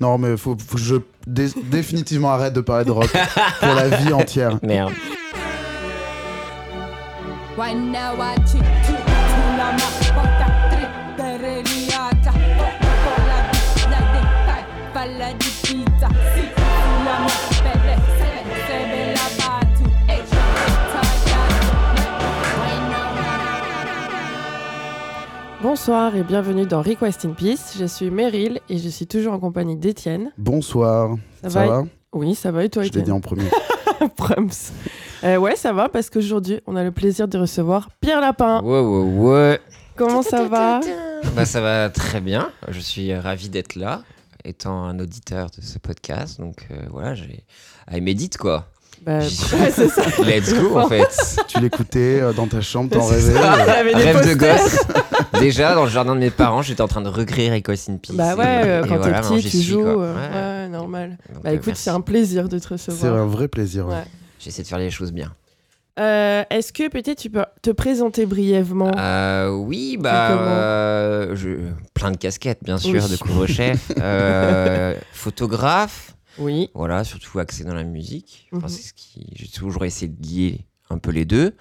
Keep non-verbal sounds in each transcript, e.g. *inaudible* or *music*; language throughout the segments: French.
Non, mais faut, faut que je dé- définitivement arrête de parler de rock pour la vie entière. Merde. Bonsoir et bienvenue dans Request in Peace. Je suis Meryl et je suis toujours en compagnie d'Étienne. Bonsoir. Ça Ça, va va? Oui, ça va et toi, Je l'ai dit en premier. *laughs* Prums. Euh, ouais, ça va parce qu'aujourd'hui, on a le plaisir de recevoir Pierre Lapin. Ouais, ouais, ouais. Comment ça va? Bah, ça va très bien. Je suis ravi d'être là, étant un auditeur de ce podcast. Donc euh, voilà, j'ai. I médite quoi. Bah, *laughs* *laughs* ouais, c'est ça. Let's go en fait. *laughs* tu l'écoutais euh, dans ta chambre, t'en C'est rêvais. ça. euh, Rêve de gosse. Déjà, dans le jardin de mes parents, j'étais en train de recréer Echoes in Peace. Bah Et- ouais, euh, et quand voilà, t'es petit, tu joues. euh, Ouais. ouais, normal. Donc, Bah euh, écoute, c'est un plaisir de te C'est recevoir. un vrai plaisir. ouais. Ouais. J'essaie de faire les choses bien. Euh, Est-ce que peut-être tu peux te présenter brièvement? Euh, oui, bah, euh, je... plein de casquettes, bien sûr, Oui. de couvre-chef. Euh, photographe, Oui. voilà, surtout axé dans la musique. Enfin, Mhm. c'est ce qui... J'ai toujours essayé de lier un peu les deux.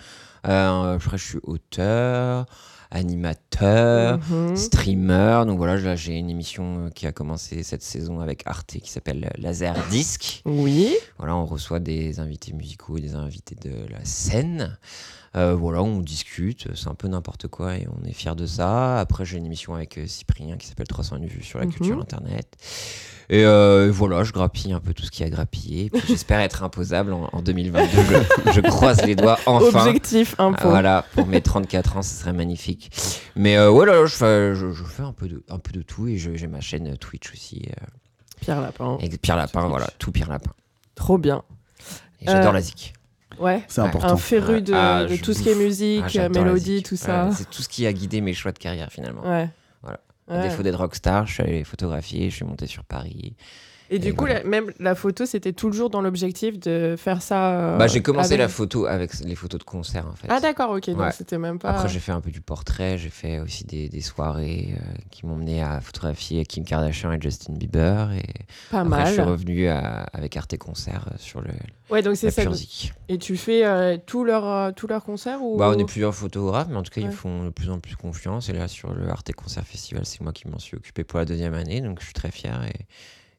Euh, après, je suis auteur, animateur, Mhm. streamer. Donc voilà, là, j'ai une émission euh, qui a commencé cette saison avec Arte qui s'appelle Laser Disc. Oui. Voilà, on reçoit des invités musicaux et des invités de la scène. Euh, voilà, on discute, c'est un peu n'importe quoi et on est fiers de ça. Après, j'ai une émission avec euh, Cyprien qui s'appelle 301 vues sur la Mhm. culture internet. Et euh, voilà, je grappille un peu tout ce qui a grappillé. J'espère être imposable en, en 2022. Je, je croise les doigts *laughs* enfin. Objectif impôt. Voilà, pour mes 34 ans, ce serait magnifique. Mais voilà, je fais, je, je fais un, peu de, un peu de tout et j'ai ma chaîne Twitch aussi. Pierre Lapin. avec Pierre Lapin, voilà, tout Pierre Lapin. Trop bien. Et j'adore Euh, la zik. Ouais. C'est important. Un féru de, Ah, de tout ce qui est musique, Ah, mélodie, tout ça. Ouais, c'est tout ce qui a guidé mes choix de carrière finalement. Ouais. Voilà. Ouais. À défaut d'être rockstar, je suis allé photographier, je suis monté sur Paris. Et du coup, voilà. la- même la photo, c'était toujours dans l'objectif de faire ça. euh, bah, j'ai commencé avec- la photo avec les photos de concert en fait. Ah d'accord, ok. Donc c'était même pas. Après, j'ai fait un peu du portrait, j'ai fait aussi des, des soirées euh, qui m'ont mené à photographier Kim Kardashian et Justin Bieber. Et pas après, je suis mal. revenu à- avec Arte Concert euh, sur le, Ouais, donc c'est ça. Et tu fais euh, tous leurs leurs concerts ou Bah, on est plusieurs photographes, mais en tout cas, Ouais. ils font de plus en plus confiance. Et là, sur le Arte Concert Festival, c'est moi qui m'en suis occupé pour la deuxième année, donc je suis très fier. Et,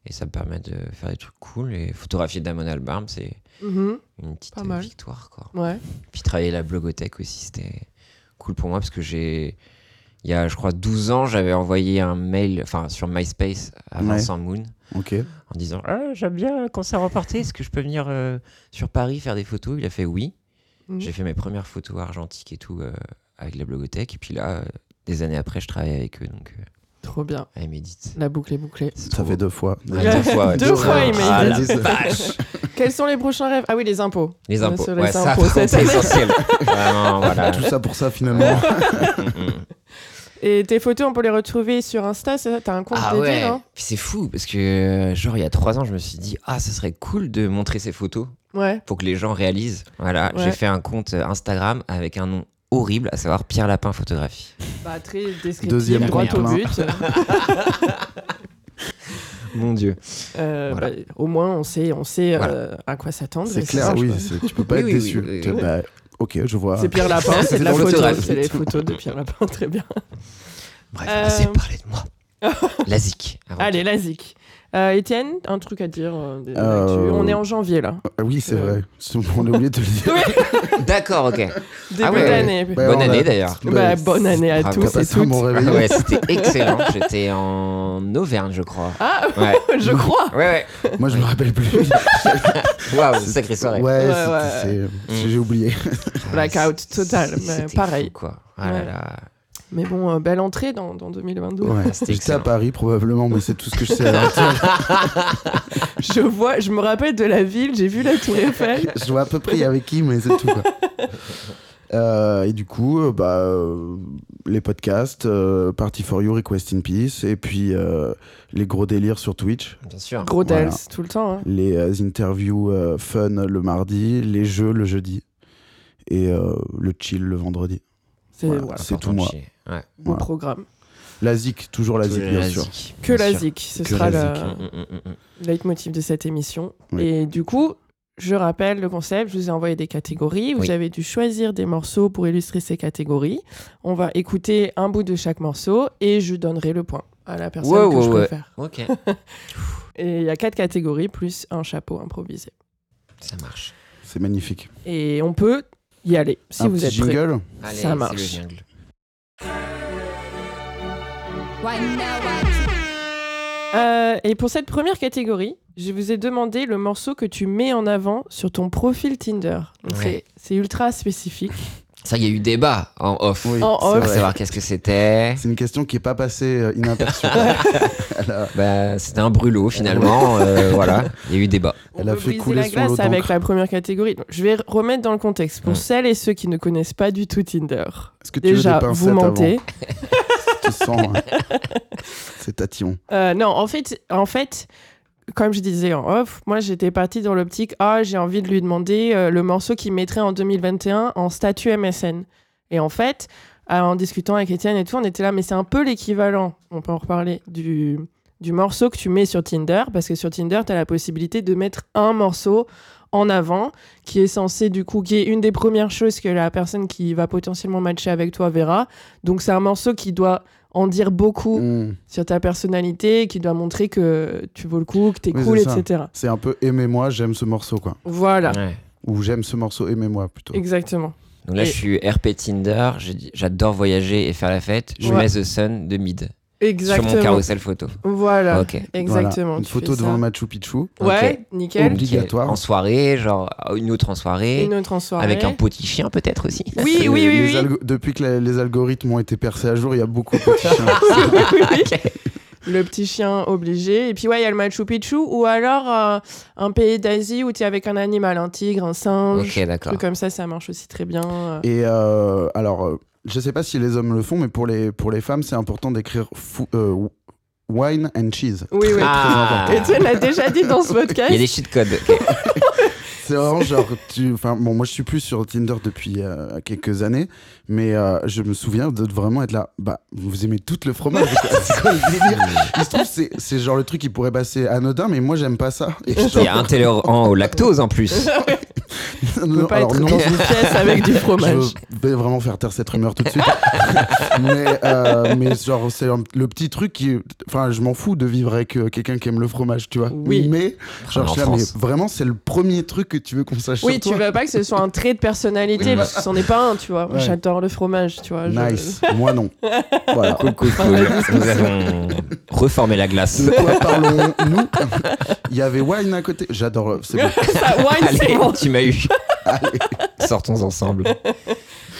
et ça me permet de faire des trucs cool. Et photographier Damon Albarn, c'est Mhm. une petite euh, victoire. Quoi. Ouais. Puis travailler la blogothèque aussi, c'était cool pour moi parce que j'ai. Il y a, je crois, 12 ans, j'avais envoyé un mail enfin, sur MySpace à Ouais. Vincent Moon en disant ah, J'aime bien un concert reporté, est-ce que je peux venir euh, sur Paris faire des photos? Il a fait oui. Mhm. J'ai fait mes premières photos argentiques et tout euh, avec la blogothèque. Et puis là, euh, des années après, je travaille avec eux, donc euh, Trop bien. médite. La boucle est bouclée. Ça trop fait beau. deux fois. Ah, deux *laughs* fois, ouais, Deux deux fois, il m'a Ah, vache. Quels sont les prochains rêves? Ah oui, les impôts. Les Euh, impôts. sur les Ouais, ça, impôts cette c'est *laughs* essentiel. Vraiment, voilà. Tout ça pour ça finalement. *laughs* Et tes photos, on peut les retrouver sur Insta, c'est ça? T'as un compte Ah dédié, ouais. non? Puis c'est fou parce que genre il y a trois ans je me suis dit ah ce serait cool de montrer ces photos Ouais. pour que les gens réalisent. Voilà Ouais. j'ai fait un compte Instagram avec un nom horrible à savoir Pierre Lapin photographie. Bah, très descriptif, Deuxième droit au but. *laughs* Mon Dieu. Euh, Voilà. bah, au moins, on sait, on sait Voilà. euh, à quoi s'attendre. C'est clair, ça, oui. Tu peux pas Oui, être oui, déçu. oui, Tu- bah, ok, je vois. C'est Pierre Lapin, *laughs* c'est de la photo. C'est les photos de Pierre Lapin, très bien. Bref Euh, assez parlé de moi. *laughs* La avant Allez, la Euh, Étienne, un truc à dire euh, des Euh, On est en janvier, là. Ah Oui, c'est Euh. vrai. On a oublié de te le dire. *laughs* D'accord ok. Début Ah ouais. d'année. Bah, Bonne on a- année, d'ailleurs. Bah, bonne année à Bravo. tous et toutes. ouais c'était excellent. J'étais en Auvergne je crois. Ah, Ouais. *laughs* je crois. Ouais ouais. Moi, je me rappelle plus. *laughs* Waouh sacrée soirée. Ouais, Ouais, Mm. j'ai oublié. Blackout total, C'était- mais pareil. fou, quoi. Ah là Ouais. là. Mais bon, euh, belle entrée dans, dans 2022. Ouais. *laughs* C'était J'étais à. Paris probablement, mais c'est tout ce que je sais actuelle. *laughs* *laughs* Je vois, je me rappelle de la ville, j'ai vu la Tour Eiffel. Je vois à peu près avec qui, mais c'est tout. quoi. Euh, et du coup, euh, bah, euh, les podcasts, euh, Party for You, Request in Peace, et puis euh, les gros délires sur Twitch, Bien sûr. Gros Voilà. Tout le temps. hein. les euh, interviews euh, fun le mardi, les jeux le jeudi, et euh, le chill le vendredi. C'est Voilà. voilà, tout moi. Ouais. programme. La zik, toujours la Toujours bien la sûr. zik, Que la sûr. zik, ce Que sera le. Mm, mm, mm, leitmotiv de cette émission. Oui. Et du coup, je rappelle le concept, je vous ai envoyé des catégories, vous Oui. avez dû choisir des morceaux pour illustrer ces catégories. On va écouter un bout de chaque morceau et je donnerai le point à la personne Ouais, que ouais, je ouais. préfère. Ok, *laughs* Et il y a quatre catégories plus un chapeau improvisé. ça marche. C'est magnifique. Et on peut y aller si Un vous petit êtes prêts. jingle Allez, Ça c'est marche. jungle. Euh, et pour cette première catégorie, je vous ai demandé le morceau que tu mets en avant sur ton profil Tinder. Donc Ouais. c'est- C'est ultra spécifique. Ça, il y a eu débat en off. Oui, En off. Pour savoir qu'est-ce que c'était. C'est une question qui est pas passée euh, inaperçue. *laughs* a, Bah, c'était un brûlot finalement. euh, voilà, il y a eu débat. On Elle a peut fait couler la son glace avec la première catégorie. Donc, je vais remettre dans le contexte. Pour celles et ceux qui ne connaissent pas du tout Tinder, Est-ce que tu veux déjà, vous mentez. avant *laughs* Tu sens hein. C'est tatillon. Euh, non, en fait, en fait, comme je disais en off, moi j'étais partie dans l'optique ah j'ai envie de lui demander euh, le morceau qu'il mettrait en 2021 en statut MSN. Et en fait, euh, en discutant avec Étienne et tout, on était là, mais c'est un peu l'équivalent. On peut en reparler du du morceau que tu mets sur Tinder, parce que sur Tinder, tu as la possibilité de mettre un morceau en avant, qui est censé, du coup, qui est une des premières choses que la personne qui va potentiellement matcher avec toi verra. Donc, c'est un morceau qui doit en dire beaucoup Mm. sur ta personnalité, qui doit montrer que tu vaux le coup, que t'es Oui, cool, etc. C'est un peu aimez-moi, j'aime ce morceau quoi. Voilà, Ouais. Ou j'aime ce morceau, aimez-moi plutôt. exactement. Donc là, Et- je suis RP Tinder. J'adore voyager et faire la fête. Je Ouais. mets The Sun de mid sur Exactement. mon carrousel photo. Voilà, Ok. exactement. Voilà. Une photo devant ça. le Machu Picchu. Ouais, nickel. Obli- Obligatoire. En soirée, genre une autre en soirée. Une autre en soirée. Avec un petit chien peut-être aussi. Oui, oui, oui, les oui. algo- Depuis que la- les algorithmes ont été percés à jour, il y a beaucoup de petits chiens. *laughs* *laughs* Le petit chien obligé. Et puis, ouais, il y a le Machu Picchu. Ou alors euh, un pays d'Asie où tu es avec un animal, un tigre, un singe. Ok, Un d'accord. truc comme ça, ça marche aussi très bien. euh. Et euh, alors, euh, je sais pas si les hommes le font, mais pour les, pour les femmes, c'est important d'écrire euh, wine and cheese. Oui, oui. Ah. Étienne l'a déjà dit dans ce *laughs* podcast. Il y a des cheat codes. ok. *laughs* C'est vraiment genre, tu, enfin, bon, moi je suis plus sur Tinder depuis euh, quelques années, mais euh, je me souviens de vraiment être là. Bah, vous aimez tout le fromage. *laughs* c'est quoi le délire? Il se trouve, c'est, c'est genre le truc qui pourrait passer anodin, mais moi j'aime pas ça. Et Il y a intolérant au lactose en plus. *laughs* *laughs* On peut pas être dans une pièce avec du fromage. Je vais vraiment faire taire cette rumeur tout de suite. mais, euh, mais genre, c'est un- le petit truc qui. Enfin, je m'en fous de vivre avec euh, quelqu'un qui aime le fromage, tu vois. Oui. Mais, genre, En je suis là, mais vraiment, c'est le premier truc que tu veux qu'on sache Oui, sur tu toi. veux pas que ce soit un trait de personnalité, parce que c'en est pas un, tu vois. Moi, Ouais. J'adore le fromage, tu vois. je- Nice. Moi, non. *laughs* Voilà. Cool, cool, cool. Nous avons reformé la glace. De quoi parlons-nous? Il y avait Wine à côté. J'adore. C'est bon. *laughs* Ça, wine, c'est Allez, bon. tu m'as eu. Sortons ensemble.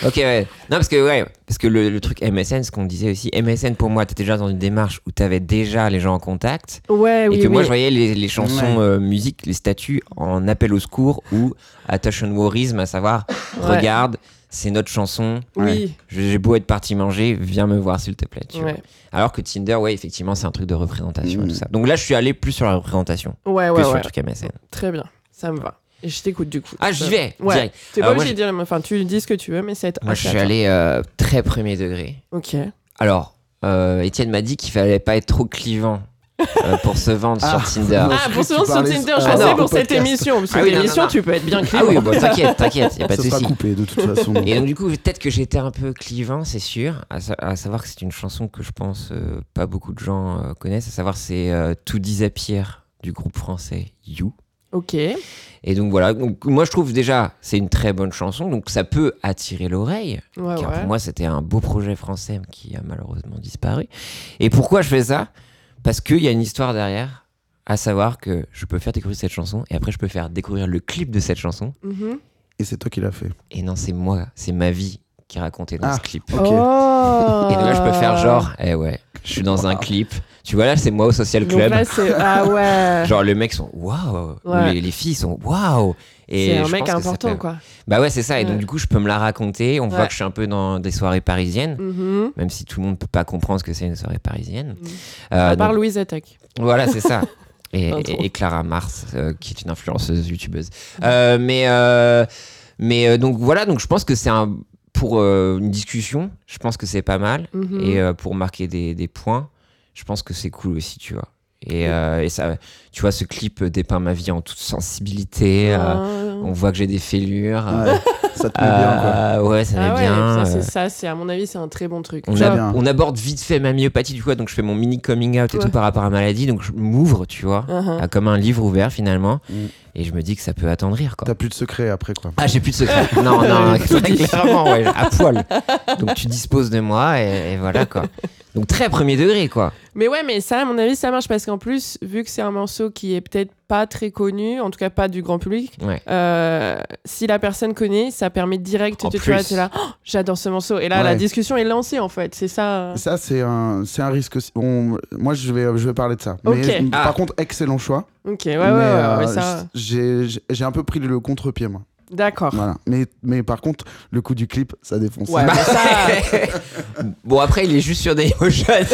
Ok, ouais. Non, parce que, ouais, parce que le, le truc MSN, ce qu'on disait aussi, MSN pour moi, t'étais déjà dans une démarche où t'avais déjà les gens en contact. Ouais, et oui, que moi, oui. je voyais les, les chansons Ouais. euh, musique, les statuts en appel au secours ou attention warisme, à savoir, Ouais. regarde, c'est notre chanson. Oui, J'ai beau être parti manger, viens me voir s'il te plaît. tu vois. ouais. Alors que Tinder, ouais, effectivement, c'est un truc de représentation et Mm. tout ça. Donc là, je suis allé plus sur la représentation Ouais, que ouais, sur le truc MSN. Très bien, ça me va. Je t'écoute du coup. Ah, j'y vais, Ouais. direct. T'es Euh, pas moi, obligé de dire, enfin, tu dis ce que tu veux, mais c'est. Moi, ah, je suis allé euh, très premier degré. Ok. Alors, euh, Étienne m'a dit qu'il fallait pas être trop clivant euh, pour se vendre *laughs* Ah. sur Tinder. Ah, pour que tu sur Tinder, Ah, je non, pensais pour cette émission. Parce que Ah oui, non, non. tu peux être bien Ah clivant. oui, bon, t'inquiète, t'inquiète, y a pas de Ça sera souci. coupé de toute façon. Et donc du coup, peut-être que j'étais un peu clivant, c'est sûr, à, sa- à savoir que c'est une chanson que je pense euh, pas beaucoup de gens euh, connaissent, à savoir c'est euh, To Disappear du groupe français You. Ok. Et donc voilà, donc moi je trouve déjà c'est une très bonne chanson, donc ça peut attirer l'oreille, Ouais, car ouais. pour moi c'était un beau projet français qui a malheureusement disparu. Et pourquoi je fais ça? Parce qu'il y a une histoire derrière, à savoir que je peux faire découvrir cette chanson et après je peux faire découvrir le clip de cette chanson. Mhm. Et c'est toi qui l'as fait. Et non, c'est moi, c'est ma vie qui racontée dans Ah. ce clip. Ok. Oh Et donc là, je peux faire genre, eh ouais, je suis dans un clip. Tu vois, là, c'est moi au Social Donc Club. là. Ah ouais. Genre, les mecs sont waouh, Ouais. les, les filles sont waouh. Et C'est un mec important, peut- quoi. Bah ouais, c'est ça. Et Ouais. donc, du coup, je peux me la raconter. On voit que je suis un peu dans des soirées parisiennes, Mhm. même si tout le monde peut pas comprendre ce que c'est une soirée parisienne. Mhm. Euh, À part donc, Louise Attaque. Voilà, c'est ça. *laughs* Et, Pardon. et- et Clara Mars, euh, qui est une influenceuse youtubeuse. Euh, mais euh, mais euh, donc voilà, donc je pense que c'est un. Pour euh, une discussion, je pense que c'est pas mal. Mhm. Et euh, pour marquer des, des points, je pense que c'est cool aussi, tu vois. Et, euh, et ça, tu vois, ce clip dépeint ma vie en toute sensibilité. euh, Ah. on voit que j'ai des fêlures. Ouais, ça te met bien, quoi. Euh, ouais, ça Ah va ouais, bien. ça, c'est ça, c'est à mon avis, c'est un très bon truc. on, a- aborde vite fait ma myopathie, du coup, donc je fais mon mini coming out et Ouais. tout par rapport à la maladie. Donc je m'ouvre, tu vois, à comme un livre ouvert finalement. Mm. Et je me dis que ça peut attendrir, quoi. T'as plus de secret après, quoi. Ah, j'ai plus de secret. *laughs* non, non, Tout très clairement, ouais, *laughs* à poil. Donc tu disposes de moi et, et voilà, quoi. Donc très premier degré, quoi. Mais ouais, mais ça, à mon avis, ça marche parce qu'en plus, vu que c'est un morceau qui est peut-être pas très connu, en tout cas pas du grand public, Ouais. euh, si la personne connaît, ça permet direct En de, tu vois, t'es là, Oh, j'adore ce morceau. Et là, Ouais. la discussion est lancée, en fait. C'est ça. Ça, c'est un, c'est un risque aussi. On- moi, je vais, je vais parler de ça. Mais, Ok. par Ah. contre, excellent choix. Ok, ouais, ouais, Mais, ouais, euh, ouais, ça. j'ai, un peu pris le contre-pied, moi. D'accord. Voilà. Mais, mais par contre, le coup du clip, ça défonce. Ouais, mais ça. *laughs* bon, après, il est juste sur Dailymotion. Ah,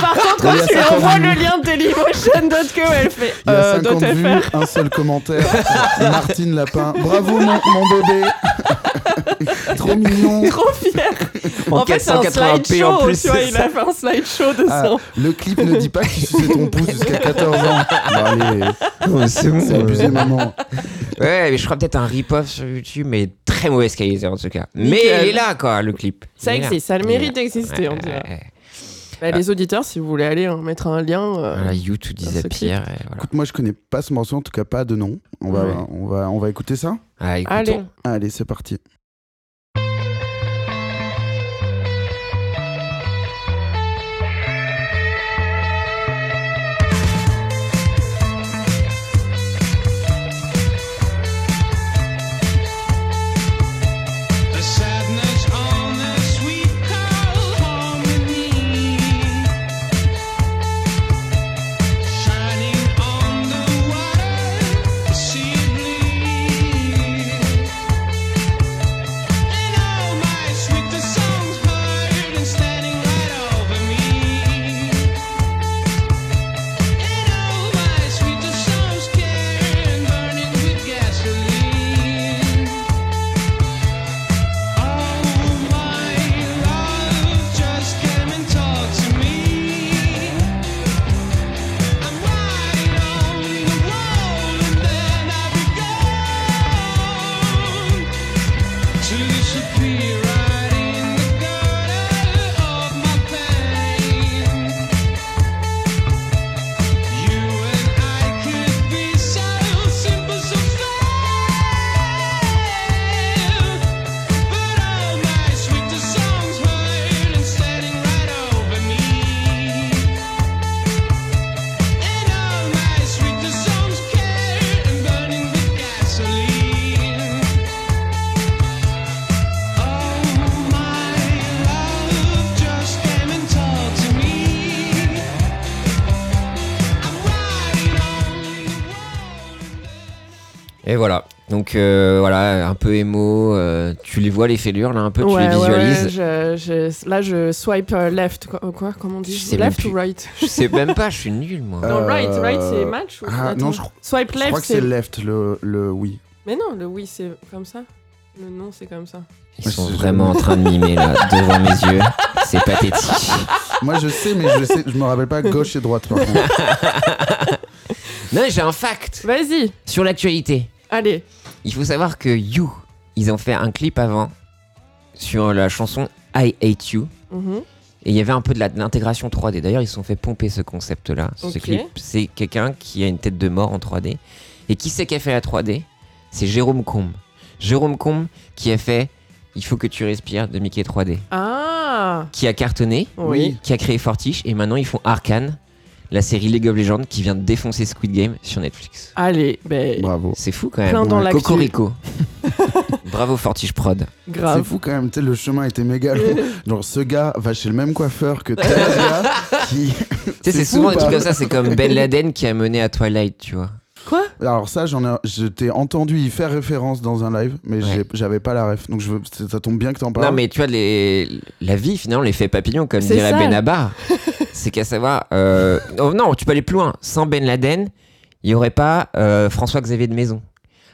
par contre, Il y a quand tu lui 50 envoies le lien de Dailymotion.co, elle fait Il y a euh, 50 doit vues, faire. un seul commentaire. *laughs* Martine Lapin. Bravo, mon, mon bébé. Trop mignon. *laughs* Trop fier. En En fait, c'est un 480p slideshow. en plus, tu vois, il a fait un slideshow de Ah, ça. le clip ne dit pas qu'il suçait ton pouce jusqu'à 14 ans. Bon, allez, Ouais, c'est bon. c'est abusé, maman. Ouais, mais je crois peut-être un rip-off sur YouTube, mais très mauvaise qualité en tout cas. Mais il est là, quoi, le clip. Ça existe, ça a le mérite d'exister, on dirait. Bah, les auditeurs, si vous voulez aller hein, mettre un lien. euh, Voilà, disappear. et voilà. Écoute, moi, je connais pas ce morceau, en tout cas pas de nom. On va, Ouais. on va, on va écouter ça? Ah. Allez. Allez, c'est parti. Peu émo. euh, tu les vois les fêlures là un peu, tu ouais, les ouais, visualises. ouais, je- je- là, je swipe euh, left. Quoi, quoi comment on dit Je sais Left ou right Je sais même pas, je suis *laughs* nul moi. Euh, Non, right, right, c'est match ou... ah, non, je crois- Swipe Je left, crois que c'est left, le, le oui. Mais non, le oui, c'est comme ça. Le non, c'est comme ça. Ils sont je- vraiment en train de mimer là *laughs* devant mes yeux. C'est pathétique. Moi, je sais, mais je, sais, je me rappelle pas gauche et droite, par. Non, j'ai un fact Vas-y, sur l'actualité. allez. Il faut savoir que You, ils ont fait un clip avant sur la chanson I Hate You. Mhm. Et il y avait un peu de l'intégration 3D. D'ailleurs, ils se sont fait pomper ce concept-là. Ce clip, c'est quelqu'un qui a une tête de mort en 3D. Et qui c'est qui a fait la 3D C'est Jérôme Combe. Jérôme Combe qui a fait Il faut que tu respires de Mickey 3D. Ah Qui a cartonné, Oui. qui a créé Fortiche. Et maintenant, ils font Arkane, la série League of Legends qui vient de défoncer Squid Game sur Netflix. Allez, ben, Bravo. C'est fou quand même. Plein dans Ouais. Cocorico. *laughs* Bravo Fortiche Prod. C'est grave. fou quand même, tu sais, le chemin était méga long. *laughs* Genre, ce gars va chez le même coiffeur que tel gars *laughs* qui. Tu sais, c'est C'est souvent ou des trucs comme ça. C'est comme Ben Laden qui a mené à Twilight, tu vois. Quoi? Alors, ça, j'en ai, je t'ai entendu y faire référence dans un live, mais Ouais. j'avais pas la ref. Donc, je veux, c'est- ça tombe bien que t'en parles. Non, mais tu vois, les... la vie, finalement, l'effet papillon, comme C'est dirait ça. Benabar. C'est qu'à savoir. euh, oh, non, tu peux aller plus loin. Sans Ben Laden, il n'y aurait pas euh, François-Xavier de Maison.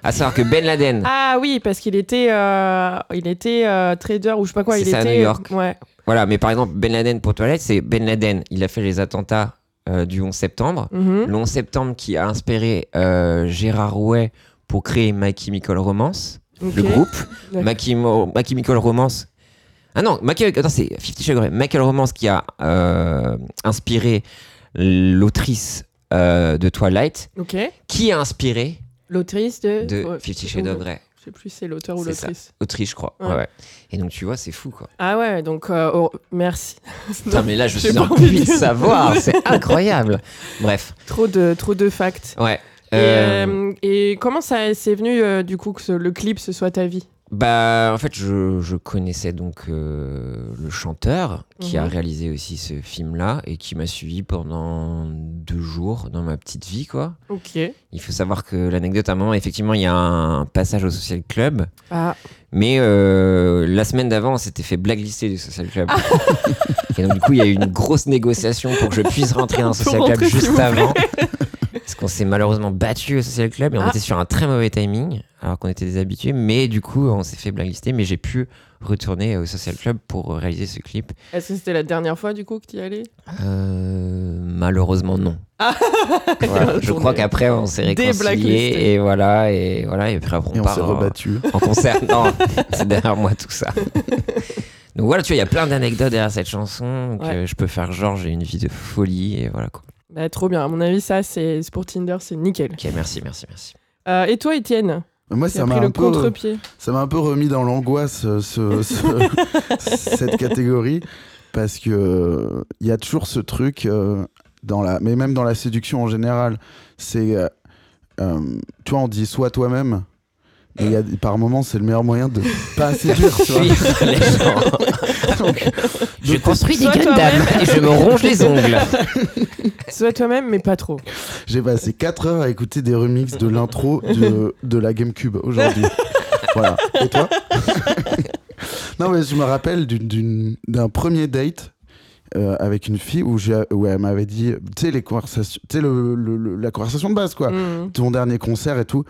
À savoir que Ben Laden, *laughs* Ah oui, parce qu'il était, euh, il était euh, trader ou je sais pas quoi. C'est il ça, à était. New York. Ouais. voilà, mais par exemple, Ben Laden pour toilette, c'est Ben Laden, il a fait les attentats euh, du 11 septembre. Mhm. Le 11 septembre qui a inspiré euh, Gérard Rouet pour créer My Chemical Romance, le groupe. D'accord. My, Chemo- My Chemical Romance. Ah non, Chemical- attends, c'est Fifty Shades of Grey. Chemical Romance qui a euh, inspiré l'autrice euh, de Twilight, Ok. qui a inspiré L'autrice de. de ouais, Fifty Shades of Grey. Je sais plus si c'est l'auteur ou l'autrice. Autrice, je crois. Ouais. Ouais. Et donc, tu vois, c'est fou, quoi. Ah ouais, donc euh, oh, merci. *laughs* Putain, mais là, je *laughs* suis dans envie de savoir. *laughs* C'est incroyable. Bref. trop de trop de facts. Ouais. Et, et comment ça c'est venu du coup que ce- le clip ce soit ta vie? Bah, en fait, je, je connaissais donc euh, le chanteur qui a Mhm. réalisé aussi ce film-là et qui m'a suivi pendant deux jours dans ma petite vie, quoi. Ok. Il faut savoir que l'anecdote, à un moment, effectivement, il y a un passage au Social Club, Ah. mais euh, la semaine d'avant, on s'était fait blacklister du Social Club. *laughs* et donc, du coup, il y a eu une grosse négociation pour que je puisse rentrer dans *laughs* le Social Club juste avant. Parce qu'on s'est malheureusement battu au Social Club et on Ah. était sur un très mauvais timing, alors qu'on était des habitués. Mais du coup, on s'est fait blacklister. Mais j'ai pu retourner au Social Club pour réaliser ce clip. Est-ce que c'était la dernière fois du coup que tu y allais? Euh, malheureusement, non. Ah. Voilà, je crois qu'après, on s'est réconciliés. Et voilà, et voilà. Et après, après, on Et on part s'est en- rebattu. en concert. Non, *laughs* c'est derrière moi tout ça. Donc voilà, tu vois, il y a plein d'anecdotes derrière cette chanson. Donc, Ouais. euh, je peux faire genre, j'ai une vie de folie. Et voilà quoi. Bah, Trop bien. À mon avis, ça c'est pour Tinder, c'est nickel. Ok, merci, merci, merci. Euh, et toi, Étienne? Moi, ça m'a un le peu, contre-pied. ça m'a un peu remis dans l'angoisse euh, ce, ce- *laughs* cette catégorie parce que il y a toujours ce truc euh, dans la, mais même dans la séduction en général, c'est, euh, euh, tu vois, on dit sois toi-même. Mais il y a, par moments, c'est le meilleur moyen de pas séduire, *laughs* tu vois. Fuir les gens. *laughs* Donc, Je construis des Gundam et je me ronge les ongles. *laughs* Sois toi-même, mais pas trop. J'ai passé 4 heures à écouter des remixes de l'intro de, de la GameCube aujourd'hui. voilà. Et toi? Non, mais je me rappelle d'un premier date euh, avec une fille où, j'ai- où elle m'avait dit, tu sais, les conversations, tu sais, le- le- le- la conversation de base, quoi. Mhm. Ton dernier concert et tout.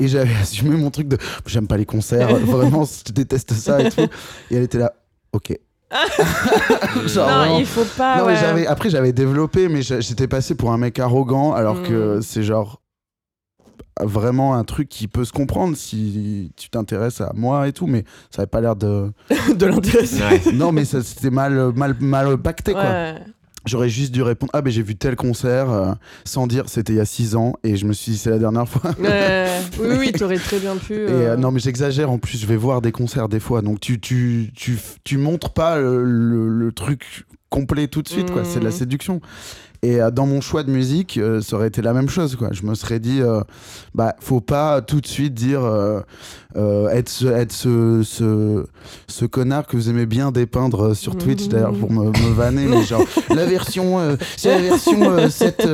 Et j'avais assumé mon truc de j'aime pas les concerts, *laughs* vraiment, je déteste ça et tout. Et elle était là, ok. *laughs* Genre, non, vraiment. il faut pas. Non, ouais. après, j'avais développé, mais j'étais passé pour un mec arrogant, alors que Mm. c'est genre vraiment un truc qui peut se comprendre si tu t'intéresses à moi et tout, mais ça avait pas l'air de. *laughs* de l'intéresser. Ouais. non, mais c'était mal, mal, mal pacté, quoi. J'aurais juste dû répondre Ah, ben j'ai vu tel concert, euh, sans dire c'était il y a 6 ans, et je me suis dit c'est la dernière fois. *laughs* Oui, oui, t'aurais très bien pu. Et euh, euh, non, mais j'exagère. En plus, je vais voir des concerts des fois. Donc, tu, tu, tu, tu montres pas le, le- le truc complet tout de suite. quoi. C'est de la Mhm. séduction. Et euh, dans mon choix de musique, euh, ça aurait été la même chose. Quoi. Je me serais dit, euh, bah, faut pas tout de suite dire être, ce, être ce, ce, ce connard que vous aimez bien dépeindre sur Twitch, Mhm. d'ailleurs, pour me, me vanner. mais genre, *laughs* la version, c'est la version, 7,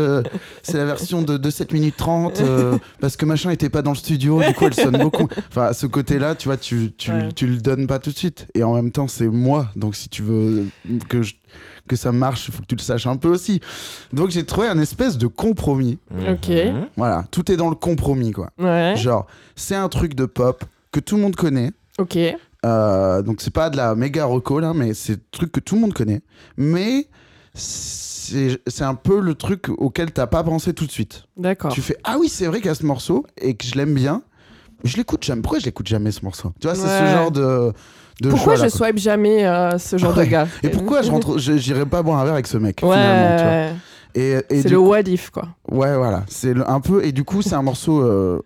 c'est la version de, de 7 minutes 30, euh, parce que machin était pas dans le studio, du coup, elle sonne beaucoup. Enfin, ce côté-là, tu vois, tu, tu, Ouais. tu le donnes pas tout de suite. Et en même temps, c'est moi. Donc, si tu veux que, je- que ça marche, il faut que tu le saches un peu aussi. Donc, j'ai trouvé un espèce de compromis. Ok. Mhm. Voilà, tout est dans le compromis, quoi. Ouais. Genre, c'est un truc de pop que tout le monde connaît. Ok. Euh, donc c'est pas de la méga reco là, mais c'est un truc que tout le monde connaît. Mais c'est c'est un peu le truc auquel t'as pas pensé tout de suite. D'accord. Tu fais ah oui c'est vrai qu'il y a ce morceau et que je l'aime bien. Je l'écoute jamais. Pourquoi je l'écoute jamais ce morceau? Tu vois c'est ce genre de. De Pourquoi choix, je swipe jamais euh, ce genre Ouais. de gars? Et pourquoi je rentre J'irai pas boire un verre avec ce mec Ouais. finalement. Tu vois? Et, et C'est le what if quoi. Ouais, voilà. C'est un peu. Et du coup, c'est un morceau euh,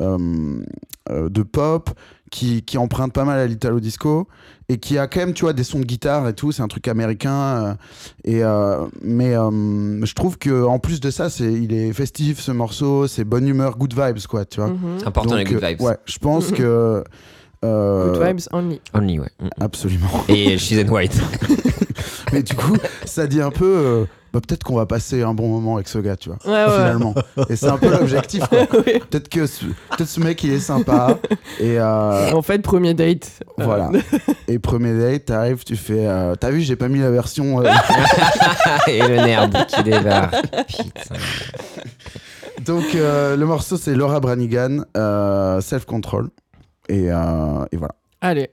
euh, de pop qui, qui emprunte pas mal à l'italo disco et qui a quand même, tu vois, des sons de guitare et tout. C'est un truc américain. euh, et euh, mais euh, je trouve que en plus de ça, c'est il est festif ce morceau. C'est bonne humeur, good vibes, quoi. Tu vois? C'est important les Donc, good euh, vibes. Ouais, je pense *laughs* que. Euh, Good vibes only. Only, ouais. Mhm. Absolument. Et She's in White. *laughs* Mais du coup, ça dit un peu. euh, bah, peut-être qu'on va passer un bon moment avec ce gars, tu vois. Ouais, ouais. Finalement. Et c'est un peu l'objectif, quoi. *laughs* Oui. Peut-être que ce, peut-être ce mec il est sympa et euh, En fait, premier date. voilà. Et premier date, t'arrives, tu fais. euh, T'as vu, j'ai pas mis la version. euh, *laughs* Et le nerf qui débarque. Putain. Donc, euh, le morceau, c'est Laura Branigan, euh, Self Control. Et, euh, et voilà. Allez.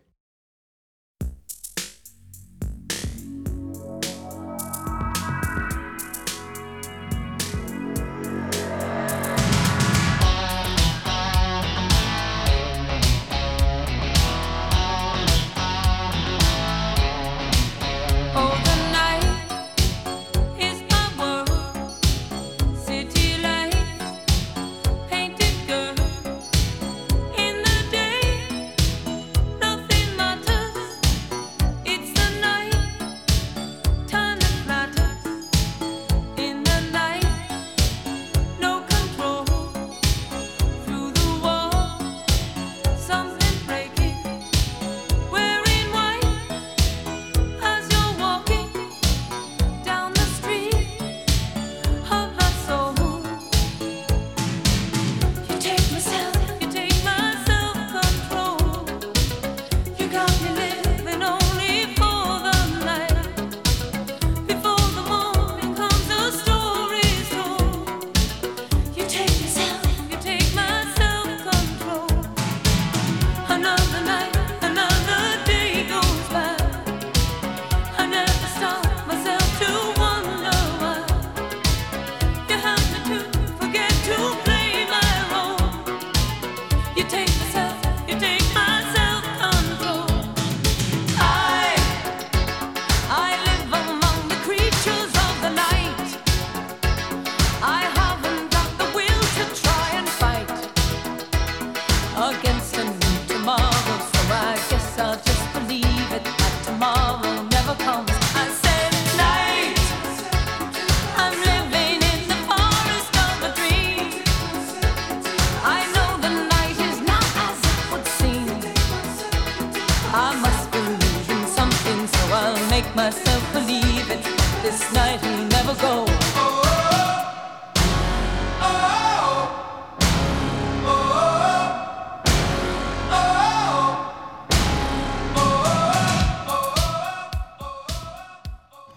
I must believe in something, so I'll make myself believe it. This night will never go.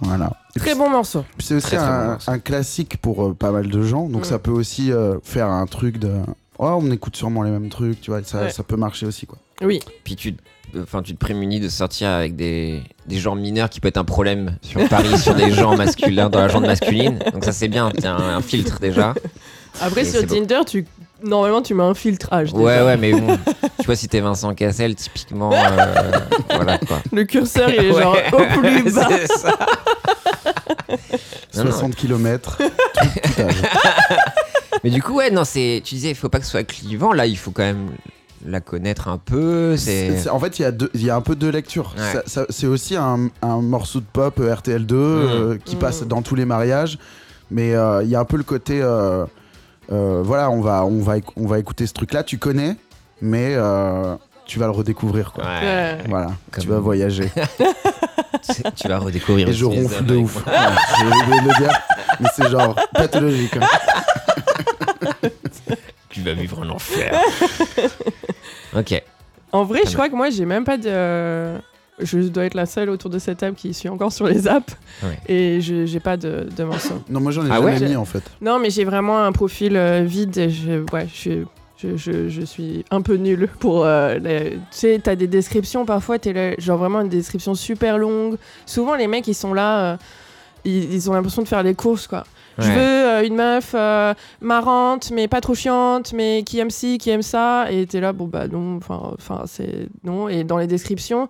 Voilà. Très bon morceau. C'est aussi Très, très bon un, classique pour euh, pas mal de gens. Donc, Mm. ça peut aussi euh, faire un truc de. Oh, on écoute sûrement les mêmes trucs, tu vois. Ça, Ouais. ça peut marcher aussi, quoi. Oui. Puis tu, enfin, tu te prémunis de sortir avec des, des genres mineurs qui peut être un problème sur Paris, *laughs* sur des genres masculins, dans la genre masculine. Donc ça c'est bien, t'as un, un filtre déjà. Après, Et sur c'est beau. Tinder, tu... normalement, tu mets un filtrage. déjà. Ouais, ouais, mais bon, tu vois, si t'es Vincent Cassel, typiquement, euh, voilà quoi. Le curseur, il est Ouais. genre au plus *laughs* bas. C'est ça. Non, non. 60 km, *laughs* tout, tout âge. Mais du coup, ouais, non, c'est, tu disais, il faut pas que ce soit clivant. Là, il faut quand même la connaître un peu. C'est- C'est. c'est- en fait, il y, a deux- y a un peu deux lectures. Ouais. Ça- ça- c'est aussi un, un morceau de pop euh, RTL2 euh, qui Mm. passe dans tous les mariages. Mais euh, il y a un peu le côté. euh, euh, voilà, on va, on, va, éc- on va écouter ce truc-là, tu connais, mais euh, tu vas le redécouvrir. Quoi. Ouais. Ouais. Voilà, Comme- tu vas voyager. *laughs* C'est- tu vas redécouvrir. Et je ronfle de ouf. Ouais, *laughs* le dire, mais c'est genre pathologique. hein. *laughs* Vas vivre un enfer. *laughs* ok. En vrai, je crois que moi, j'ai même pas de. Je dois être la seule autour de cette table qui suis encore sur les apps. Ouais. Et je j'ai pas de, de morceaux. Non, moi j'en ai Ah jamais ouais mis en fait. Non, mais j'ai vraiment un profil euh, vide. et Je, ouais, je, suis- je, je, je suis un peu nulle pour. euh, les- Tu sais, t'as des descriptions parfois, t'es là, genre vraiment une description super longue. Souvent, les mecs, ils sont là, euh, ils, ils ont l'impression de faire les courses, quoi. Je veux euh, une meuf euh, marrante, mais pas trop chiante, mais qui aime ci, qui aime ça. Et t'es là, bon, bah non, enfin, c'est non. Et dans les descriptions,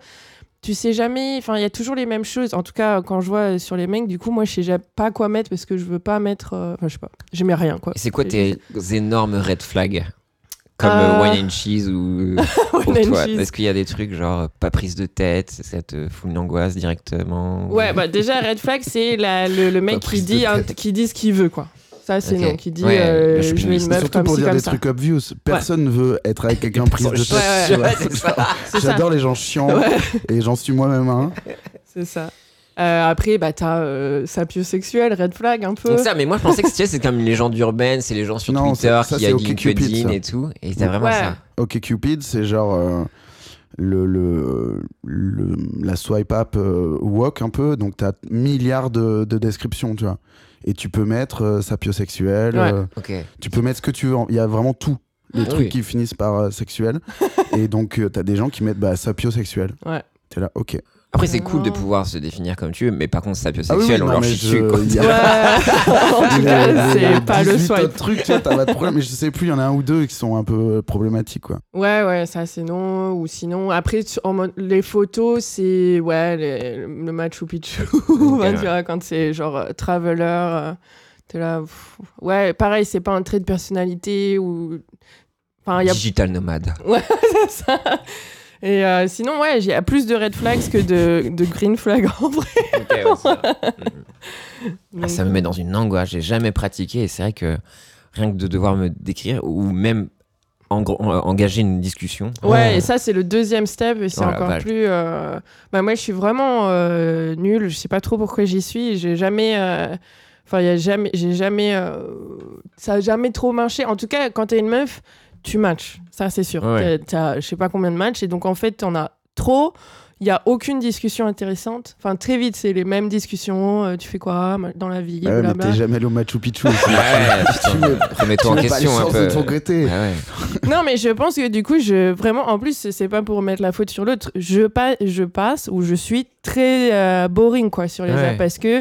tu sais jamais, enfin, il y a toujours les mêmes choses. En tout cas, quand je vois sur les mecs, du coup, moi, je sais pas quoi mettre parce que je veux pas mettre. euh, Enfin, je sais pas, je mets rien, quoi. C'est quoi tes énormes red flags? Comme Euh, euh, wine and cheese ou *laughs* pour Wine and toi cheese. Est-ce qu'il y a des trucs genre euh, pas prise de tête, ça te fout une angoisse directement ou- Ouais, bah déjà, red flag, c'est la- le, le mec qui dit, un- qui dit ce qu'il veut, quoi. Ça, c'est Ok. non, qui dit Ouais, euh, je veux une meuf Surtout comme pour ci, dire comme des ça. trucs obvious. Personne veut être avec quelqu'un *laughs* prise de tête. Ouais, ouais, ouais. J'adore les gens chiants Ouais. et j'en suis moi-même un. C'est ça. Euh, après, bah, t'as euh, sapiosexuel, red flag un peu. Donc ça, mais moi je pensais que c'était- c'est comme une légende urbaine, c'est les gens sur Non, Twitter ça- ça, qui a OK LinkedIn Cupid, ça. et tout, et t'as vraiment Ouais. ça. Ok Cupid, c'est genre euh, le, le, le- la swipe up euh, walk un peu, donc t'as milliards de, de descriptions, tu vois. et tu peux mettre euh, sapiosexuel, Ouais. euh, Ok. tu peux mettre ce que tu veux. Il y a vraiment tout. Les Ah trucs oui. qui finissent par euh, sexuel. *laughs* et donc, euh, t'as des gens qui mettent bah, sapiosexuel. Ouais. T'es là, ok. Après, c'est cool de pouvoir se définir comme tu veux, mais par contre, Ah oui, sapiosexuel, oui, on non, leur chie je- dessus. quoi. *laughs* Ouais. en tout Les- cas, les c'est pas le 18 swipe. autres trucs, tu vois, t'as pas de problème. Mais je sais plus, il y en a un ou deux qui sont un peu euh, problématiques, quoi. Ouais, ouais, ça c'est non. Ou sinon, après, tu- en mode- les photos, c'est ouais, les- le Machu Picchu. *laughs* Tu ouais. vois, quand c'est genre euh, traveler, euh, t'es là. pff. Ouais, pareil, c'est pas un trait de personnalité ou. Enfin, il y a Digital nomade. *laughs* c'est ça. Et euh, sinon, ouais, il y a plus de red flags que de, de green flags *laughs* en vrai. Ah, Donc, ça me met dans une angoisse. J'ai jamais pratiqué et c'est vrai que rien que de devoir me décrire ou même en- en- engager une discussion. Ouais, Oh. et ça, c'est le deuxième step, et c'est Oh encore vache. plus. euh, Bah, moi, je suis vraiment euh, nulle. Je sais pas trop pourquoi j'y suis. J'ai jamais. euh, Enfin, il y a jamais. J'ai jamais. euh, Ça a jamais trop marché. En tout cas, quand t'es une meuf, tu matches. Ça, c'est sûr. Ouais. T'as- T'as je sais pas combien de matchs, et donc en fait, t'en as trop. Il y a aucune discussion intéressante. Enfin, très vite, c'est les mêmes discussions. euh, tu fais quoi dans la vie ouais, mais t'es jamais allé au Machu Picchu. *laughs* Ouais, remets-toi en Tu question un peu. Ah ouais. *laughs* Non, mais je pense que du coup, je vraiment, en plus, c'est pas pour mettre la faute sur l'autre. Je, pa- je passe ou je suis très euh, boring quoi sur les Ouais. apps parce que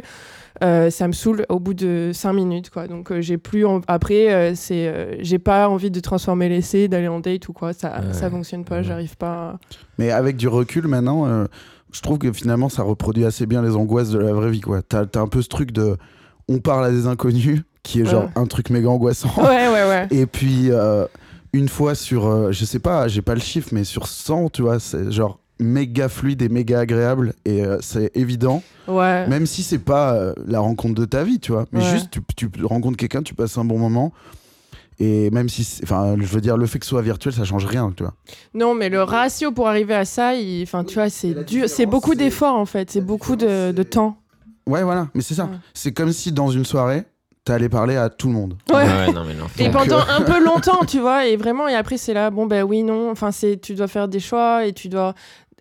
euh, ça me saoule au bout de 5 minutes quoi. Donc euh, j'ai plus en- après euh, c'est euh, j'ai pas envie de transformer l'essai, d'aller en date ou quoi. Ça Ouais. ça fonctionne pas. Ouais. J'arrive pas. Mais avec du recul maintenant, euh, je trouve que finalement ça reproduit assez bien les angoisses de la vraie vie. quoi. T'as as un peu ce truc de on parle à des inconnus qui est genre Ouais. un truc méga angoissant. Ouais ouais ouais. *laughs* Et puis euh, une fois sur, euh, je sais pas, j'ai pas le chiffre, mais sur 100, tu vois, c'est genre méga fluide et méga agréable et euh, c'est évident Ouais. même si c'est pas euh, la rencontre de ta vie tu vois mais Ouais. juste tu, tu rencontres quelqu'un tu passes un bon moment et même si c'est- enfin je veux dire le fait que ce soit virtuel ça change rien tu vois Non, mais le ratio pour arriver à ça, enfin tu vois, c'est dur, c'est beaucoup d'efforts en fait, c'est beaucoup de, de temps. ouais voilà mais c'est ça Ouais. c'est comme si dans une soirée t'allais parler à tout le monde Ouais. Ouais, non, mais non. Et Donc, pendant euh, un peu *laughs* longtemps, tu vois, et vraiment, et après, c'est là, bon, ben oui, non, enfin, c'est, tu dois faire des choix et tu dois.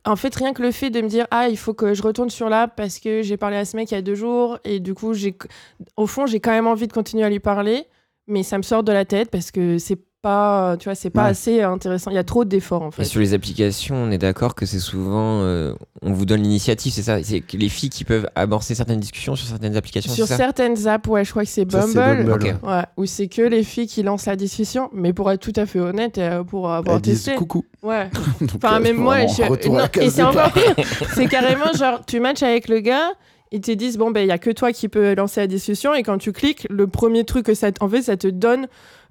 En fait, rien que le fait de me dire, ah, il faut que je retourne sur l'app parce que j'ai parlé à ce mec il y a deux jours, et du coup, j'ai, au fond, j'ai quand même envie de continuer à lui parler, mais ça me sort de la tête parce que c'est pas, tu vois, c'est pas Ouais. assez intéressant. Il y a trop d'efforts, en Et fait. sur les applications, on est d'accord que c'est souvent. euh, on vous donne l'initiative, c'est ça? C'est que les filles qui peuvent amorcer certaines discussions sur certaines applications, Sur certaines apps, ouais, je crois que c'est Bumble. Bumble, ouais. Où c'est que les filles qui lancent la discussion, mais pour être tout à fait honnête, euh, pour avoir elles disent testé. coucou Ouais. *laughs* Donc, Enfin, euh, même moi, je... non, et c'est encore pire. *laughs* C'est carrément genre, tu matches avec le gars, ils te disent, bon, ben, il y a que toi qui peux lancer la discussion, et quand tu cliques, le premier truc que ça, en fait, ça te donne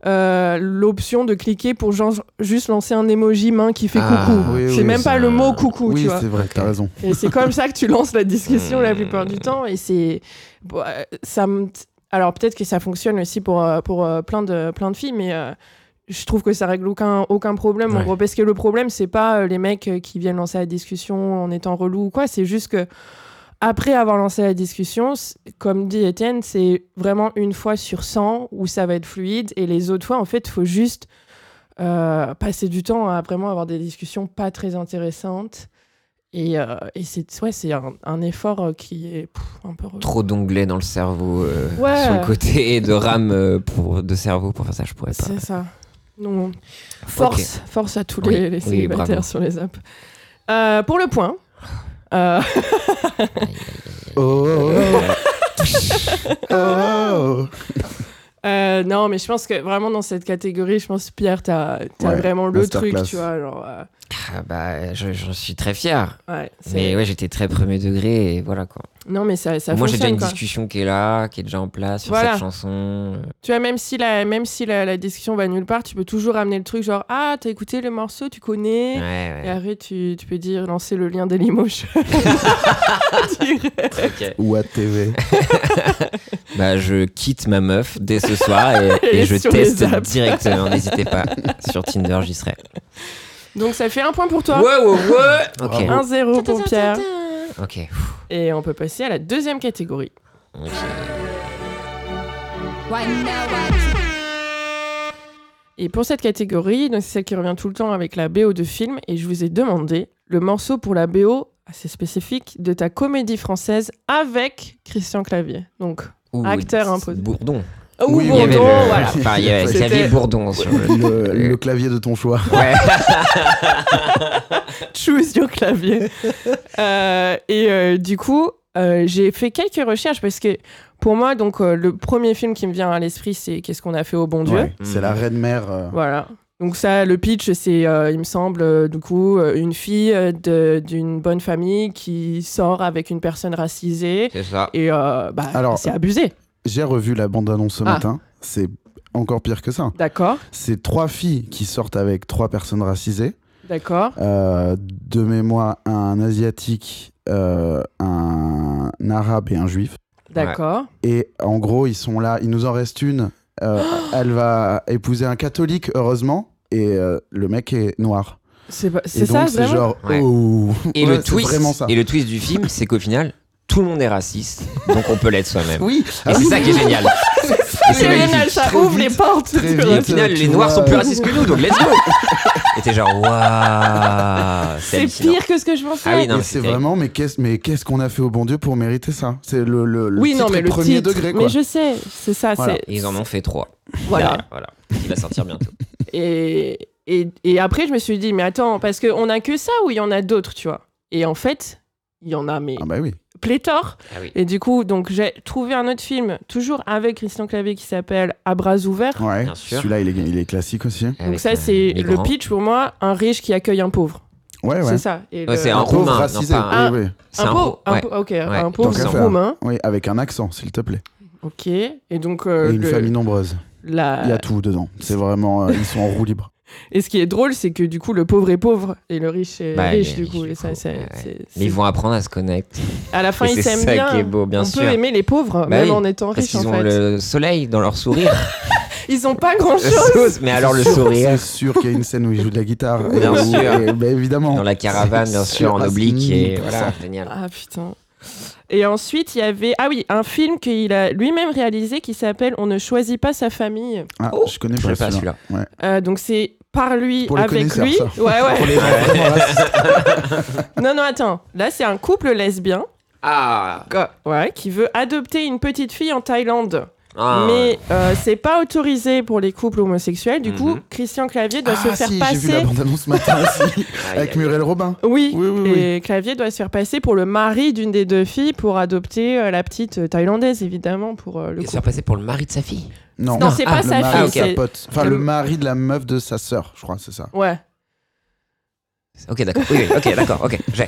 euh, l'option de cliquer pour genre, juste lancer un emoji main qui fait Ah, coucou. oui, c'est oui, même pas le mot coucou, oui tu vois. c'est vrai t'as raison Et c'est comme ça que tu lances la discussion la plupart du temps. Et c'est. bon, euh, ça me- Alors peut-être que ça fonctionne aussi pour, euh, pour plein, de, plein de filles, mais. euh, je trouve que ça règle aucun, aucun problème en gros parce que le problème c'est pas les mecs qui viennent lancer la discussion en étant relou ou quoi c'est juste que après avoir lancé la discussion comme dit Étienne c'est vraiment une fois sur 100 où ça va être fluide et les autres fois en fait il faut juste euh, passer du temps à vraiment avoir des discussions pas très intéressantes et, euh, et c'est ouais, un, un effort euh, qui est pff, un peu. Trop d'onglets dans le cerveau euh, Ouais. sur le côté et de RAM euh, pour, de cerveau pour faire ça, je pourrais pas. C'est ça. Non. Force, force à tous Oui, les, les oui, célibataires bravo. sur les apps. Pour le point. *laughs* euh, *laughs* oh, oh, oh, oh. Euh, non, mais je pense que vraiment dans cette catégorie, je pense Pierre, t'as as Ouais, vraiment le truc, tu vois. Genre, euh, Ah bah, je, je suis très fier. ouais, Mais ouais, j'étais très premier degré et voilà quoi. Non, mais ça, ça Moi, j'ai déjà une quoi. discussion qui est là, qui est déjà en place sur Voilà. cette chanson. euh, Tu vois, même si, la, même si la, la discussion va nulle part, tu peux toujours ramener le truc genre Ah, t'as écouté le morceau, tu connais. Ouais, Et après, tu, tu peux dire lancer le lien Dailymotion. *laughs* Ou à TV *laughs* Bah, je quitte ma meuf dès ce soir et, *laughs* je teste directement. N'hésitez pas. Sur Tinder, j'y serai. Donc ça fait un point pour toi. Ouais, ouais, ouais. Ok. Bravo. 1-0 pour Pierre. Ok. Et on peut passer à la deuxième catégorie. Et pour cette catégorie, donc c'est celle qui revient tout le temps avec la BO de film, et je vous ai demandé le morceau pour la BO assez spécifique de ta comédie française avec Christian Clavier. Donc Ou Acteur imposé. Bourdon. Oh, Oui, Bourdon, le, voilà. enfin, il y avait Xavier Bourdon sur le. le, le clavier de ton choix. Ouais. *laughs* Choose your clavier. Euh, et euh, du coup, euh, j'ai fait quelques recherches parce que pour moi, donc euh, le premier film qui me vient à l'esprit, c'est Qu'est-ce qu'on a fait au bon Dieu? Ouais, C'est la reine mère. euh, Voilà. Donc ça, le pitch, c'est, euh, il me semble, euh, du coup, euh, une fille d'une bonne famille qui sort avec une personne racisée C'est ça. et euh, bah, Alors- c'est abusé. J'ai revu la bande-annonce ce Ah. matin. C'est encore pire que ça. D'accord, C'est trois filles qui sortent avec trois personnes racisées. d'accord. Euh, de mémoire, un asiatique, euh, un arabe et un juif. D'accord. Et en gros, ils sont là. Il nous en reste une. Euh, elle va épouser un catholique, heureusement. Et euh, le mec est noir. C'est pas- c'est ça, vraiment? genre. Ouais. oh. Et, Ouais, le c'est twist, vraiment ça. et le twist du film, c'est qu'au final, tout le monde est raciste, donc on peut l'être soi-même. Oui. Et Ah c'est oui, ça qui est génial. *laughs* Et C'est génial, ça Très ouvre vite, les portes. très tu vite. vois. Au final, les noirs vois, sont plus racistes que nous, donc let's go. *laughs* Et t'es genre, waouh. C'est pire que ce que je pensais. Ah oui, non, Et mais c'est vraiment, mais qu'est-ce, mais qu'est-ce qu'on a fait au bon Dieu pour mériter ça? C'est le, le, le oui, non, mais le premier titre. degré, quoi. Mais je sais, c'est ça. Voilà. Et ils en ont fait trois. Voilà. *laughs* Il va sortir bientôt. Et, et, et après, je me suis dit, mais attends, parce qu'on a que ça ou il y en a d'autres, tu vois? Et en fait, il y en a, mais Ah bah oui. pléthore. Ah oui. Et du coup, donc j'ai trouvé un autre film, toujours avec Christian Clavier, qui s'appelle À bras ouverts. Ouais. Bien sûr. Celui-là, il est, il est classique aussi. Donc ça, euh, c'est le grands. pitch pour moi, un riche qui accueille un pauvre. Ouais, ouais. C'est ça. Et Ouais, le- c'est un Un pauvre roumain, non, racisé. pas un- Oui, un un pauvre, un ouais. pa- ok, Ouais. un pauvre roumain. Oui, avec un accent, s'il te plaît. Ok. Et donc, euh, Et une le- famille nombreuse. la- Il y a tout dedans. C'est vraiment. euh, ils sont en roue libre. Et ce qui est drôle, c'est que du coup, le pauvre est pauvre et le riche est Bah, riche, du coup. riche, Et du ça, coup, c'est, ouais, ouais. c'est- Mais ils vont apprendre à se connecter. À la fin, Et ils c'est s'aiment ça bien. qui est beau, bien On sûr. peut aimer les pauvres, Bah même oui, en étant Parce riches, qu'ils en ont fait. le soleil dans leur sourire. *laughs* Ils ont pas *laughs* grand-chose. Mais alors le sourire. C'est sûr qu'il y a une scène où il joue de la guitare. Bien Et sûr. et- bah, évidemment. Dans la caravane, bien sûr, en sûr, à oblique. Et 1000%. voilà, génial. Ah putain. Et ensuite, il y avait ah oui, un film qu'il a lui-même réalisé qui s'appelle On ne choisit pas sa famille. Ah, Oh, je connais Je pas celui-là. celui-là. Ouais. Euh, donc c'est par lui Pour les avec connaisseurs, lui. ça. Ouais ouais. Pour les gens vraiment racistes. *laughs* non non attends. Là c'est un couple lesbien. Ah, Ouais, qui veut adopter une petite fille en Thaïlande. Ah. Mais euh, c'est pas autorisé pour les couples homosexuels. Du coup, Mhm. Christian Clavier doit Ah, se faire si, j'ai vu la passer. bande-annonce ce matin aussi. *laughs* Aïe, avec aïe, Muriel Robin. Oui, Oui, oui, oui. et Clavier doit se faire passer pour le mari d'une des deux filles pour adopter euh, la petite euh, thaïlandaise, évidemment, pour euh, le Il se couple. faire passer pour le mari de sa fille. Non, Non, c'est Ah, pas le sa mari fille, de sa c'est- pote. Enfin, le- le mari de la meuf de sa sœur, je crois, c'est ça. Ouais. Ok, d'accord. Oui, oui, ok, d'accord. Ok, j'ai.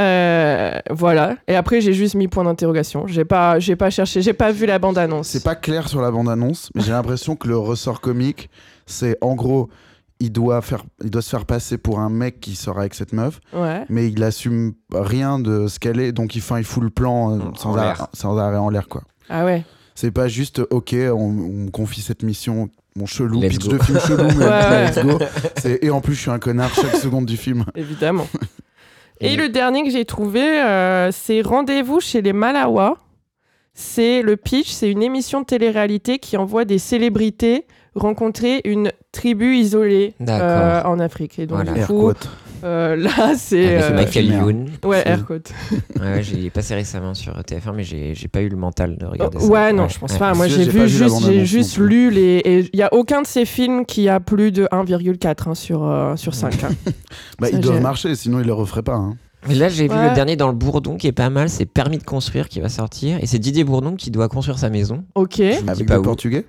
Euh, voilà. Et après, j'ai juste mis point d'interrogation. J'ai pas, j'ai pas cherché, j'ai pas vu la bande annonce. C'est pas clair sur la bande-annonce, mais j'ai l'impression que le ressort comique, c'est en gros, il doit, faire, il doit se faire passer pour un mec qui sort avec cette meuf, Ouais. mais il assume rien de ce qu'elle est, donc il, enfin, il fout le plan euh, En sans, arrêt, sans arrêt en l'air, quoi. Ah ouais. C'est pas juste, ok, on, on me confie cette mission, mon chelou, Let's pitch go. de film chelou, mais Ouais, *laughs* ouais. let's go. Et en plus, je suis un connard chaque seconde du film. *laughs* Évidemment. Et Et- le dernier que j'ai trouvé, euh, c'est Rendez-vous chez les Malawa. C'est le pitch, c'est une émission de télé-réalité qui envoie des célébrités rencontrer une tribu isolée euh, en Afrique. Et donc, Voilà. du coup. Euh, là, c'est. Avec euh, Michael. Youn. Ouais, Aircote. *laughs* Ouais, ouais, j'ai passé récemment sur TF1, mais j'ai pas eu le mental de regarder Oh, ça. ouais, non, je pense pas. Moi, j'ai vu juste, j'ai lu les. Et il y a aucun de ces films qui a plus de 1,4 hein, sur, euh, sur 5. hein. *laughs* Bah, Ça, doivent j'ai- marcher, sinon ils le referaient pas. hein. Mais là, j'ai vu le dernier dans le Bourdon qui est pas mal. C'est Permis de construire qui va sortir. Et c'est Didier Bourdon qui doit construire sa maison. Ok. Avec pas le où. portugais?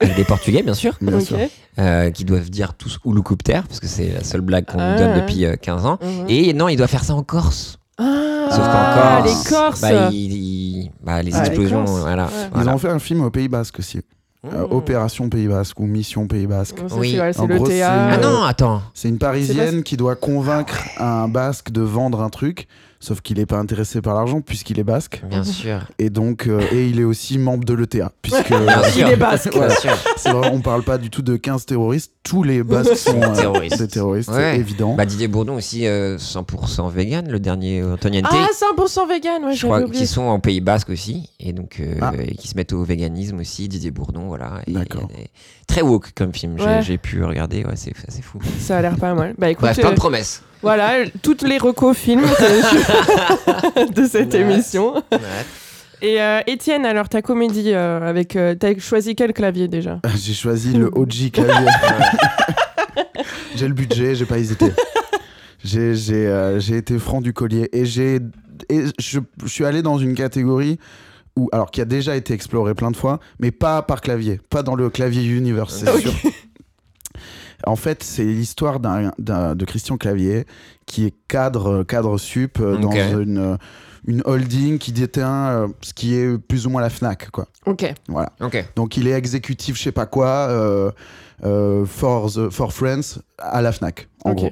Des Portugais, bien sûr. Bien ok. sûr. euh, qui doivent dire tous Houloucopter, parce que c'est la seule blague qu'on Ah. nous donne depuis euh, 15 ans. Mhm. Et non, il doit faire ça en Corse. Ah, Sauf qu'en Corse, les Corses. bah, il- il- bah, les Ah, les explosions, Corses. voilà. Ouais. Ils voilà. ont fait un film au Pays Basque aussi. Euh, Mmh. Opération Pays Basque ou Mission Pays Basque. Oui. c'est le théâtre. Ah non, attends. C'est une Parisienne qui doit convaincre un Basque de vendre un truc, sauf qu'il n'est pas intéressé par l'argent puisqu'il est basque. Bien sûr. Et donc, euh, et il est aussi membre de l'ETA. Puisque Bien euh, sûr. Il est basque. Bien sûr. c'est vrai, on parle pas du tout de 15 terroristes, tous les Basques sont euh, Terroristes. des terroristes, Ouais. c'est évident. Bah, Didier Bourdon aussi, euh, 100% vegan, le dernier euh, Antoniente. Ah, 100% vegan, ouais, je crois oublié. qu'ils sont en Pays Basque aussi, et donc euh, Ah. et qui se mettent au véganisme aussi, Didier Bourdon, voilà. Et D'accord. Très woke comme film, j'ai Ouais. j'ai pu regarder, ouais, c'est c'est fou. Ça a l'air pas mal. Bah écoute, Bref, plein euh, de promesses. Voilà, toutes les recos films *laughs* de cette Ouais. émission. Ouais. Et euh, Étienne, alors ta comédie euh, avec, euh, t'as choisi quel clavier déjà? J'ai choisi le OG clavier. j'ai le budget, j'ai pas hésité. J'ai j'ai, euh, j'ai été franc du collier et j'ai et je, je suis allé dans une catégorie où alors qui a déjà été explorée plein de fois, mais pas par clavier, pas dans le clavier universe, c'est *laughs* sûr. En fait, c'est l'histoire d'un, d'un- de Christian Clavier qui est cadre, cadre sup euh, dans une, euh, une holding qui détient euh, ce qui est plus ou moins la Fnac, quoi. Ok. Voilà. Ok. Donc il est exécutif, je sais pas quoi, euh, euh, for, the- for Friends à la Fnac, en gros.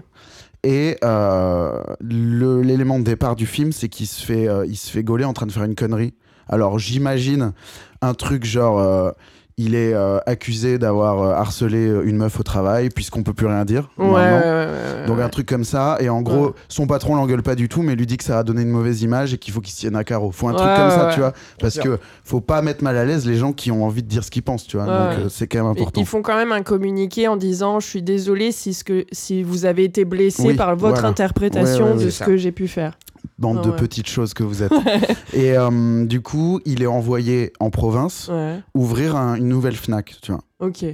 Et euh, le- l'élément de départ du film, c'est qu'il se fait, euh, il se fait gauler en train de faire une connerie. Alors j'imagine un truc genre, euh, il est euh, accusé d'avoir euh, harcelé euh, une meuf au travail, puisqu'on peut plus rien dire. Ouais, ouais, normalement. ouais, ouais, Donc un truc comme ça, et en gros, son patron l'engueule pas du tout, mais lui dit que ça a donné une mauvaise image et qu'il faut qu'il se tienne à carreau. Faut un truc comme ça, tu vois, parce que faut pas mettre mal à l'aise les gens qui ont envie de dire ce qu'ils pensent, tu vois. Donc euh, c'est quand même important. Ils font quand même un communiqué en disant je suis désolé si, ce que, si vous avez été blessé Oui, par votre voilà. interprétation de ce que j'ai pu faire. Bande de ouais. petites choses que vous êtes. *laughs* et euh, du coup, il est envoyé en province Ouais. ouvrir un- une nouvelle Fnac, tu vois. Ok.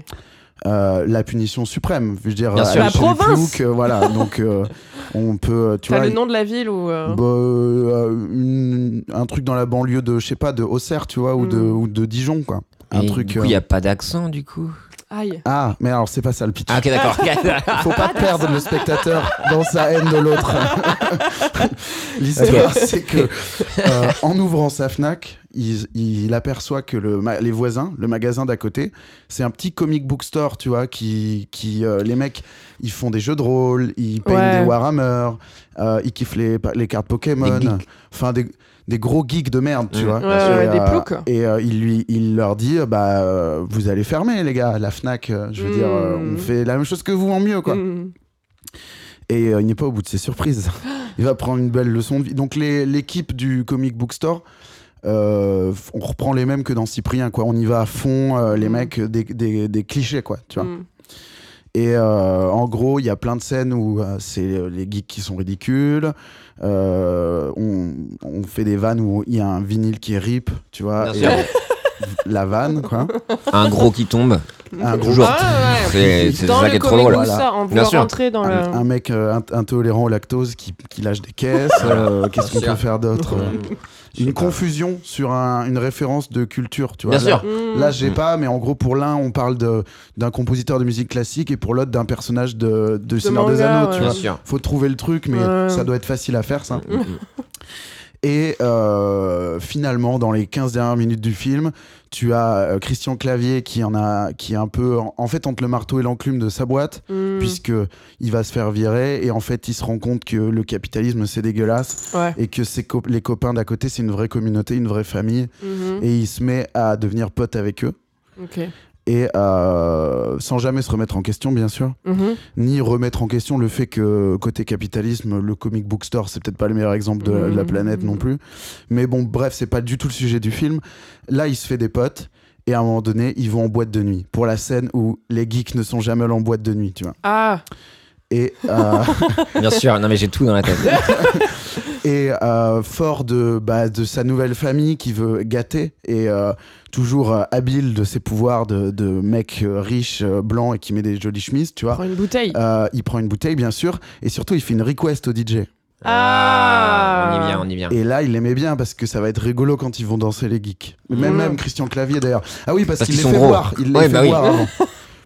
Euh, la punition suprême, je veux dire, Bien aller sûr. La province. euh, voilà. Donc euh, on peut, euh, tu T'as vois. le nom de la ville ou. euh, bah, euh, une- un truc dans la banlieue de, je sais pas, de Auxerre, tu vois, ou, de, Mm. ou de Dijon, quoi. Un Et truc. Du coup, euh, il n'y a pas d'accent, du coup? Aïe. Ah, mais alors c'est pas ça le pitch. Ah, ok, d'accord. *laughs* Faut pas *laughs* perdre le spectateur dans sa haine de l'autre. *laughs* L'histoire, c'est que euh, en ouvrant sa Fnac, il, il aperçoit que le, les voisins, le magasin d'à côté, c'est un petit comic book store, tu vois, qui, qui euh, les mecs, ils font des jeux de rôle, ils peignent Ouais. des Warhammer, euh, ils kiffent les, les cartes Pokémon, Des geeks. Des, gros geeks de merde, tu vois. Ouais, et, des euh, ploucs. et euh, il, lui, il leur dit, euh, bah, euh, vous allez fermer, les gars, la Fnac. euh, je veux dire, on fait la même chose que vous en mieux, quoi. Mm. Et euh, il n'est pas au bout de ses surprises. il va prendre une belle leçon de vie. Donc les- l'équipe du comic book store, euh, on reprend les mêmes que dans Cyprien, quoi. On y va à fond, euh, les Mm. mecs, des, des- des clichés, quoi. Tu vois. Et euh, en gros, il y a plein de scènes où euh, c'est euh, les geeks qui sont ridicules. Euh, on, on fait des vannes où il y a un vinyle qui rip, tu vois. Et, euh, la vanne, quoi. Un gros qui tombe. Un gros Toujours. Ah, ouais. C'est ça qui est trop drôle. Voilà. on Bien sûr. dans un, le. un mec euh, int- intolérant au lactose qui, qui lâche des caisses. euh, *laughs* Qu'est-ce qu'on peut faire d'autre? Euh, Une pas. confusion sur un- une référence de culture, tu vois. Bien là, sûr. Mm. Là, j'ai pas, mais en gros, pour l'un, on parle de- d'un compositeur de musique classique et pour l'autre, d'un personnage de, de Seigneur des Anneaux, ouais. tu Bien vois. sûr. Faut trouver le truc, mais Ouais. ça doit être facile à faire, ça. Mm, mm. Et euh, finalement, dans les 15 dernières minutes du film, tu as euh, Christian Clavier qui en a, qui est un peu, en, en fait, entre le marteau et l'enclume de sa boîte, Mm. puisque il va se faire virer et en fait, il se rend compte que le capitalisme c'est dégueulasse Ouais. et que ses co- les copains d'à côté c'est une vraie communauté, une vraie famille, Mhm. et il se met à devenir pote avec eux. Ok. Et euh, sans jamais se remettre en question, bien sûr, Mhm. ni remettre en question le fait que côté capitalisme, le comic book store, c'est peut-être pas le meilleur exemple de, de la Mhm. planète non plus. Mais bon, bref, c'est pas du tout le sujet du film. Là, il se fait des potes. Et à un moment donné, ils vont en boîte de nuit. Pour la scène où les geeks ne sont jamais allés en boîte de nuit, tu vois. Ah, Et, euh, *laughs* Bien sûr. Non, mais j'ai tout dans la tête. *laughs* et euh, fort de, bah, de sa nouvelle famille qui veut gâter et euh, toujours euh, habile de ses pouvoirs de, de mec euh, riche, euh, blanc et qui met des jolies chemises, tu vois. prends une bouteille. Euh, il prend une bouteille, bien sûr, et surtout, il fait une request au DJ. Ah. On y vient, on y vient. Et là, il aimait bien parce que ça va être rigolo quand ils vont danser les geeks. Même, Mm. même Christian Clavier d'ailleurs. Ah oui, parce, Parce qu'il les fait gros. boire. Il les Ouais, fait bah oui. boire avant. *laughs*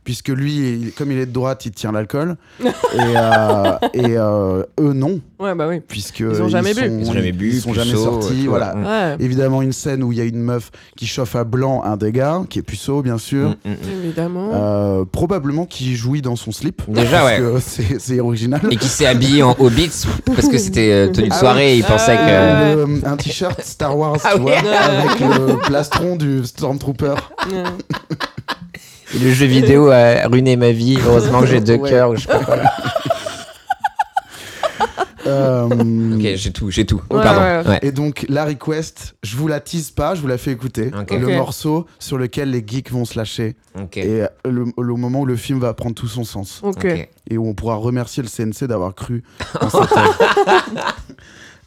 Puisque lui, il- comme il est de droite, il tient l'alcool. *laughs* et euh, et euh, eux, non. Ouais, bah oui. Puisque Ils ont jamais bu. sont- Ils ont jamais bu, Ils sont jamais puceau, sortis. Voilà. Mm. Ouais, Évidemment, une scène où il y a une meuf qui chauffe à blanc un des gars, qui est puceau, bien sûr. Mm, mm, mm. évidemment. Euh, probablement qui jouit dans son slip. Déjà, parce ouais. que C'est original. Et qui s'est habillé en Hobbits parce que c'était tenue de Ah soirée et il Ah pensait que. Le- un t-shirt Star Wars, Ah tu oui. vois, avec le plastron du Stormtrooper. Le jeu vidéo a ruiné ma vie. Heureusement que j'ai deux Ouais. cœurs. ou je sais pas quoi. *laughs* Euh, Ok, j'ai tout, j'ai tout. Ouais, Pardon. ouais. Ouais. Et donc, la request, je vous la tease pas, je vous la fais écouter. Ok. Le Ok. morceau sur lequel les geeks vont se lâcher. Ok. Et euh, le, le moment où le film va prendre tout son sens. Ok. Ok. Et où on pourra remercier le CNC d'avoir cru *laughs* en cette œuvre.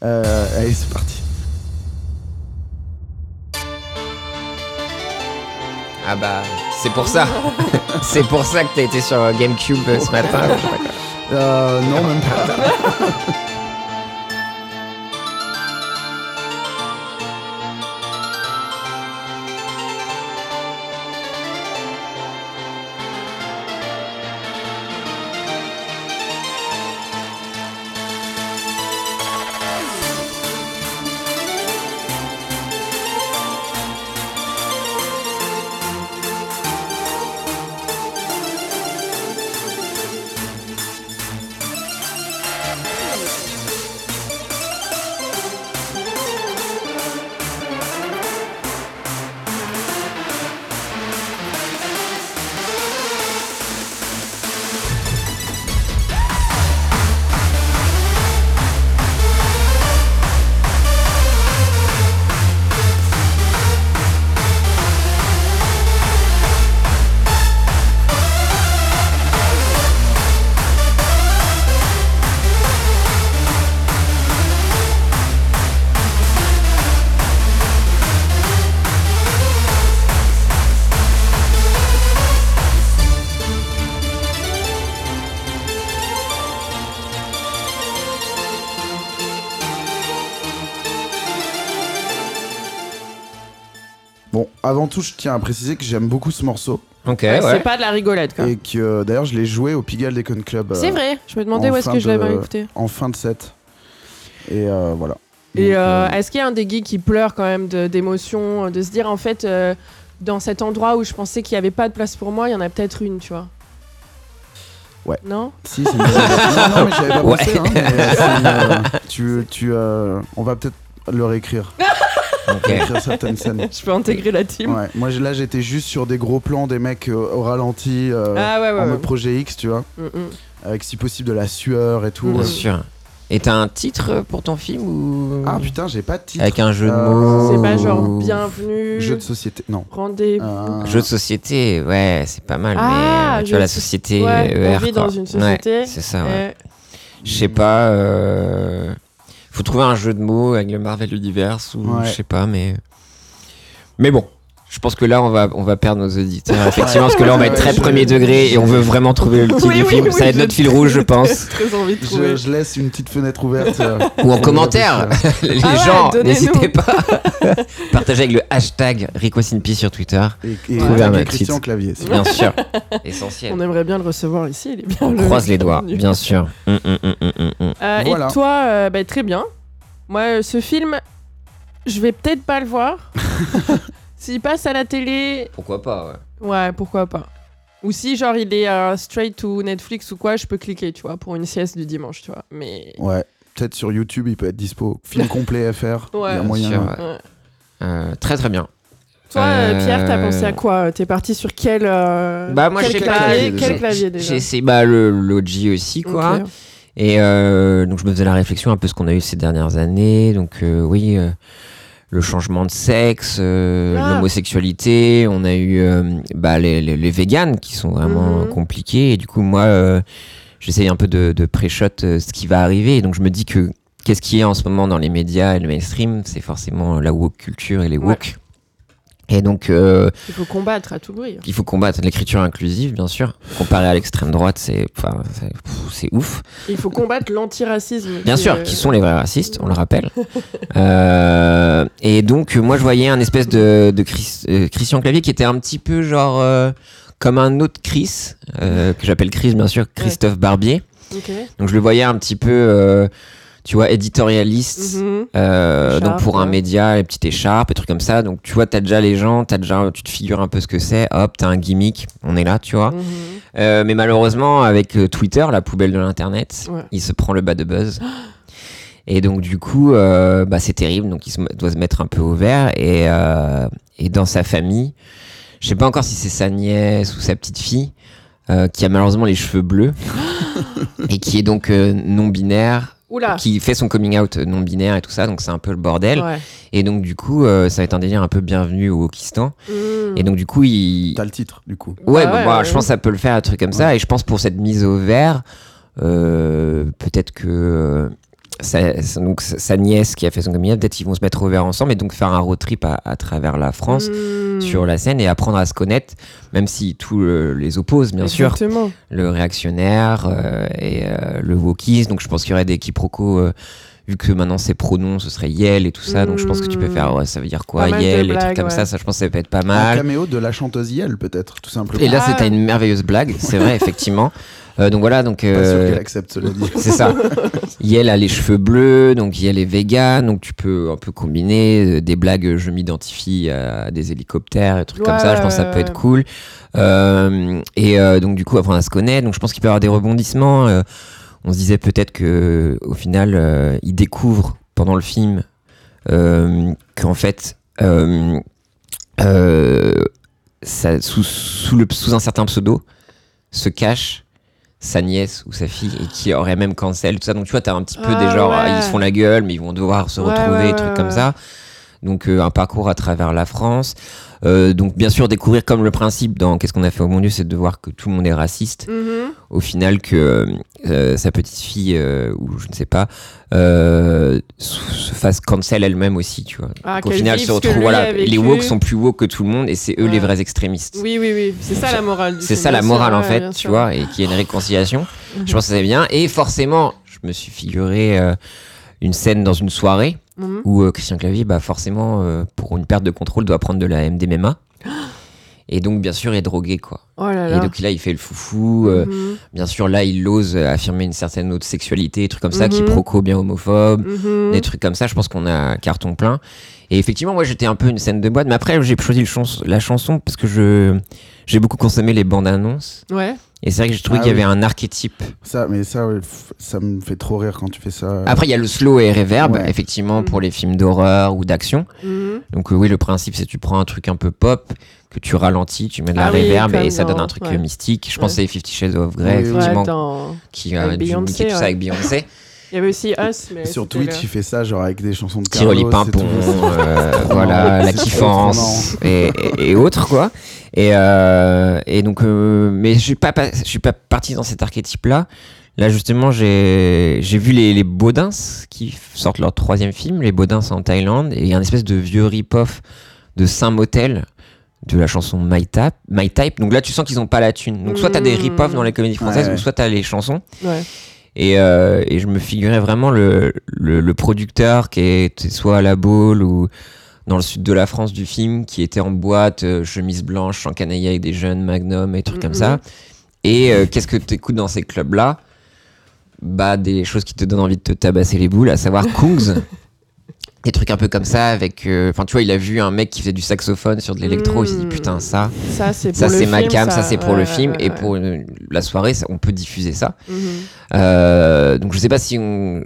Euh, allez, c'est parti. Ah bah, c'est pour ça. *laughs* c'est pour ça que t'as été sur GameCube euh, ce matin. Euh, non, même pas. *laughs* avant tout, je tiens à préciser que j'aime beaucoup ce morceau. Ok, Ouais, ouais. C'est pas de la rigolade, quoi. Et que euh, d'ailleurs, je l'ai joué au Pigalle Decon Club. euh, C'est vrai, je me demandais en où est-ce fin que je l'avais de- écouté. En fin de set. Et euh, voilà. Et euh, euh, est-ce qu'il y a un des geeks qui pleure quand même de- d'émotion, de se dire en fait, euh, dans cet endroit où je pensais qu'il n'y avait pas de place pour moi, il y en a peut-être une, tu vois Ouais. Non? Si, c'est une bonne idée. Non, non, mais j'avais pas Ouais. pensé. Hein, mais c'est une, euh, tu, tu, euh, on va peut-être le réécrire. *laughs* Ok. Écrire certaines scènes. Je peux intégrer la team. Ouais. Moi, là, j'étais juste sur des gros plans, des mecs euh, au ralenti, euh, Ah ouais, ouais. en ouais. mode projet X, tu vois, Mm, mm. avec si possible de la sueur et tout. Mm. Bien sûr. Et t'as un titre pour ton film ou? Ah putain, j'ai pas de titre. Avec un jeu de Euh, mots C'est pas genre bienvenue, Jeu de société. Non. rendez-vous. Euh, Jeu de société, ouais, c'est pas mal. Ah, mais tu jeu vois, de la so- société ouais, ER. on vit quoi. dans une Ouais, société. c'est ça, ouais. Eh, Je sais pas. euh, Faut trouver un jeu de mots avec le Marvel Universe ou Ouais. je sais pas, mais. Mais bon. Je pense que là, on va, on va perdre nos auditeurs, effectivement, parce que là, on va être très premier degré et on veut vraiment trouver le titre Oui, du oui, film. oui, ça va être notre fil rouge, je *laughs* pense. Très envie de trouver. je, je laisse une petite fenêtre ouverte. euh, *laughs* Ou en commentaire. *laughs* Les Ah gens, n'hésitez pas. Partagez avec le hashtag RicoSinpi sur Twitter. Et, et Trouver un Christian titre. Clavier. Bien sûr. Essentiel. On aimerait bien le recevoir ici, il est bien On le- croise les doigts, bien sûr. Euh, Voilà. Et toi, euh, bah, très bien. Moi, euh, ce film, je vais peut-être pas le voir. S'il passe à la télé, Pourquoi pas, ouais. ouais, pourquoi pas. Ou si, genre, il est euh, straight to Netflix ou quoi, je peux cliquer, tu vois, pour une sieste du dimanche, tu vois. Mais. Ouais. Peut-être sur YouTube, il peut être dispo. Film *laughs* complet FR. il y Ouais, a moyen. sûr, ouais. ouais. Ouais. Euh, très très bien. Toi, euh, Pierre, t'as pensé à quoi T'es parti sur quel. euh, Bah, moi, quel j'ai clavier, Quel clavier déjà J'ai essayé bah, le l'OG aussi, quoi. Et euh, donc, je me faisais la réflexion un peu ce qu'on a eu ces dernières années. Donc, euh, oui, euh, le changement de sexe, euh, Ah. l'homosexualité. On a eu euh, bah, les, les, les véganes qui sont vraiment Mhm. compliqués. Et du coup, moi, euh, j'essaye un peu de, de pré-shot euh, ce qui va arriver. Et donc, je me dis que qu'est-ce qui est en ce moment dans les médias et le mainstream C'est forcément la woke culture et les Ouais. Et donc, euh, Il faut combattre à tout bruit. il faut combattre l'écriture inclusive, bien sûr. Comparé à l'extrême droite, c'est enfin, c'est- ouf. Il faut combattre l'antiracisme. Bien sûr, euh, qui sont les vrais racistes, on le rappelle. *laughs* Euh, et donc, euh, moi, je voyais un espèce de, de Chris- euh, Christian Clavier qui était un petit peu genre euh, comme un autre Chris, euh, que j'appelle Chris, bien sûr, Christophe Barbier. Donc, je le voyais un petit peu, euh, tu vois, éditorialiste. Mhm. Euh, donc pour un média, les petites écharpes, des trucs comme ça. Donc tu vois, t'as déjà les gens, as déjà, tu te figures un peu ce que c'est. Hop, t'as un gimmick, on est là, tu vois. Mhm. Euh, mais malheureusement, avec euh, Twitter, la poubelle de l'internet, Ouais. il se prend le bas de buzz. *gasps* Et donc du coup, euh, bah, c'est terrible. Donc il se- doit se mettre un peu au vert. Et, euh, et dans sa famille, je sais pas encore si c'est sa nièce ou sa petite fille. euh, qui a malheureusement les cheveux bleus *gasps* et qui est donc non binaire Oula. qui fait son coming out non binaire et tout ça, donc c'est un peu le bordel. Ouais. Et donc du coup, euh, ça va être un délire un peu bienvenu au Wokistan. Mhm. Et donc du coup, il... T'as le titre, du coup. Ouais, Bah bah, ouais, bah, ouais. je pense que ça peut le faire, un truc comme ça. Et je pense pour cette mise au vert, euh, peut-être que euh, sa, sa- donc, sa nièce qui a fait son coming out, peut-être qu'ils vont se mettre au vert ensemble et donc faire un road trip à, à travers la France. Mhm. Mm. sur la scène et apprendre à se connaître, même si tout les oppose, bien sûr. Exactement. Le réactionnaire euh, et euh, le wokisme. Donc je pense qu'il y aurait des quiproquos. euh, Vu que maintenant c'est pronom, ce serait Yel et tout ça, donc je pense que tu peux Mm. faire, ouais, ça veut dire quoi, Yel, et trucs comme ouais. ça, ça je pense que ça peut être pas Un mal. caméo de la chanteuse Yel, peut-être, tout simplement. Et là, Ah. c'était une merveilleuse blague, c'est vrai, *laughs* effectivement. Euh, donc voilà, donc Pas sûr euh, qu'elle accepte, cela dit. c'est ça. *laughs* Yel a les cheveux bleus, donc Yel est vegan, donc tu peux un peu combiner euh, des blagues. Je m'identifie à des hélicoptères, et trucs comme ça. Je pense que ça peut être cool. Euh, et euh, donc du coup, apprendre à se connaître. Donc je pense qu'il peut y avoir des rebondissements. Euh, on se disait peut-être que au final, euh, il découvre pendant le film euh, qu'en fait. euh, euh, ça, sous, sous, le, sous un certain pseudo se cache sa nièce ou sa fille et qui aurait même cancel tout ça. Donc tu vois t'as un petit peu des Ah, genres ouais. ils se font la gueule mais ils vont devoir se retrouver ouais, trucs comme ça donc euh, un parcours à travers la France Euh, donc bien sûr découvrir comme le principe dans qu'est-ce qu'on a fait au bon Dieu c'est de voir que tout le monde est raciste Mhm. au final que euh, sa petite fille ou je ne sais pas se se fasse cancel elle-même aussi tu vois Ah, au final se retrouve voilà les woke sont plus woke que tout le monde et c'est eux Ouais. les vrais extrémistes Oui, oui, oui. C'est ça la morale. c'est ça la morale sûr, en fait, tu sûr. vois, et qu'il y a une réconciliation. Mhm. Je pense que c'est bien. Et forcément, je me suis figuré euh, une scène dans une soirée Mhm. où euh, Christian Clavier, bah forcément, euh, pour une perte de contrôle, doit prendre de la MDMA. *gasps* Et donc, bien sûr, il est drogué, quoi. Oh là Et donc là, il fait le foufou. euh, Mhm. Bien sûr, là, il ose affirmer une certaine autre sexualité, des trucs comme ça, Mhm. quiproquo bien homophobe, des trucs comme ça. Je pense qu'on a carton plein. Et effectivement, moi, j'étais un peu une scène de boîte. Mais après, j'ai choisi le chans- la chanson parce que je j'ai beaucoup consommé les bandes annonces. Ouais. Et c'est vrai que j'ai trouvé Ah qu'il y oui. avait un archétype. Ça, mais ça, ouais, ça me fait trop rire quand tu fais ça. Après, il y a le slow et reverb, Ouais. effectivement, Mm. pour les films d'horreur ou d'action. Mhm. Donc, euh, oui, le principe, c'est que tu prends un truc un peu pop, que tu ralentis, tu mets de la Ah oui, reverb et ça donne un truc ouais. euh, mystique. Je pense c'est Fifty Shades of Grey, effectivement, Ouais, dans- qui dû Beyoncé, niquer tout ça avec Beyoncé. *laughs* Il y avait aussi Us, mais. Sur Twitch, il fait ça, genre avec des chansons de Carlos. et Pimpon, euh, *laughs* voilà, la kiffance et, et- et autres, quoi. Et, euh, et donc, euh, mais je suis pas, pas- je suis pas parti dans cet archétype-là. Là, justement, j'ai j'ai vu les, les Baudins qui sortent leur troisième film, les Baudins en Thaïlande, et il y a un espèce de vieux rip-off de Saint-Motel de la chanson My, Tap, My Type. Donc là, tu sens qu'ils ont pas la thune. Donc, soit tu as des Mm. rip-off dans les comédies françaises, Ouais. ou soit tu as les chansons. Ouais. Et, euh, et je me figurais vraiment le, le, le producteur qui était soit à la Baule ou dans le sud de la France du film, qui était en boîte, euh, chemise blanche, en canaille avec des jeunes magnum et trucs comme Mhm. ça. Et euh, qu'est-ce que tu écoutes dans ces clubs-là? Bah, des choses qui te donnent envie de te tabasser les boules, à savoir Kungs. *laughs* des trucs un peu comme ça, avec. euh, Enfin, tu vois, il a vu un mec qui faisait du saxophone sur de l'électro, il s'est dit Mhm. putain, ça, Ça, c'est ça ma cam, ça, c'est pour ouais, le film, ouais, et pour la soirée, ça- on peut diffuser ça. Mhm. Euh, donc je sais pas si on,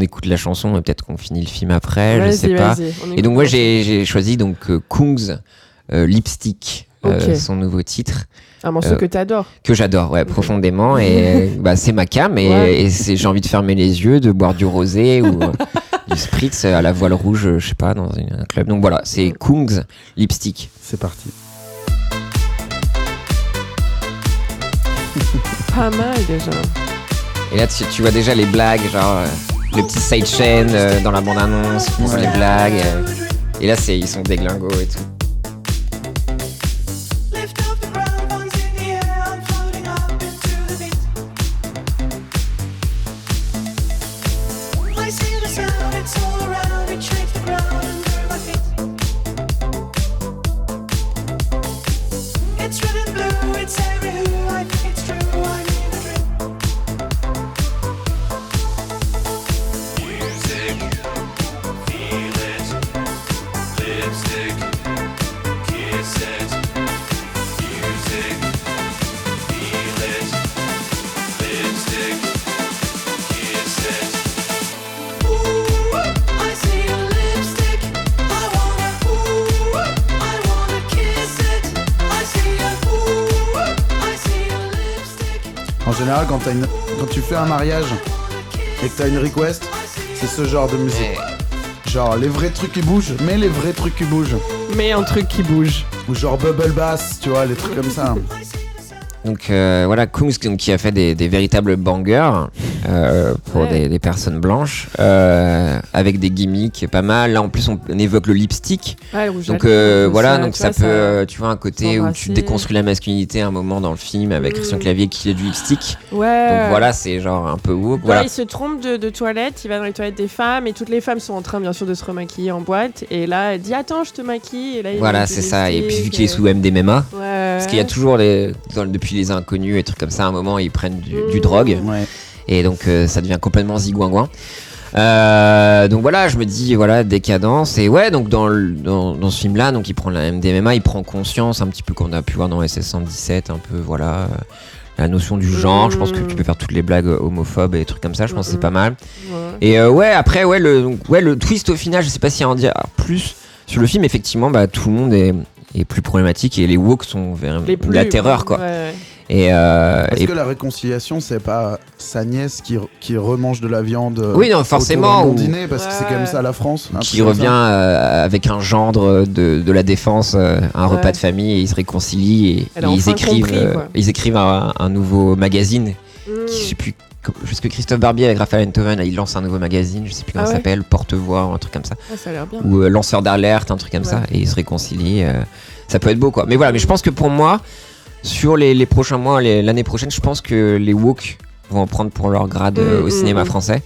écoute la chanson, mais peut-être qu'on finit le film après, je sais pas. Et donc moi j'ai choisi donc euh, Kungs Lipstick, son nouveau titre Un morceau euh, que t'adores. que j'adore, ouais, profondément et *laughs* bah c'est ma cam et, Ouais. et j'ai envie de fermer les yeux, de boire du rosé ou *laughs* du spritz à la voile rouge, je sais pas, dans un club. Donc voilà, c'est. Kungs Lipstick. C'est parti. *laughs* Pas mal déjà. Et là, tu, tu vois déjà les blagues, genre euh, le petit sidechain euh, dans la bande-annonce les blagues. euh. et là, c'est ils sont déglingos et tout. Une... quand tu fais un mariage et que t'as une request, c'est ce genre de musique. Et- Genre les vrais trucs qui bougent, mais les vrais trucs qui bougent. Mais un truc qui bouge. Ou genre bubble bass, tu vois, les trucs comme ça. Donc euh, voilà, Kungs donc, qui a fait des, des véritables bangers euh, pour Ouais. des, des personnes blanches, euh, avec des gimmicks pas mal. Là en plus on, on évoque le lipstick. Ouais, le Donc euh, voilà, ça, donc ça vois, peut, tu vois, un côté où tu déconstruis la masculinité à un moment dans le film avec Mm. Christian Clavier qui est du lipstick. Ouais. Donc voilà, c'est genre un peu woke. Ouais, Voilà. il se trompe de, de toilette, il va dans les toilettes des femmes et toutes les femmes sont en train bien sûr de se remaquiller en boîte et là elle dit attends je te maquille et là il Voilà, c'est ça. Et puis vu qu'il est sous MDMA, ouais. parce qu'il y a toujours les, dans- depuis les inconnus et trucs comme ça, à un moment ils prennent du, du drogue. Ouais. Et donc euh, ça devient complètement zigouingouin. Euh, donc voilà, je me dis voilà décadence et ouais donc dans le- dans, dans ce film là donc il prend la MDMA, il prend conscience un petit peu qu'on a pu voir dans SS117 un peu voilà euh, la notion du genre. Je pense que tu peux faire toutes les blagues homophobes et des trucs comme ça. Je pense que c'est pas mal. Ouais. Et euh, ouais après ouais le donc, ouais le twist au final, je sais pas s'il y a à en dire plus sur le film. Effectivement bah tout le monde est est plus problématique et les woke sont vers la terreur quoi. Ouais, ouais. Et, euh, Est-ce et que la réconciliation, c'est pas sa nièce qui, qui remange de la viande euh, Oui, non, forcément, dîner parce que c'est quand même Ouais. ça la France. un qui comme revient euh, avec un gendre de, de la défense, euh, un Ouais. repas de famille, et ils se réconcilient et, ils enfin écrivent, compris, euh, ils écrivent un, un nouveau magazine. Mm. Qui, je sais plus, sais que Christophe Barbier avec Raphaël Enthoven, il lance un nouveau magazine, je sais plus comment Ah ça s'appelle, Porte-Voix ou un truc comme ça, Ah, ça a l'air bien. ou euh, lanceur d'alerte, un truc comme Ouais. ça, et ils se réconcilient. euh, ça peut être beau quoi. Mais voilà, mais je pense que pour moi, sur les, les prochains mois, l'année prochaine, je pense que les woke vont en prendre pour leur grade euh, Mm, au mm, cinéma mm. français.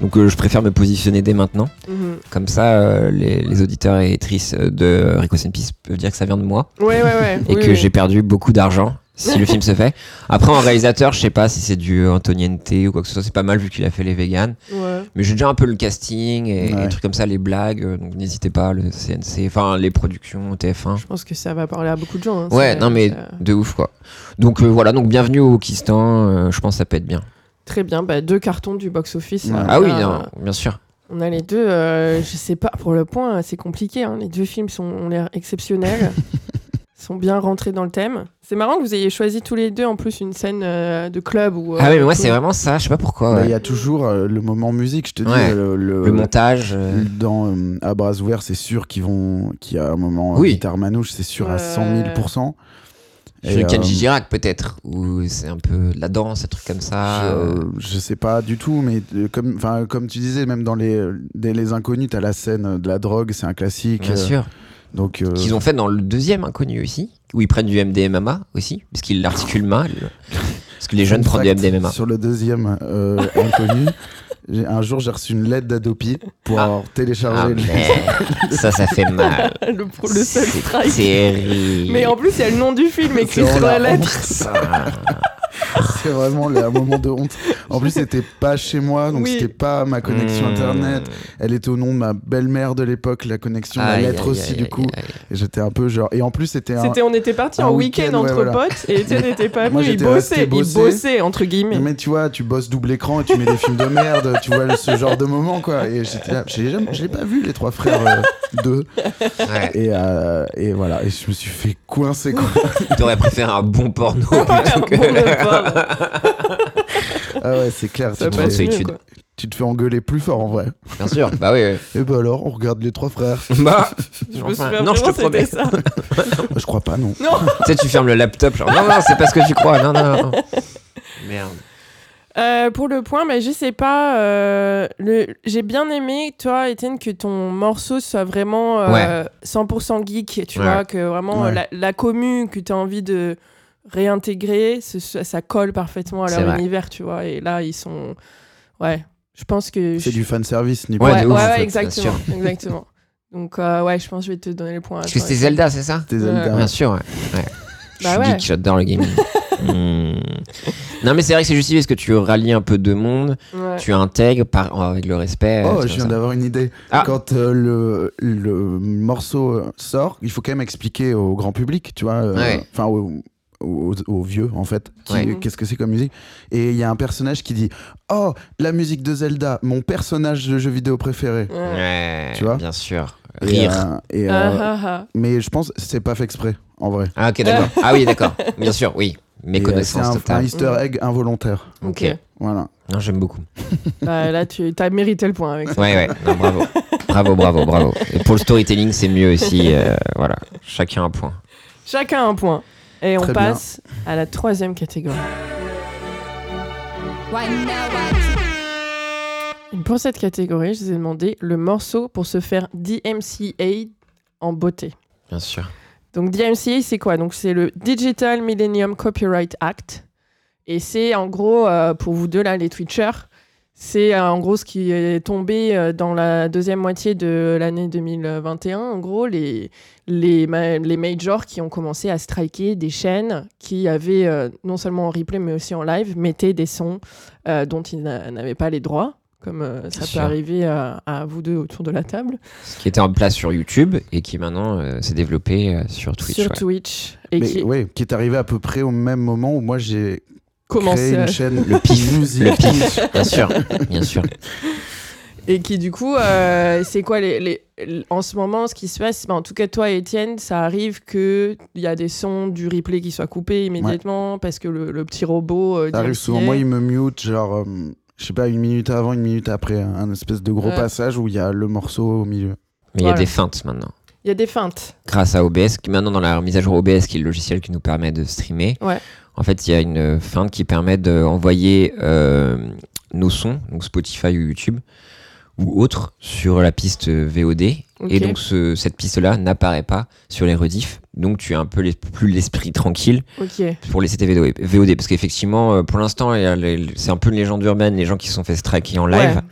Donc euh, je préfère me positionner dès maintenant. Mhm. Comme ça, euh, les, les auditeurs et auditrices de Rico Peace peuvent dire que ça vient de moi Ouais, ouais, ouais. et Oui, que oui. j'ai perdu beaucoup d'argent si le film se fait. Après, en réalisateur, je sais pas si c'est du Antoniente ou quoi que ce soit. C'est pas mal vu qu'il a fait les véganes. Ouais. Mais j'ai déjà un peu le casting et, Ouais. des trucs comme ça, les blagues. euh, Donc n'hésitez pas, le CNC, enfin les productions TF1. Je pense que ça va parler à beaucoup de gens. hein, Ouais, non mais ça- de ouf quoi. Donc euh, voilà, donc bienvenue au Kistan. euh, je pense que ça peut être bien. Très bien, bah, deux cartons du box-office. Ouais. là. Ah oui, non, bien sûr. On a les deux, euh, je sais pas, pour le point, c'est compliqué. hein. Les deux films sont, ont l'air exceptionnels. *laughs* sont bien rentrés dans le thème. C'est marrant que vous ayez choisi tous les deux en plus une scène euh, de club. Où, ah oui, mais moi tout- c'est vraiment ça. Je sais pas pourquoi. Bah, Il ouais. y a toujours euh, le moment musique, je te dis. Ouais. euh, le, Le montage. euh, Dans euh, À bras ouverts, c'est sûr qu'ils vont, qu'il y a un moment Oui. guitare manouche, c'est sûr à 100 000 Et, Sur euh, Kenji Girac peut-être, où c'est un peu de la danse, un truc comme ça. euh, Je, je sais pas du tout, mais euh, comme, enfin, comme tu disais, même dans les, des les inconnus, t'as la scène de la drogue, c'est un classique. Bien euh, sûr. Donc, euh, Qu'ils ont fait dans le deuxième inconnu aussi, où ils prennent du MDMA aussi, parce qu'ils l'articulent mal. Parce que les jeunes prennent du MDMA. Sur le deuxième euh, inconnu, *laughs* un jour j'ai reçu une lettre d'Adopi pour Ah. avoir Ah le- ça, ça fait mal. *laughs* le, pro- le seul C'est strike. terrible. Mais en plus, il y a le nom du film écrit sur la lettre. *laughs* C'est vraiment le- un moment de honte. En plus, c'était pas chez moi, donc Oui. c'était pas ma connexion hmm. internet. Elle était au nom de ma belle-mère de l'époque, la connexion, la Aïe, lettre aïe, aussi, aïe, du coup. aïe. Et j'étais un peu genre. Et en plus, c'était un. On était parti en week-end week-end, ouais, entre voilà. potes et Étienne n'était pas venu. Il bossait, il bossait entre guillemets. Mais tu vois, tu bosses double écran et tu mets des films de merde, tu vois ce genre de moment quoi. Et j'étais là, j'ai jamais, j'ai pas vu les trois frères euh, deux. Ouais. Et, euh, et voilà, et je me suis fait coincer quoi. T'aurais préféré un bon porno *laughs* Ouais, plutôt que. *laughs* Ah ouais, c'est clair, ça tu te, fais, tu te engueuler plus fort en vrai. Bien sûr, bah oui. oui. Et bah alors, on regarde les trois frères. *laughs* Bah, Je me souviens non, je te promets. ça. *laughs* Je crois pas, non. Non. Tu sais, tu fermes le laptop, genre, non, non, c'est pas ce que tu crois, non, non. non. Merde. Euh, pour le point, mais je sais pas. euh, le... J'ai bien aimé, toi, Étienne, que ton morceau soit vraiment euh, 100% geek. Tu Ouais. vois, que vraiment Ouais. la, la commu que tu as envie de réintégrer, ça, ça colle parfaitement à leur univers, tu vois. Et là, ils sont. Ouais, je pense que. C'est je- du fan service, ni Ouais, pas. de ouais, ouf, ouais, en fait, exactement. exactement. *laughs* Donc, euh, ouais, je pense que je vais te donner le point. Parce que c'était. Zelda, c'est ça? C'était Zelda. Bien sûr, ouais. ouais. Je Bah suis ouais. geek, j'adore le gaming. *laughs* Hmm. Non, mais c'est vrai que c'est justifié parce que tu rallies un peu de monde, Ouais. tu intègres par, avec le respect. Oh, je viens d'avoir une idée. Ah. Quand euh, le, le morceau euh, sort, il faut quand même expliquer au grand public, tu vois. euh, Ouais. Aux, vieux, en fait. qui- Ouais. Qu'est-ce que c'est comme musique? Et il y a un personnage qui dit Oh, la musique de Zelda, mon personnage de jeu vidéo préféré. Ouais. Tu vois? bien sûr. Et, Rire. euh, et, euh, Ah, ah, ah. Mais je pense que c'est pas fait exprès, en vrai. Ah, ok, d'accord. *laughs* ah oui, d'accord. Bien sûr, oui. Et, euh, Méconnaissance C'est un, un totale. easter egg involontaire. Ok. Ok. Voilà. Non, j'aime beaucoup. Bah, là, tu as mérité le point avec ça. Ouais, ouais. Non, bravo. bravo, bravo, bravo. Et pour le storytelling, c'est mieux aussi. euh, voilà. Chacun un point. Chacun un point. Et on Très bien. passe à la troisième catégorie. Pour cette catégorie, je vous ai demandé le morceau pour se faire DMCA en beauté. Bien sûr. Donc DMCA, c'est quoi? Donc c'est le Digital Millennium Copyright Act. Et c'est en gros, euh, pour vous deux là, les Twitchers, c'est euh, en gros ce qui est tombé euh, dans la deuxième moitié de l'année 2021. En gros, les, les, ma- les majors qui ont commencé à striker des chaînes qui avaient, euh, non seulement en replay mais aussi en live, mettaient des sons euh, dont ils n'a- n'avaient pas les droits. Comme euh, ça peut sûr. arriver à, à vous deux autour de la table. Ce qui était en place sur YouTube et qui maintenant euh, s'est développé euh, sur Twitch. sur ouais. Twitch. Et Mais qui ouais, qui est arrivé à peu près au même moment où moi j'ai commence créé à- une chaîne Le pif, le pif, bien sûr, bien sûr. Et qui, du coup, euh, c'est quoi les, les- En ce moment, ce qui se passe, bah, en tout cas, toi, Étienne, ça arrive qu'il y a des sons du replay qui soient coupés immédiatement parce que le, le petit robot. euh, Ça arrive souvent. Moi, il me mute, genre, euh, je sais pas, une minute avant, une minute après, un espèce de gros Ouais. passage où il y a le morceau au milieu. Mais il y a des feintes maintenant. Il y a des feintes. Grâce à OBS, qui maintenant dans la mise à jour OBS, qui est le logiciel qui nous permet de streamer, Ouais. en fait, il y a une feinte qui permet d'envoyer euh, nos sons, donc Spotify ou YouTube, ou autres, sur la piste VOD. Et donc, ce- cette piste-là n'apparaît pas sur les rediffs. Donc, tu as un peu les- plus l'esprit tranquille pour les CT VOD. VOD, parce qu'effectivement, euh, pour l'instant, c'est un peu une légende urbaine, les gens qui se sont fait striker en live. Ouais.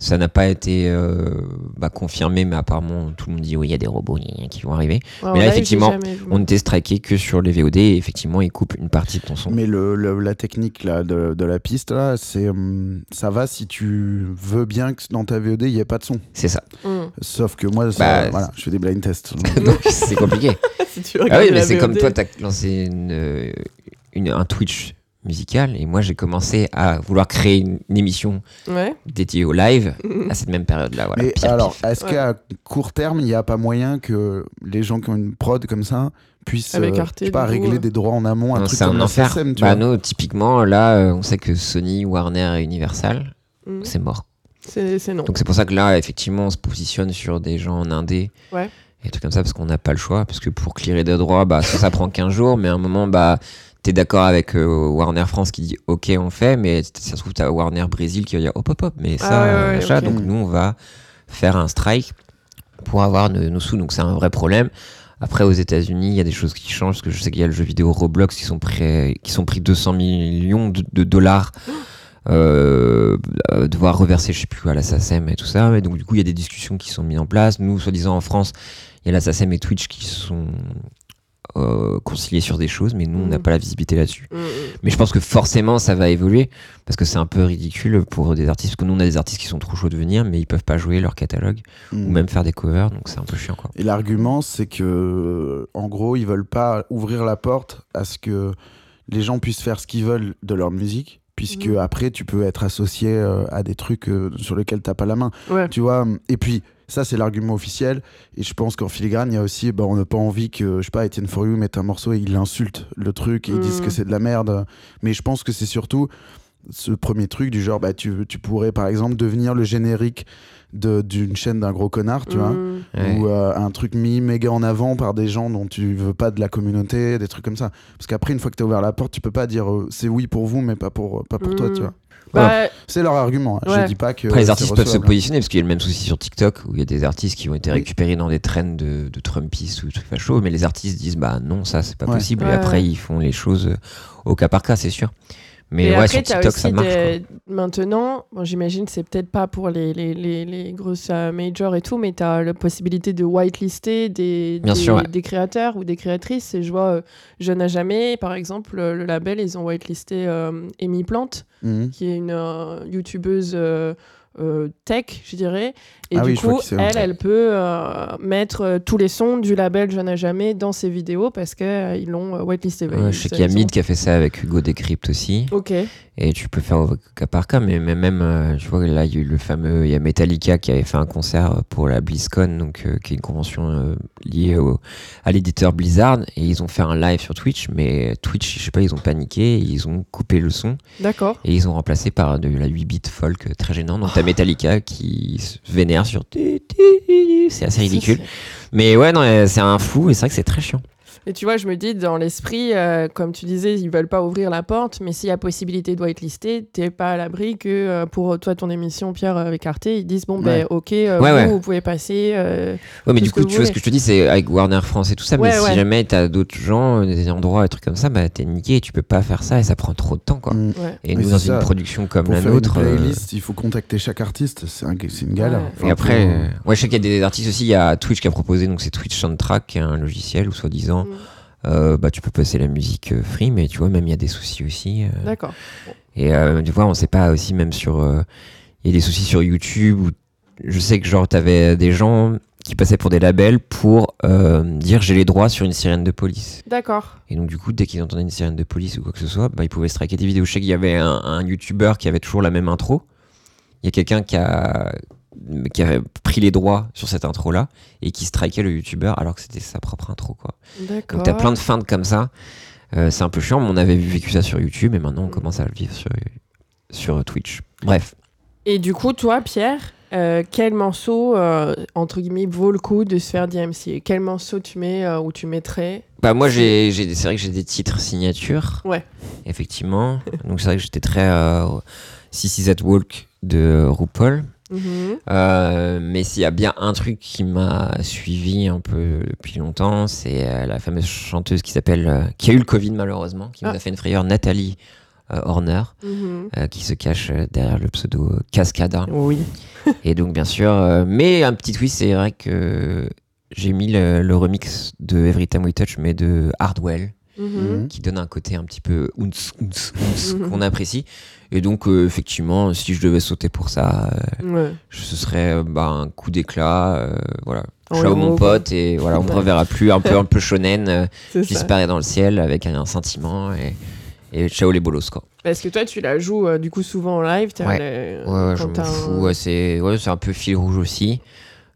Ça n'a pas été euh, bah, confirmé, mais apparemment, tout le monde dit oui, il y a des robots qui vont arriver. Ouais, Mais là, live, effectivement. On n'était striké que sur les VOD et effectivement, ils coupent une partie de ton son. Mais le, le- la technique là, de, de la piste, là, c'est hum, ça va si tu veux bien que dans ta VOD, il n'y ait pas de son. C'est ça. Mm. Sauf que moi, ça- Bah, voilà, je fais des blind tests. *laughs* C'est compliqué. *laughs* si tu ah oui, mais c'est comme toi, tu as lancé une, euh, une- un Twitch musical et moi, j'ai commencé à vouloir créer une, une émission Ouais. dédiée au live à cette même. Voilà, Mais pire, alors, est-ce Ouais. qu'à court terme, il n'y a pas moyen que les gens qui ont une prod comme ça puissent Avec euh, Arte, je sais pas, du coup, régler ouais. des droits en amont, un Non, truc comme un enfer. Tu bah, vois. nous, typiquement, là, euh, on sait que Sony, Warner et Universal, Mm. c'est mort. C'est non. Donc c'est pour ça que là, effectivement, on se positionne sur des gens en indé. Ouais. Et des trucs comme ça, parce qu'on n'a pas le choix. Parce que pour clearer des droits, bah, ça, ça prend 15 jours, mais à un moment, bah, t'es d'accord avec euh, Warner France qui dit OK, on fait, mais ça se trouve, t'as Warner Brésil qui va dire hop, hop, hop, mais ça, Ah ouais, machin. ok. Donc nous, on va faire un strike pour avoir nos, nos sous. Donc c'est un vrai problème. Après, aux États-Unis, il y a des choses qui changent, parce que je sais qu'il y a le jeu vidéo Roblox qui sont, prêts, qui sont pris 200 millions de, de dollars. Euh, devoir reverser, je sais plus, à la SACEM et tout ça. Mais donc, du coup, il y a des discussions qui sont mises en place. Nous, soi-disant, en France, il y a la SACEM et Twitch qui sont euh, conciliés sur des choses, mais nous, on n'a Mhm. pas la visibilité là-dessus. Mm, mm. Mais je pense que forcément, ça va évoluer parce que c'est un peu ridicule pour des artistes. Parce que nous, on a des artistes qui sont trop chauds de venir, mais ils peuvent pas jouer leur catalogue Mm. ou même faire des covers, donc c'est un peu chiant, quoi. Et l'argument, c'est que, en gros, ils veulent pas ouvrir la porte à ce que les gens puissent faire ce qu'ils veulent de leur musique, puisque Mhm. après, tu peux être associé euh, à des trucs euh, sur lesquels t'as pas la main. Ouais. Tu vois Et puis, ça, c'est l'argument officiel. Et je pense qu'en filigrane, il y a aussi, bah, on n'a pas envie que, je sais pas, Etienne For You mette un morceau et il insulte le truc et ils disent Mhm. que c'est de la merde. Mais je pense que c'est surtout ce premier truc du genre, bah, tu, tu pourrais, par exemple, devenir le générique d'une chaîne d'un gros connard, tu vois Mm. Ouais. ou euh, un truc mis méga en avant par des gens dont tu veux pas de la communauté, des trucs comme ça. Parce qu'après, une fois que tu as ouvert la porte, tu peux pas dire euh, c'est oui pour vous, mais pas pour, pas pour toi, Mm. tu vois. Bah, C'est leur argument. hein. Ouais. Je dis pas que. Après, les artistes peuvent se recevable. positionner parce qu'il y a le même souci sur TikTok où il y a des artistes qui ont été Oui. récupérés dans des trends de, de Trumpistes ou de trucs fachos, mais les artistes disent bah non, ça c'est pas Ouais. possible. Ouais, et après, ils font les choses euh, au cas par cas, c'est sûr. Mais Et ouais, après, sur TikTok, aussi ça marche. des- Maintenant, bon, j'imagine c'est peut-être pas pour les, les, les, les grosses euh, majors et tout, mais tu as la possibilité de whitelister des, des, sûr, ouais. des créateurs ou des créatrices. Et je vois euh, Jeune à jamais, par exemple, euh, le label, ils ont whitelisté euh, Amy Plante, Mhm. qui est une euh, youtubeuse euh, euh, tech, je dirais. Et Ah du oui, je coup, elle, elle peut euh, mettre euh, tous les sons du label Jeune à jamais dans ses vidéos parce qu'ils l'ont euh, whitelisté. Ouais, je sais qu'il y a Mid qui a fait ça avec Hugo Decrypt aussi. Ok. Et tu peux faire au cas par cas, mais mais même, euh, tu vois, là, il y a eu le fameux, il y a Metallica qui avait fait un concert pour la BlizzCon, donc, euh, qui est une convention euh, liée au, à l'éditeur Blizzard, et ils ont fait un live sur Twitch, mais Twitch, je sais pas, ils ont paniqué, ils ont coupé le son, D'accord. et ils ont remplacé par de la 8 bits folk euh, très gênant. Donc t'as Metallica qui se vénère sur. C'est assez ridicule. Mais ouais, non, euh, c'est un flou, et c'est vrai que c'est très chiant. Et tu vois, je me dis, dans l'esprit, euh, comme tu disais, ils veulent pas ouvrir la porte, mais s'il y a possibilité de whitelister, t'es pas à l'abri que euh, pour toi, ton émission, Pierre euh, avec Arte, ils disent, bon, ben, ok, euh, Ouais, vous, ouais. vous pouvez passer. euh, Ouais, mais du coup, tu vois ce que je te dis, c'est avec Warner France et tout ça, mais Ouais, si jamais t'as d'autres gens, euh, des endroits, des trucs comme ça, bah t'es niqué et tu peux pas faire ça et ça prend trop de temps, quoi. Mm. ouais. Et nous, dans c'est une production comme Pour la faire nôtre. une euh, playlist, il faut contacter chaque artiste, c'est un- une galère. Ouais. Enfin, Et après, euh, ouais, je sais qu'il y a des artistes aussi. Il y a Twitch qui a proposé, donc c'est Twitch Soundtrack, qui est un logiciel où soi-disant, Mm. Euh, bah, tu peux passer la musique euh, free, mais tu vois, même il y a des soucis aussi. euh. D'accord. et tu vois, on sait pas aussi, même sur. Il y a des soucis sur YouTube où je sais que, genre, t'avais des gens qui passaient pour des labels pour euh, dire j'ai les droits sur une sirène de police. D'accord. Et donc, du coup, dès qu'ils entendaient une sirène de police ou quoi que ce soit, bah, ils pouvaient striker des vidéos. Je sais qu'il y avait un, un YouTuber qui avait toujours la même intro. Il y a quelqu'un qui a, qui avait pris les droits sur cette intro-là et qui strikait le YouTuber alors que c'était sa propre intro, quoi. Donc, t'as plein de feintes comme ça. Euh, c'est un peu chiant, mais on avait vécu ça sur YouTube et maintenant on Mm. commence à le vivre sur, sur Twitch. Bref. Et du coup, toi, Pierre, euh, quel morceau, euh, entre guillemets, vaut le coup de se faire DMC Quel morceau tu mets ou tu mettrais? Bah moi j'ai, c'est vrai que j'ai des titres signatures. Ouais. Effectivement. Donc c'est vrai que j'étais très euh, CC That Walk de RuPaul. Mhm. Euh, mais s'il y a bien un truc qui m'a suivi un peu depuis longtemps, c'est euh, la fameuse chanteuse qui s'appelle, euh, qui a eu le Covid malheureusement, qui nous Ah. a fait une frayeur, Nathalie Horner, Mhm. euh, qui se cache derrière le pseudo Cascada. Oui. *laughs* Et donc bien sûr, euh, mais un petit twist, c'est vrai que j'ai mis le, le remix de Every Time We Touch, mais de Hardwell, Mhm. Qui donne un côté un petit peu ounce, ounce, ounce Mhm. qu'on apprécie. Et donc euh, effectivement, si je devais sauter pour ça, euh, Ouais. ce serait euh, bah, un coup d'éclat. euh, voilà. Ciao mon quoi. pote et voilà, on Ouais. reverra plus. Un peu un peu shonen, *laughs* ça. disparaît dans le ciel avec un, sentiment et, et ciao les bolos quoi. Parce que toi, tu la joues du coup souvent en live. Ouais. le- Ouais, ouais, je m'en fous. un- ouais, c'est un peu fil rouge aussi.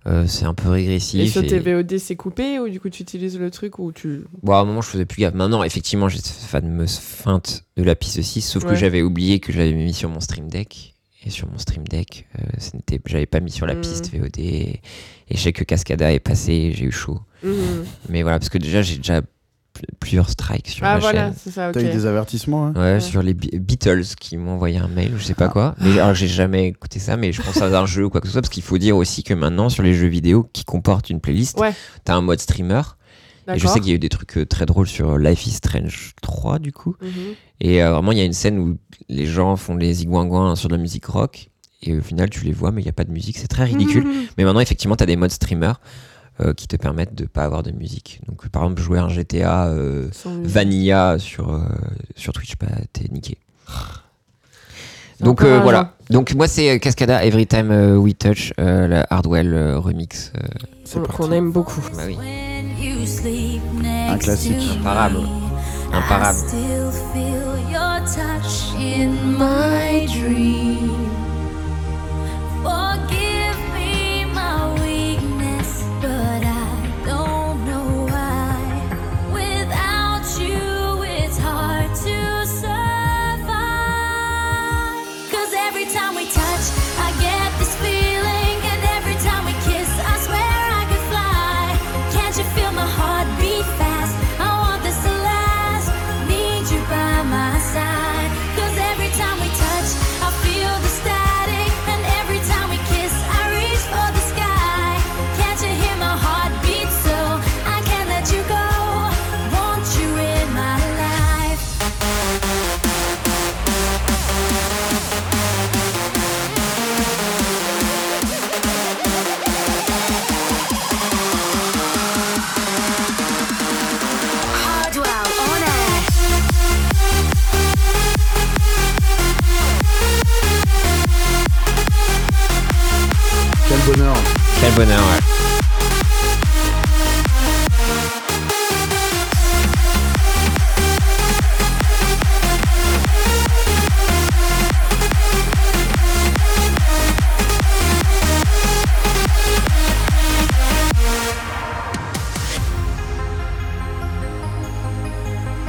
Euh, c'est un peu régressif. Et sur tes VOD, c'est coupé ou du coup tu utilises le truc ou tu. Bon, à un moment, je faisais plus gaffe. Maintenant, effectivement, j'ai cette fameuse feinte de la piste 6, sauf que j'avais oublié que je l'avais mis sur mon stream deck. Et sur mon stream deck, euh, ce n'était- j'avais pas mis sur la Mhm. piste VOD. Et, et je sais que Cascada est passé, j'ai eu chaud. Mhm. Mais voilà, parce que déjà, j'ai déjà plusieurs strikes sur Ah ma voilà, chaîne. c'est ça, ok. T'as eu des avertissements hein Ouais, Ouais. sur les Be- Beatles qui m'ont envoyé un mail ou je sais pas quoi. Mais alors, j'ai jamais écouté ça, mais je pense à un jeu ou quoi que ce soit, parce qu'il faut dire aussi que maintenant, sur les jeux vidéo qui comportent une playlist, Ouais. t'as un mode streamer. Et je sais qu'il y a eu des trucs euh, très drôles sur Life is Strange 3, du coup. Mhm. Et euh, vraiment, il y a une scène où les gens font les zigouingouins sur de la musique rock. Et au final, tu les vois, mais il n'y a pas de musique. C'est très ridicule. *laughs* Mais maintenant, effectivement, tu as des modes streamer euh, qui te permettent de pas avoir de musique. Donc, par exemple, jouer un GTA euh. Vanilla sur, euh, sur Twitch, bah, t'es niqué. Donc euh, voilà. Donc moi c'est Cascada Every Time We Touch, euh, la Hardwell euh, remix. euh, Qu'on- aime beaucoup. bah oui. Un classique. Imparable. Imparable. I still feel your touch in my dream. Bonheur, ouais.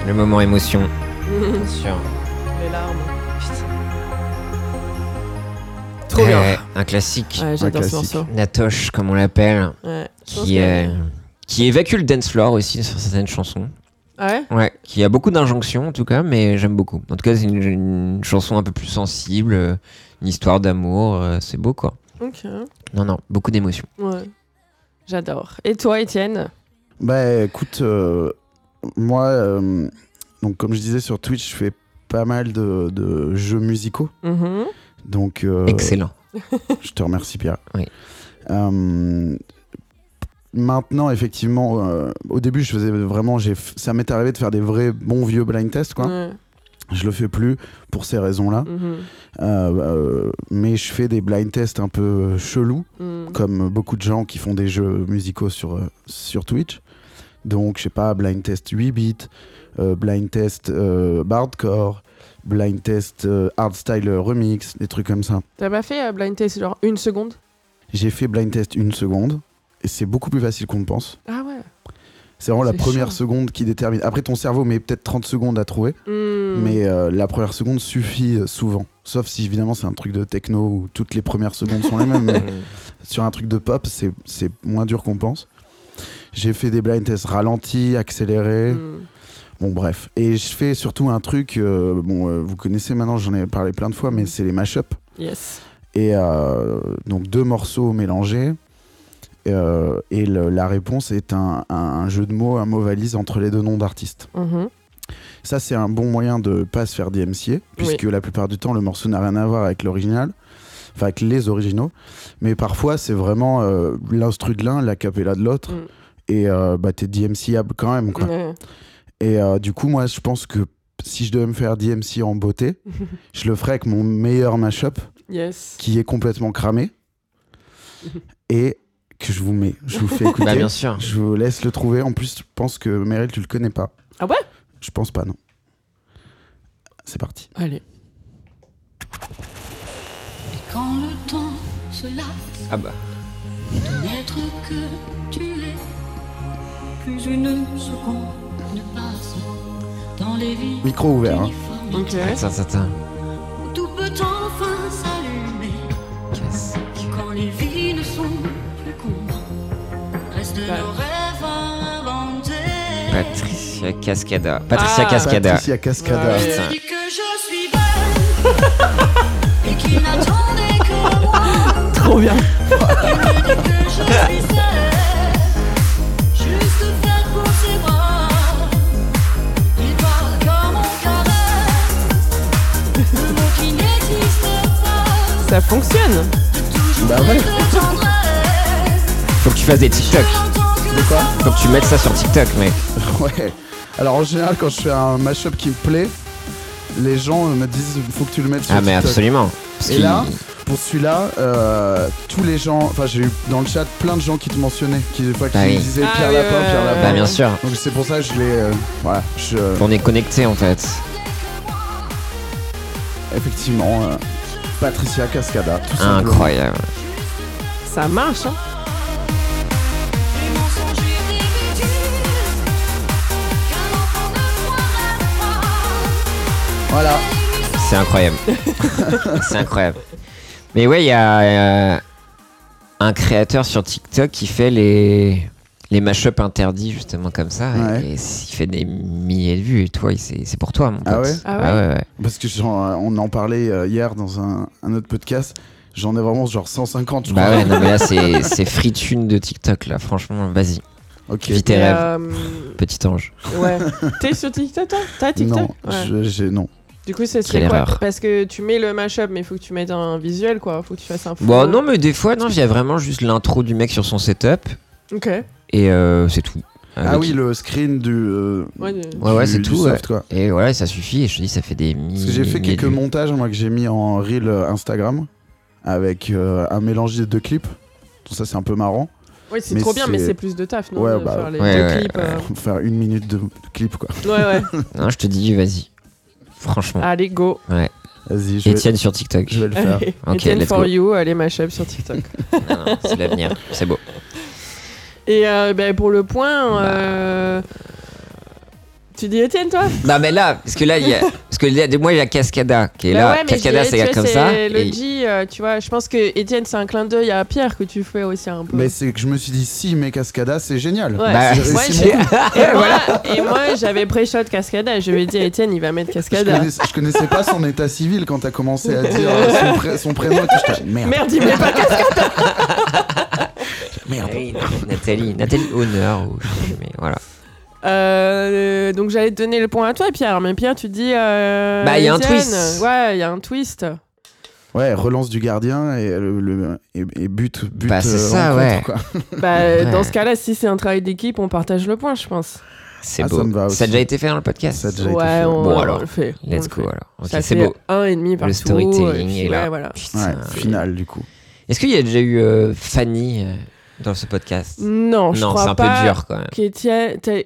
Le moment émotion, *laughs* bien sûr. Les larmes. Trop bien. Euh, un classique. Ouais, j'adore ce classique. morceau. Natoche, comme on l'appelle, Ouais. Qui, euh, qui évacue le dance floor aussi sur certaines chansons. Ah ouais? Ouais, qui a beaucoup d'injonctions en tout cas, mais j'aime beaucoup. En tout cas, c'est une, une chanson un peu plus sensible, euh, une histoire d'amour, euh, c'est beau quoi. Ok. Non, non, beaucoup d'émotions. Ouais. J'adore. Et toi, Étienne? Bah écoute, euh, moi, euh, donc comme je disais sur Twitch, je fais pas mal de, de jeux musicaux. Mhm. Donc, euh, Excellent. je te remercie Pierre. Oui. Euh, maintenant, effectivement, euh, au début, je faisais vraiment, ça m'est arrivé de faire des vrais bons vieux blind tests, quoi. Ouais. Je le fais plus pour ces raisons-là. Mhm. Euh, euh, mais je fais des blind tests un peu chelous, Mhm. comme beaucoup de gens qui font des jeux musicaux sur, sur Twitch. Donc, je sais pas, blind test 8 bits, euh, blind test euh, bardcore, blind test euh, hardstyle remix, des trucs comme ça. T'as pas fait euh, blind test genre une seconde? J'ai fait blind test une seconde et c'est beaucoup plus facile qu'on ne pense. Ah ouais. C'est vraiment la première seconde qui détermine. Après, ton cerveau met peut-être 30 secondes à trouver, Mhm. mais euh, la première seconde suffit euh, souvent. Sauf si évidemment c'est un truc de techno où toutes les premières secondes sont les mêmes. mais *laughs* sur un truc de pop, c'est c'est moins dur qu'on pense. J'ai fait des blind tests ralentis, accélérés. Mhm. Bon, bref. Et je fais surtout un truc, euh, bon, euh, vous connaissez maintenant, j'en ai parlé plein de fois, mais c'est les mashups. Yes. Et euh, donc deux morceaux mélangés. Et le- la réponse est un, un- un jeu de mots, un mot valise entre les deux noms d'artistes. Mhm. Ça, c'est un bon moyen de pas se faire DMCA, puisque la plupart du temps, le morceau n'a rien à voir avec l'original, enfin avec les originaux. Mais parfois, c'est vraiment euh, l'instru de l'un, la capella de l'autre. Mm. Et euh, bah, t'es DMCable quand même. Quoi. Et euh, du coup, moi, je pense que si je devais me faire DMC en beauté, *laughs* je le ferais avec mon meilleur mashup, Yes. qui est complètement cramé. *laughs* et que je vous mets, je vous fais *laughs* écouter. Bah, bien sûr. Je vous laisse le trouver. En plus, je pense que Meryl, tu le connais pas. Ah ouais? Je pense pas, non. C'est parti. Allez. Et quand le temps se lasse, Ah bah. n'être que tu l'es, plus une seconde ne passe dans les vies. Micro ouvert. hein. Ok. Attends, Tout peut enfin s'allumer. Quand les vies ne sont plus combres, restent Ouais. nos rêves inventés. Patricia Cascada. Patricia Ah. Cascada. Patricia Cascada. Ouais. Je dis que je suis belle et qu'il n'attendait que moi. *laughs* Trop bien. Il me dit que je suis seule, Ça fonctionne. Bah ouais. Faut que tu fasses des TikTok. De quoi Faut que tu mettes ça sur TikTok, mec. *laughs* Ouais. Alors en général, quand je fais un mashup qui me plaît, les gens me disent faut que tu le mettes sur Ah, mais TikTok. absolument. Parce Et qu'il- là, pour celui-là, euh, tous les gens, enfin j'ai eu dans le chat plein de gens qui te mentionnaient, qui, enfin, qui Ah oui. disaient Ah Pierre oui, Lapin, ouais, Pierre ouais, Lapin. Bah, bien sûr. Donc c'est pour ça que je l'ai, euh, voilà, je, On est connecté en fait. effectivement, euh, Patricia Cascada, tout. Incroyable. Ça marche, hein? Voilà. C'est incroyable. *laughs* c'est incroyable. Mais ouais, il y a euh, un créateur sur TikTok qui fait les, les mashups interdits, justement comme ça. Ouais. Et il fait des milliers de vues. Et toi, il- c'est pour toi, mon pote. Ah ouais Ah Ah ouais, ouais. Parce que j'en- on en parlait euh, hier dans un, un autre podcast. J'en ai vraiment genre 150, je crois. Bah ouais, non, mais là, c'est *laughs* c'est free tune de TikTok, là. Franchement, vas-y. Ok. Vis tes Et, rêves, euh, petit ange. ouais. *laughs* T'es sur TikTok, toi? T'as TikTok? Non, Ouais. je- j'ai non. Du coup, c'est quoi? erreur. Parce que tu mets le mashup, mais il faut que tu mettes un visuel, quoi. Faut que tu fasses un Bon, non, mais des fois, non, il y a vraiment juste l'intro du mec sur son setup. Ok. Et euh, c'est tout. Ah oui, le screen du. euh, Ouais, Ouais, ouais, c'est tout, soft, quoi. Et voilà, ça suffit. Et je te dis, ça fait des milliers Parce que j'ai fait quelques montages, moi, que j'ai mis en reel euh, Instagram avec euh, un mélange des deux clips. Donc ça, c'est un peu marrant. Ouais, c'est trop bien, mais c'est- plus de taf, non Ouais, de bah, faire les ouais, deux ouais, clips. euh. *laughs* Faire une minute de clip, quoi. Ouais, ouais. *laughs* Non, je te dis, vas-y. Franchement. Allez, go. Vas-y, je, vais- Etienne sur TikTok. je vais le faire. Ok, Etienne for go. you, allez, mashup sur TikTok. *laughs* Non, non, c'est l'avenir. C'est beau. Et euh, ben, pour le point, euh, Tu dis Étienne, toi? Non, mais là, parce que là, il y a. *laughs* Parce que là, moi, il y a Cascada qui est Bah là. ouais, mais Cascada, je c'est comme ça. c'est Le et- G, euh, tu vois, je pense que Étienne, c'est un clin d'œil à Pierre que tu fais aussi un peu. Mais c'est que je me suis dit, si, mais Cascada, c'est génial. Ouais, Bah, J'ai réussi *laughs* mon et, moi, et moi, j'avais pré-shot Cascada. Je lui ai dit, Étienne, il va mettre Je Cascada. connaissais, je connaissais pas son état civil quand t'as commencé à dire euh, son, pré- son prénom et tout. J'étais, *laughs* merde. Merde, il met pas Cascada. Merde. Oui, Nathalie, Nathalie Honneur, ou je sais plus, mais voilà. Euh, donc j'allais te donner le point à toi, Pierre. Mais Pierre, tu dis. euh, Bah, il y a un twist. Ouais, il y a un twist. Ouais, relance du gardien et, le, le- et, et but, but Bah, c'est euh, ça, ouais. quoi. *laughs* Bah, Ouais. dans ce cas-là, si c'est un travail d'équipe, on partage le point, je pense. C'est Ah, ça beau. Ça a déjà été fait dans le podcast. Ça a déjà été ouais, fait. on, Bon, on alors, le fait. on Let's le go fait. alors. Ok, Ça c'est beau. un et demi par Le storytelling et puis, est là. ouais, voilà. Putain. Ouais, finale du coup. Est-ce qu'il y a déjà eu euh, Fanny euh, dans ce podcast Non, je Non, crois c'est un peu pas dur quand même.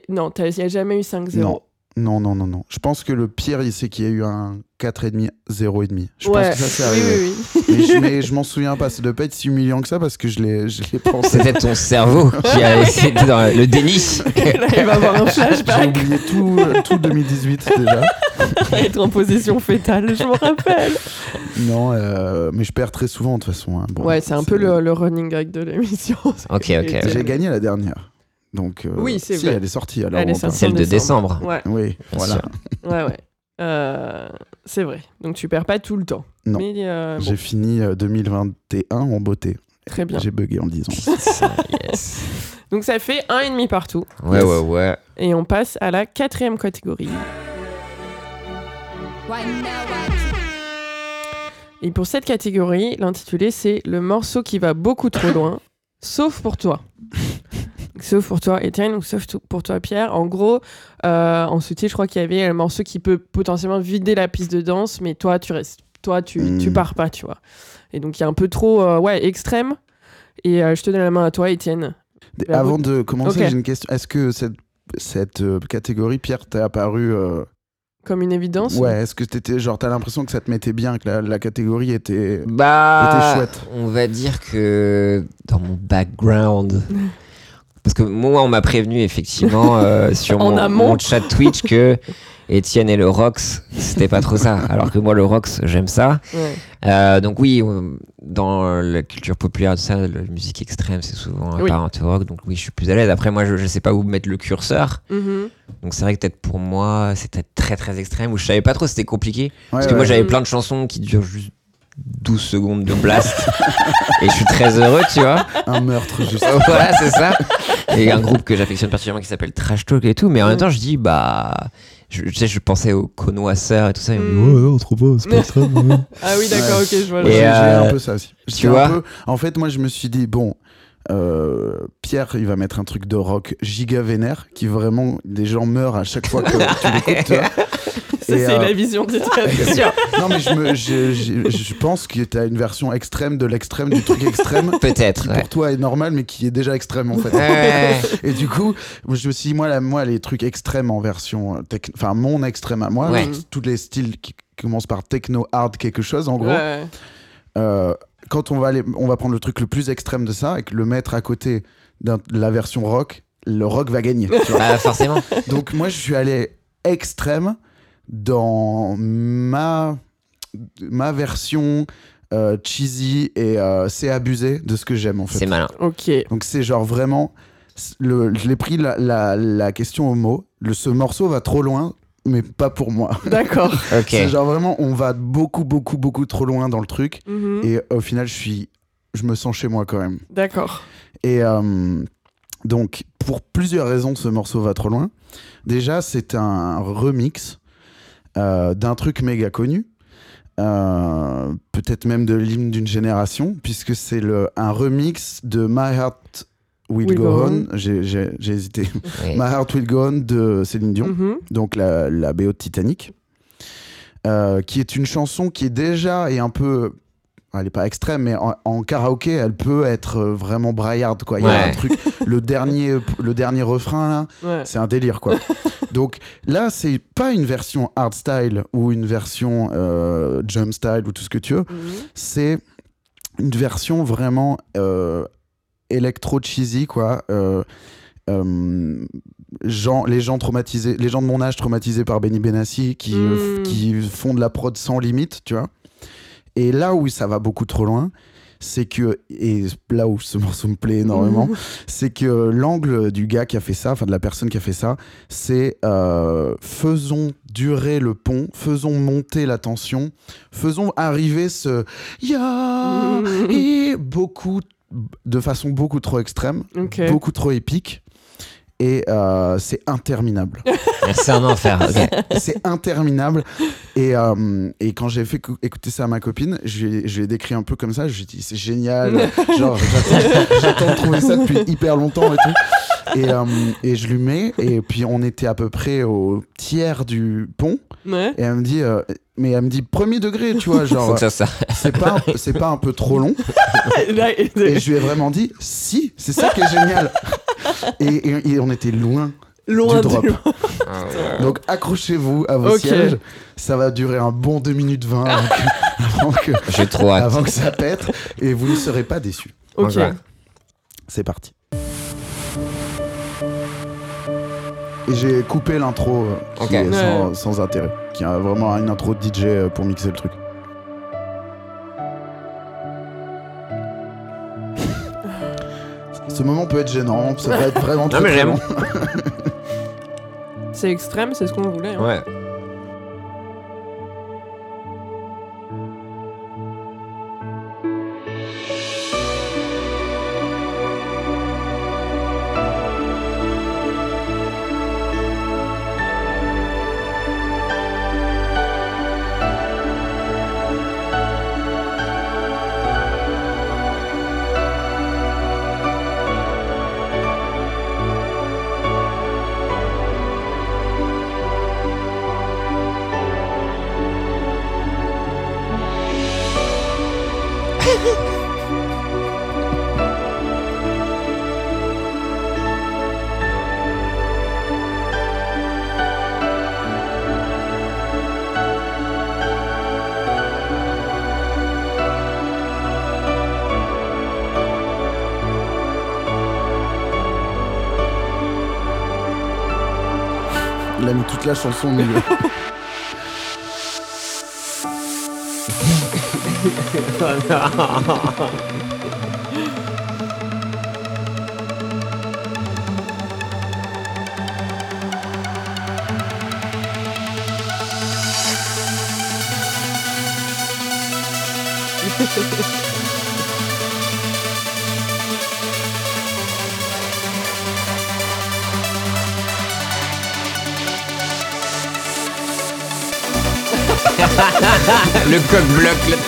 Non, il n'y a jamais eu 5-0. Non. Non, non, non. Je pense que le pire, c'est qu'il y a eu un 4,5, 0,5. Je ouais. pense que ça, c'est oui, arrivé. oui, oui. Mais je, mais je m'en souviens pas. Ça doit pas être si humiliant que ça parce que je l'ai je l'ai pensé. C'était ton cerveau qui a essayé de- dans le déni. *laughs* Là, il va avoir un J'ai flashback, oublié tout, euh, tout 2018 déjà. *laughs* être en position fétale, je me rappelle. Non, euh, mais je perds très souvent de toute façon. hein. Bon, ouais, c'est un peu le, le running gag de l'émission. Ok, ok. J'ai gagné la dernière. Donc, euh, Oui, c'est si, vrai. elle est sortie. Alors Elle est on sortie. Celle de décembre. Ouais. Oui, Bien voilà. sûr. ouais, ouais. Euh, c'est vrai. Donc tu perds pas tout le temps. Non. Mais euh, bon, J'ai fini euh, 2021 en beauté. très bien. J'ai bugué en le disant. *laughs* Ça, yes. Donc ça fait un et demi partout. Ouais, Yes. ouais, ouais. Et on passe à la quatrième catégorie. Et pour cette catégorie, l'intitulé c'est le morceau qui va beaucoup trop loin, sauf pour toi. Sauf pour toi, Étienne, ou sauf tout- pour toi, Pierre. En gros, euh, en sous-titre, je crois qu'il y avait un morceau qui peut potentiellement vider la piste de danse, mais toi, tu restes, toi, tu, tu pars pas, tu vois. Et donc, il y a un peu trop, euh, ouais, extrême. Et euh, je te donne la main à toi, Étienne. Bah, Avant de commencer, j'ai une question. Est-ce que cette, cette euh, catégorie, Pierre, t'est apparu euh, Comme une évidence. Ouais, est-ce que t'étais genre t'as l'impression que ça te mettait bien, que la, la catégorie était. Bah, Était chouette? on va dire que dans mon background, *laughs* parce que moi, on m'a prévenu effectivement euh, *laughs* sur En mon, chat Twitch que Étienne et le Rox, c'était pas trop ça. Alors que moi, le Rox, j'aime ça. Ouais. Euh, donc oui, euh, dans la culture populaire, tout ça, la musique extrême, c'est souvent Oui. apparent au rock. Donc oui, je suis plus à l'aise. Après, moi, je, je sais pas où mettre le curseur. Mhm. Donc c'est vrai que peut-être pour moi, c'était très très extrême. Où je savais pas trop, c'était compliqué. Ouais, Parce que moi j'avais Mm. plein de chansons qui durent juste 12 secondes de blast *laughs* et je suis très heureux tu vois un meurtre juste. *laughs* voilà c'est ça et un groupe que j'affectionne particulièrement qui s'appelle Trash Talk et tout mais en même temps je dis bah je, tu sais je pensais aux connoisseurs et tout ça et on me dit, ouais non trop pas c'est pas extrême ouais. *laughs* Ah oui, d'accord, Ouais. ok, je vois. Et, j'ai euh, un peu ça aussi. tu vois peu- En fait, moi, je me suis dit, bon, euh, Pierre, il va mettre un truc de rock giga vénère qui vraiment, des gens meurent à chaque fois que tu l'écoutes. Ça, c'est euh, la vision d'Étienne, *laughs* c'est sûr. Non, mais je, me, je, je- je pense que tu as une version extrême de l'extrême du truc extrême. *laughs* peut-être Qui ouais. pour toi est normal, mais qui est déjà extrême en fait. Ouais. *laughs* Et du coup, je me suis dit, moi, la, moi les trucs extrêmes en version. euh, Enfin, mon extrême à moi, Ouais. tous les styles qui commencent par techno, hard, quelque chose, en gros. Ouais. Euh, quand on va, aller, on va prendre le truc le plus extrême de ça et que le mettre à côté de la version rock, le rock va gagner. tu vois. bah forcément Donc moi, je suis allé extrême dans ma, ma version euh, cheesy et euh, c'est abusé de ce que j'aime en fait. c'est malin Ok. Donc c'est genre vraiment, le, je l'ai pris la, la, la question au mot. Le, ce morceau va trop loin, mais pas pour moi. *laughs* D'accord. *laughs* ok C'est genre vraiment, on va beaucoup, beaucoup, beaucoup trop loin dans le truc. Mhm. Et au final, je suis, je me sens chez moi quand même. D'accord. Et euh, donc, pour plusieurs raisons, ce morceau va trop loin. Déjà, c'est un remix euh, d'un truc méga connu. Euh, peut-être même de l'hymne d'une génération, puisque c'est le, un remix de My Heart Will, Will Go, Go On. J'ai hésité. *laughs* My Heart Will Go On de Céline Dion Mhm. donc la, la BO de Titanic, euh, qui est une chanson qui est déjà et un peu, elle est pas extrême, mais en, en karaoké, elle peut être euh, vraiment braillarde quoi. Il y a un truc, le dernier, le dernier refrain là, Ouais. c'est un délire quoi. donc là, c'est pas une version hardstyle ou une version euh, jump style ou tout ce que tu veux, Mhm. c'est une version vraiment euh, électro cheesy quoi. euh, euh, gens, les gens traumatisés, les gens de mon âge traumatisés par Benny Benassi qui, euh, qui font de la prod sans limite, tu vois. Et là où ça va beaucoup trop loin, c'est que, et là où ce morceau me plaît énormément, c'est que l'angle du gars qui a fait ça, enfin de la personne qui a fait ça, c'est euh, faisons durer le pont, faisons monter la tension, faisons arriver ce ya et beaucoup de façon beaucoup trop extrême, beaucoup trop épique. Et euh, c'est interminable. *laughs* C'est un enfer. c'est interminable. Et, euh, et quand j'ai fait cou- écouter ça à ma copine, je lui ai- je lui ai décrit un peu comme ça. Je lui ai dit, c'est génial. *laughs* Genre, j'attends- j'attends de trouver ça depuis hyper longtemps et tout. Et, euh, et je lui mets. Et puis, on était à peu près au tiers du pont. Ouais. Et elle me dit, euh, mais elle me dit premier degré, tu vois. Genre, ça. c'est pas, c'est pas un peu trop long. *laughs* Et je lui ai vraiment dit, si, c'est ça qui est génial. Et, et- et on était loin loin du drop. du- Donc accrochez-vous à vos sièges. Ça va durer un bon 2 minutes 20 avant que, *laughs* avant que- J'ai trop hâte. avant que ça pète. Et vous ne serez pas déçus. Ok. C'est parti. Et j'ai coupé l'intro euh, qui Ok. est sans, Ouais. sans intérêt. Qui a vraiment une intro de DJ euh, pour mixer le truc. Ce moment peut être gênant, ça peut être vraiment très, mais très j'aime. long. *laughs* C'est extrême, c'est ce qu'on voulait. hein. Ouais. Toute la chanson au milieu. *laughs* *laughs* Le coq bloc.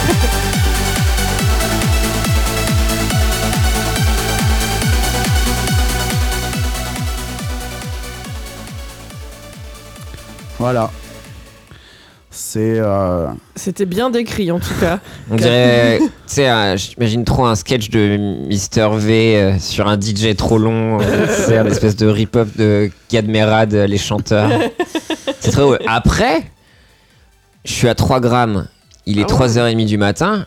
*laughs* Voilà. C'est. euh, C'était bien décrit en tout cas. *laughs* On dirait, tu sais, un- j'imagine trop un sketch de Mister V euh, sur un DJ trop long. euh, *laughs* C'est un espèce de rip-up de Gad Merad, euh, les chanteurs. C'est très drôle. Après, je suis à 3 grammes. Il est Ah ouais. 3h30 du matin.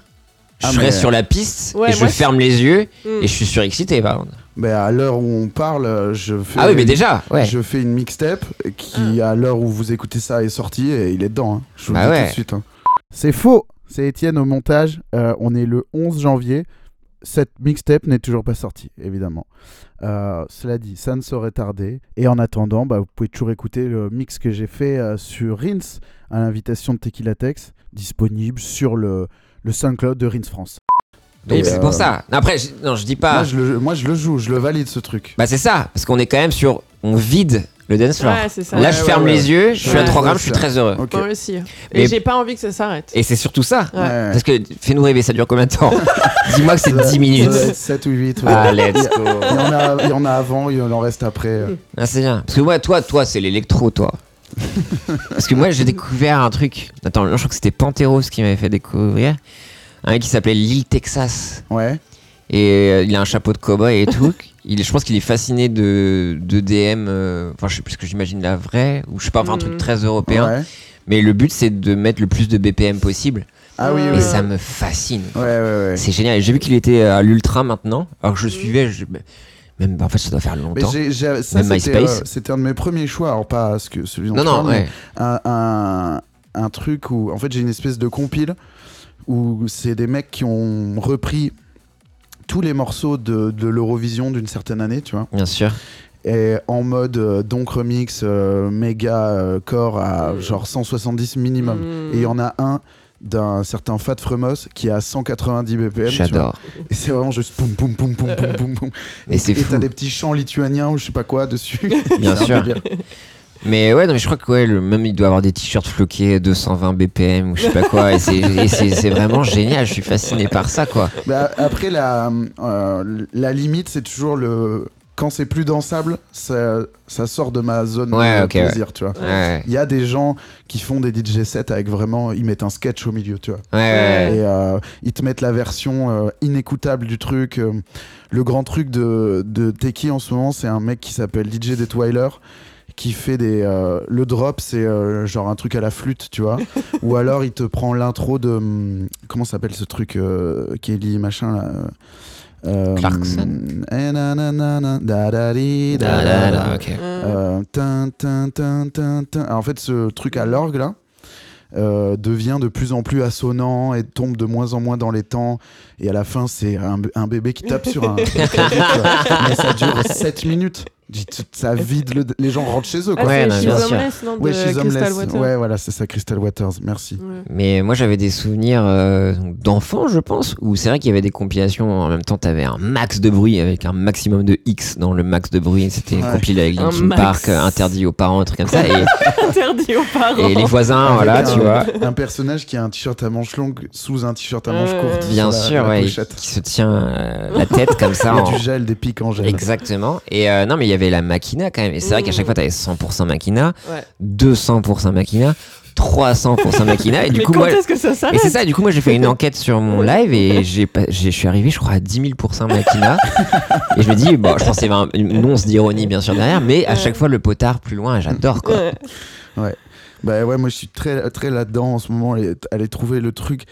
Je Ah, serai mais- sur la piste Ouais, et je ferme les yeux Hmm. et je suis surexcité par contre. ben, à l'heure où on parle, je fais. Ah oui, mais déjà, ouais. Je fais une mixtape qui, à l'heure où vous écoutez ça, est sortie et il est dedans. hein. Je vous Bah le dis ouais. tout de suite. hein. C'est faux. C'est Étienne au montage. Euh, on est le 11 janvier. Cette mixtape n'est toujours pas sortie, évidemment. Euh, cela dit, ça ne saurait tarder. Et en attendant, bah, vous pouvez toujours écouter le mix que j'ai fait euh, sur Rins à l'invitation de Tequila Tex, disponible sur le, le SoundCloud de Rins France. Et, c'est euh, pour ça. Après, je- non, je dis pas. Moi, je le, moi, je le joue, je le valide ce truc. Bah c'est ça, parce qu'on est quand même sur, on vide Le dance floor. Ouais, c'est ça. Là, Ouais, je ouais, ferme ouais. les yeux, je suis Ouais. à 3 Ouais, grammes, je suis très heureux. Moi aussi. Et Mais- j'ai pas envie que ça s'arrête. Et c'est surtout ça. Ouais. Ouais. Parce que fais-nous rêver, ça dure combien de temps *laughs* Dis-moi que c'est 10 minutes. 7 ou 8. Ah, let's go. Il y, en a, il y en a avant, il en reste après. Ah, c'est bien. Parce que moi, toi, toi, c'est l'électro, toi. Parce que moi, j'ai découvert un truc. Attends, je crois que c'était Panteros qui m'avait fait découvrir. Un mec qui s'appelait Lil Texas. Ouais. Et euh, il a un chapeau de cowboy et tout. *laughs* il, je pense qu'il est fasciné de, de DM. euh, Enfin, je sais plus ce que j'imagine la vraie. Ou je sais pas, enfin, un truc Mhm. très européen. Ouais. Mais le but, c'est de mettre le plus de BPM possible. Ah oui. Et ça me fascine. Ouais, ouais, ouais. C'est génial. Et J'ai vu qu'il était à l'Ultra maintenant. Alors que je le suivais. je- Même, en fait, ça doit faire Mais longtemps. ça, Même c'était, MySpace. euh, c'était un de mes premiers choix. Alors, pas ce que, celui dont Non, tu non, parles, mais ouais. un, un, un truc où, en fait, j'ai une espèce de compile où c'est des mecs qui ont repris tous les morceaux de, de l'Eurovision d'une certaine année, tu vois, Bien sûr. et en mode euh, donc remix, euh, méga euh, core à genre 170 minimum. Mm. Et il y en a un d'un certain Fat Fremos qui est à 190 BPM. J'adore. Et c'est vraiment juste poum poum poum poum poum poum poum. Et c'est et fou. t'as des petits chants lituaniens ou je sais pas quoi dessus. Bien *laughs* sûr. Mais ouais, non, mais je crois que ouais, le, même il doit avoir des t-shirts floqués 220 BPM ou je sais pas quoi. et et c'est vraiment génial. Je suis fasciné par ça, quoi. Bah, après, la, euh, la limite, c'est toujours le. Quand c'est plus dansable, ça, ça sort de ma zone Ouais, de ok, plaisir, tu vois. Ouais, Il y a des gens qui font des DJ sets avec vraiment. Ils mettent un sketch au milieu, tu vois. ouais, ouais. Et euh, ils te mettent la version euh, inécoutable du truc. euh. le grand truc de, de Teki en ce moment, c'est un mec qui s'appelle DJ Detweiler qui fait des. euh, le drop, c'est euh, genre un truc à la flûte, tu vois. *laughs* Ou alors il te prend l'intro de. hum, Comment s'appelle ce truc euh, Kelly machin là euh, Clarkson. en fait, ce truc à l'orgue là euh, devient de plus en plus assonant et tombe de moins en moins dans les temps. Et à la fin, c'est un, un bébé qui tape sur un. *laughs* *laughs* Mais ça dure 7 minutes. Ça vide le- les gens rentrent chez eux. Quoi. Ouais, c'est non, bien sûr. Homeless, non, de Ouais, She's Crystal Homeless. Water. Ouais, voilà, c'est ça, Crystal Waters. Merci. Ouais. Mais moi j'avais des souvenirs euh, d'enfants, je pense, où c'est vrai qu'il y avait des compilations. En même temps, t'avais un max de bruit avec un maximum de X dans le max de bruit. C'était Ouais. compilé avec Linkin. Park, euh, interdit aux parents, un truc comme ça. Et, *laughs* Interdit aux parents. et les voisins, Avec voilà, un, tu vois. Un personnage qui a un t-shirt à manches longues sous un t-shirt à manches Ouais. courtes. Bien la- sûr, la ouais, qui se tient euh, la tête comme *laughs* ça. Il y a en- du gel, des pics en gel. Exactement. Et euh, non, mais il y avait la Makina quand même. Et c'est vrai qu'à chaque fois, t'avais 100% Makina, Ouais. 200% Makina, 300% Makina. Et du Mais coup, quand moi. est-ce que ça Et c'est ça, du coup, moi j'ai fait une enquête sur mon live et j'ai, je suis arrivé, je crois, à 10 000% Makina. et je me dis, bon, je pense qu'il y avait un- une once d'ironie bien sûr derrière, mais à Ouais. chaque fois le potard plus loin, j'adore quoi. Ouais. Bah ouais, moi je suis très, très là-dedans en ce moment, aller, aller trouver le truc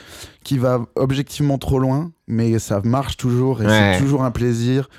qui va objectivement trop loin, mais ça marche toujours et Ouais. c'est toujours un plaisir.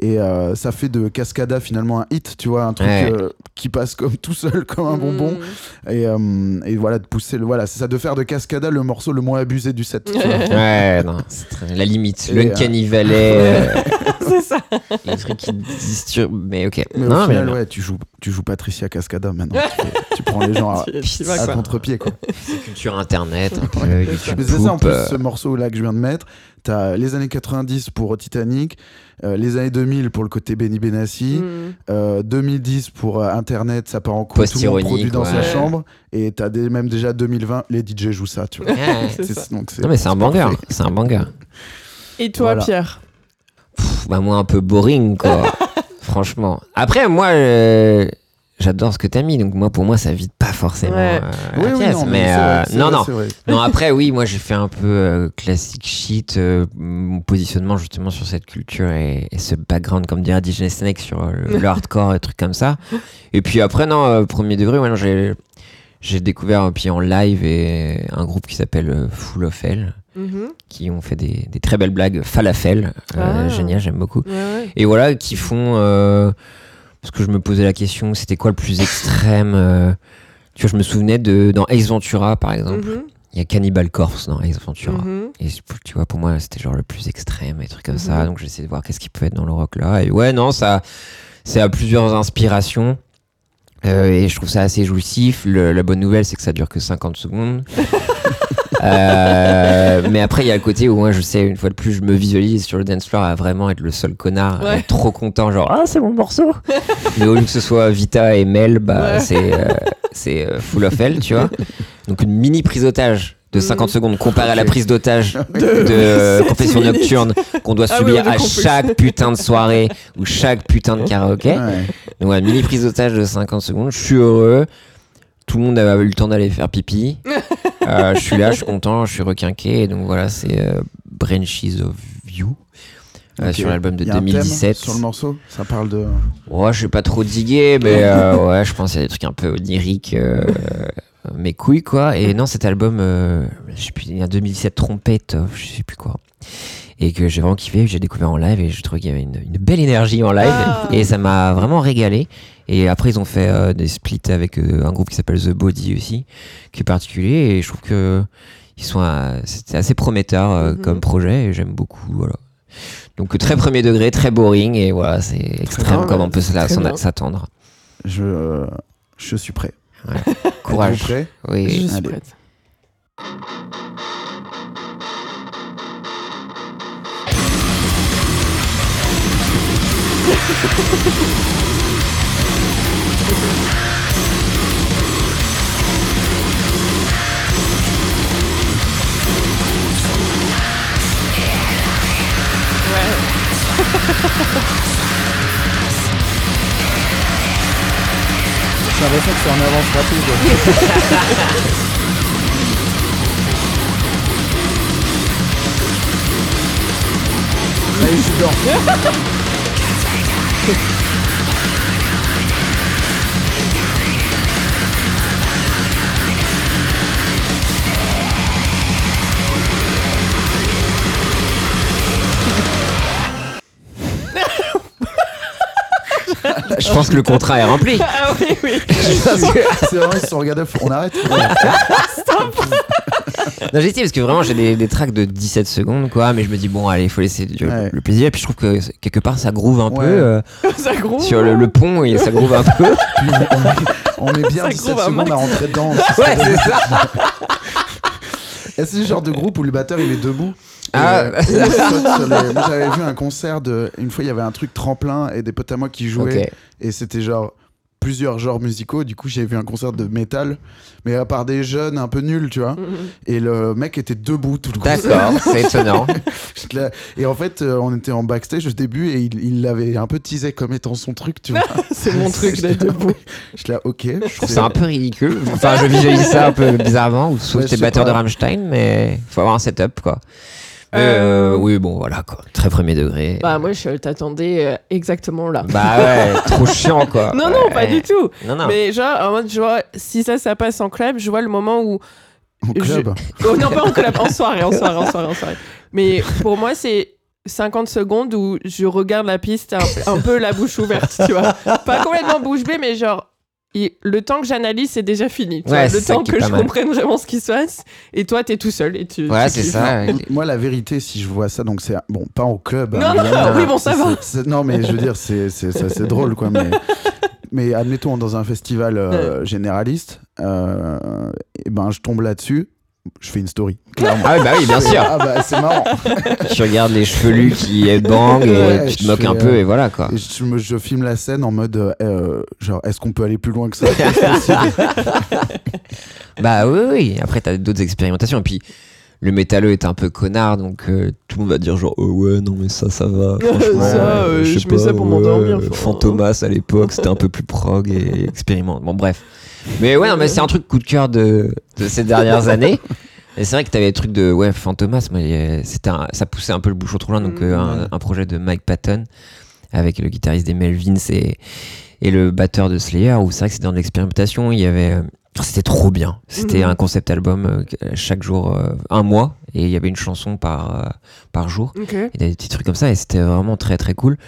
Et euh, ça fait de Cascada finalement un hit, tu vois, un truc Ouais. euh, qui passe comme *laughs* tout seul, comme un bonbon. Mm. Et, euh, et voilà, de pousser le. Voilà, c'est ça, de faire de Cascada le morceau le moins abusé du set. tu vois. Ouais, non, c'est très- la limite. Et, Le euh, *laughs* euh, c'est ça. les trucs qui disturbent, mais ok. Mais non, au final, mais ouais, tu joues, tu joues Patricia Cascada maintenant. tu, fais- tu prends les gens à, *laughs* contre-pied, quoi. c'est culture internet, un peu, YouTube Mais c'est ça en plus, ce morceau-là que je viens de mettre. T'as les années 90 pour Titanic, euh, les années 2000 pour le côté Benny Benassi, Mm. euh, 2010 pour euh, Internet, ça part en couille, tout le monde produit dans sa chambre, et t'as des, même déjà 2020, les DJ jouent ça, tu vois. ouais. *laughs* C'est C'est- ça. donc c'est- Non mais c'est un banger, c'est un banger. Et toi, Voilà. Pierre? Pff, bah moi un peu boring quoi. *laughs* Franchement. Après moi euh, j'adore ce que t'as mis donc moi pour moi ça vide pas forcément Ouais. euh, Oui, la oui, pièce, non, mais euh, vrai, non non c'est vrai. non après oui moi j'ai fait un peu euh, classique shit euh, mon positionnement justement sur cette culture et, et ce background comme dirait DJ Snake sur le, le *laughs* hardcore et trucs comme ça et puis après non premier degré ouais, j'ai j'ai découvert puis en live et un groupe qui s'appelle Full of Hell Mhm. qui ont fait des, des très belles blagues falafel Ah. génial j'aime beaucoup ouais. et voilà, qui font. Parce que je me posais la question, c'était quoi le plus extrême euh, Tu vois, je me souvenais de. Dans Ace Ventura, par exemple, Mhm. il y a Cannibal Corpse dans Ace Ventura. Mhm. Et tu vois, pour moi, c'était genre le plus extrême et trucs comme Mhm. ça. Donc j'essaie de voir qu'est-ce qui peut être dans le rock là. Et ouais, non, ça. C'est à plusieurs inspirations. Euh, et je trouve ça assez jouissif. Le- la bonne nouvelle, c'est que ça dure que 50 secondes. *laughs* Euh, mais après, il y a le côté où moi, je sais, une fois de plus, je me visualise sur le dance floor à vraiment être le seul connard, à Ouais. être trop content, genre, ah, c'est mon morceau. *laughs* mais au lieu que ce soit Vita et Mel, bah, Ouais. c'est euh, c'est euh, Full of Hell, tu vois. Donc, une mini prise d'otage de 50 Mhm. seconde comparée à la prise d'otage De *laughs* confession minutes. nocturne qu'on doit Ah oui, subir à compris. chaque putain de soirée ou chaque putain de karaoké. Ouais. Donc voilà, mini prise d'otage de 50 secondes. Je suis heureux. Tout le monde a eu le temps d'aller faire pipi. *laughs* Euh, je suis là, je suis content, je suis requinqué. Donc voilà, c'est euh, Branches of You euh, sur l'album de Il y a un thème 2017. Sur le morceau, ça parle de. Ouais, je suis pas trop digué, mais euh, *laughs* ouais, je pense qu'il y a des trucs un peu oniriques. euh, mes couilles, quoi. Et non, cet album, euh, je sais plus, il y a 2017 Trompette, euh, je sais plus quoi. Et que j'ai vraiment kiffé, j'ai découvert en live et je trouvais qu'il y avait une, une belle énergie en live. Ah. Et ça m'a vraiment régalé. Et après, ils ont fait euh, des splits avec euh, un groupe qui s'appelle The Body aussi, qui est particulier. Et je trouve que ils sont, c'était assez prometteur euh, Mhm. comme projet et j'aime beaucoup. Voilà. Donc très premier degré, très boring et voilà, c'est extrême bien, comme ouais. on peut s'attendre. Je, je suis prêt. *laughs* Courage. Êtes-vous prêts Oui. Je suis Allez. prête. *laughs* J'ai l'impression que c'est en avance rapide. *laughs* Allez, je suis *laughs* Je pense que le contrat est rempli. Ah oui, oui. *laughs* C'est vraiment, ils se sont regardés, on arrête. *laughs* Non, j'ai essayé parce que vraiment j'ai des, des tracks de 17 secondes quoi, mais je me dis bon allez, il faut laisser du- Ouais. le plaisir. Et puis je trouve que quelque part ça groove un Ouais. peu euh, *laughs* Ça sur le, le pont et ça groove un peu. Puis on, met, on met bien Ça 17 groove un secondes max. à rentrer dedans. Ouais, c'est ça. Et c'est le genre de groupe où le batteur il est debout. Ah. Et, euh, les- Moi j'avais vu un concert de. Une fois il y avait un truc tremplin et des potes à moi qui jouaient. Et c'était genre plusieurs genres musicaux. Du coup, j'ai vu un concert de métal, mais à part des jeunes un peu nuls, tu vois. Mhm. Et le mec était debout tout le concert. D'accord, c'est *laughs* étonnant. Et en fait, euh, on était en backstage au début et il l'avait un peu teasé comme étant son truc, tu vois. *laughs* C'est mon truc *laughs* d'être debout. J'étais là, ok. Je trouve ça un peu ridicule. Enfin, je visualise ça un peu bizarrement, ou sauf Ouais, je batteur de. Rammstein, mais faut avoir un setup quoi. Mais, Euh, euh, oui, bon, voilà quoi. Très premier degré. Bah moi je t'attendais euh, exactement là. Bah ouais, trop *laughs* chiant quoi. non non pas du tout. Non, non. Mais genre en mode je vois si ça ça passe en club, je vois le moment où En club. oh non pas en club, en soirée, en soirée, en soirée, en soirée. Mais pour moi c'est 50 secondes où je regarde la piste un, un peu la bouche ouverte, tu vois. Pas complètement bouche bée mais genre et le temps que j'analyse c'est déjà fini. tu Ouais, vois. c'est le temps que je mal. comprenne vraiment ce qui se passe et toi t'es tout seul et tu Ouais, tu c'est ça. Moi, la vérité, si je vois ça, donc c'est bon, pas en club. Non, hein, non, évidemment. oui, bon, ça va. C'est- c'est- Non, mais je veux dire, c'est c'est- c'est assez drôle, quoi. Mais, *laughs* mais admettons, dans un festival euh, généraliste, euh, et ben, je tombe là-dessus, je fais une story. *laughs* Clairement. Ah bah oui, bien sûr. Ah bah, c'est marrant. *laughs* tu regardes les chevelus qui bang et Ouais, tu te je moques fais, un euh, peu et voilà quoi. Et je, me- je filme la scène en mode, euh, euh, genre, est-ce qu'on peut aller plus loin que ça? *laughs* Bah oui, oui. Après, t'as d'autres expérimentations. Et puis, le métalleux est un peu connard, donc euh, tout le monde va dire genre, oh ouais, non, mais ça, ça va. *laughs* franchement, Ça, euh, sais je mets ça pour m'endormir, faut- Fantomas à l'époque, c'était un peu plus prog et *laughs* expérimente. Bon, bref. Mais ouais, non, mais c'est un truc coup de cœur de, de ces dernières *laughs* années. Et c'est vrai que t'avais des trucs de ouais Fantomas, mais euh, c'était un- ça poussait un peu le bouchon trop loin, donc euh, un, un projet de Mike Patton avec le guitariste des Melvins et, et le batteur de Slayer où c'est vrai que c'était dans l'expérimentation. Il y avait euh, c'était trop bien. C'était Mhm. un concept album euh, chaque jour euh, un mois et il y avait une chanson par euh, par jour. Il y avait des petits trucs comme ça et c'était vraiment très très cool.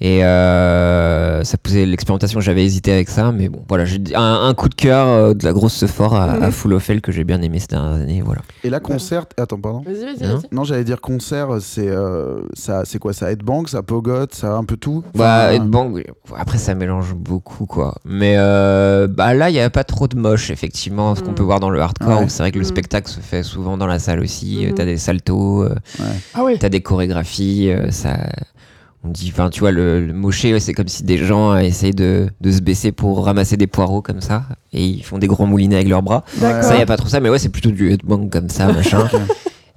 Et euh, ça posait l'expérimentation, j'avais hésité avec ça, mais bon, voilà, j'ai un, un coup de cœur euh, de la grosse fort à, à. Full of Hell que j'ai bien aimé ces dernières années, voilà. Et là, concert. Attends, pardon. Vas-y, vas-y, Hein. Non, j'allais dire concert, c'est euh, ça, c'est quoi Ça headbang, ça pogot, ça un peu tout? Bah, Enfin, Headbang, oui. après ça mélange beaucoup, quoi. Mais euh, bah là, il n'y a pas trop de moche, effectivement, ce qu'on Mhm. peut voir dans le hardcore, Ouais. c'est vrai que le Mhm. spectacle se fait souvent dans la salle aussi. T'as des saltos, euh, Ah ouais. t'as des chorégraphies, euh, ça. On dit, enfin, tu vois, le, le moché, ouais, c'est comme si des gens essayent de, de se baisser pour ramasser des poireaux comme ça, et ils font des grands moulinets avec leurs bras. D'accord. Ça, y a pas trop ça, mais ouais, c'est plutôt du headbang comme ça, machin. *laughs*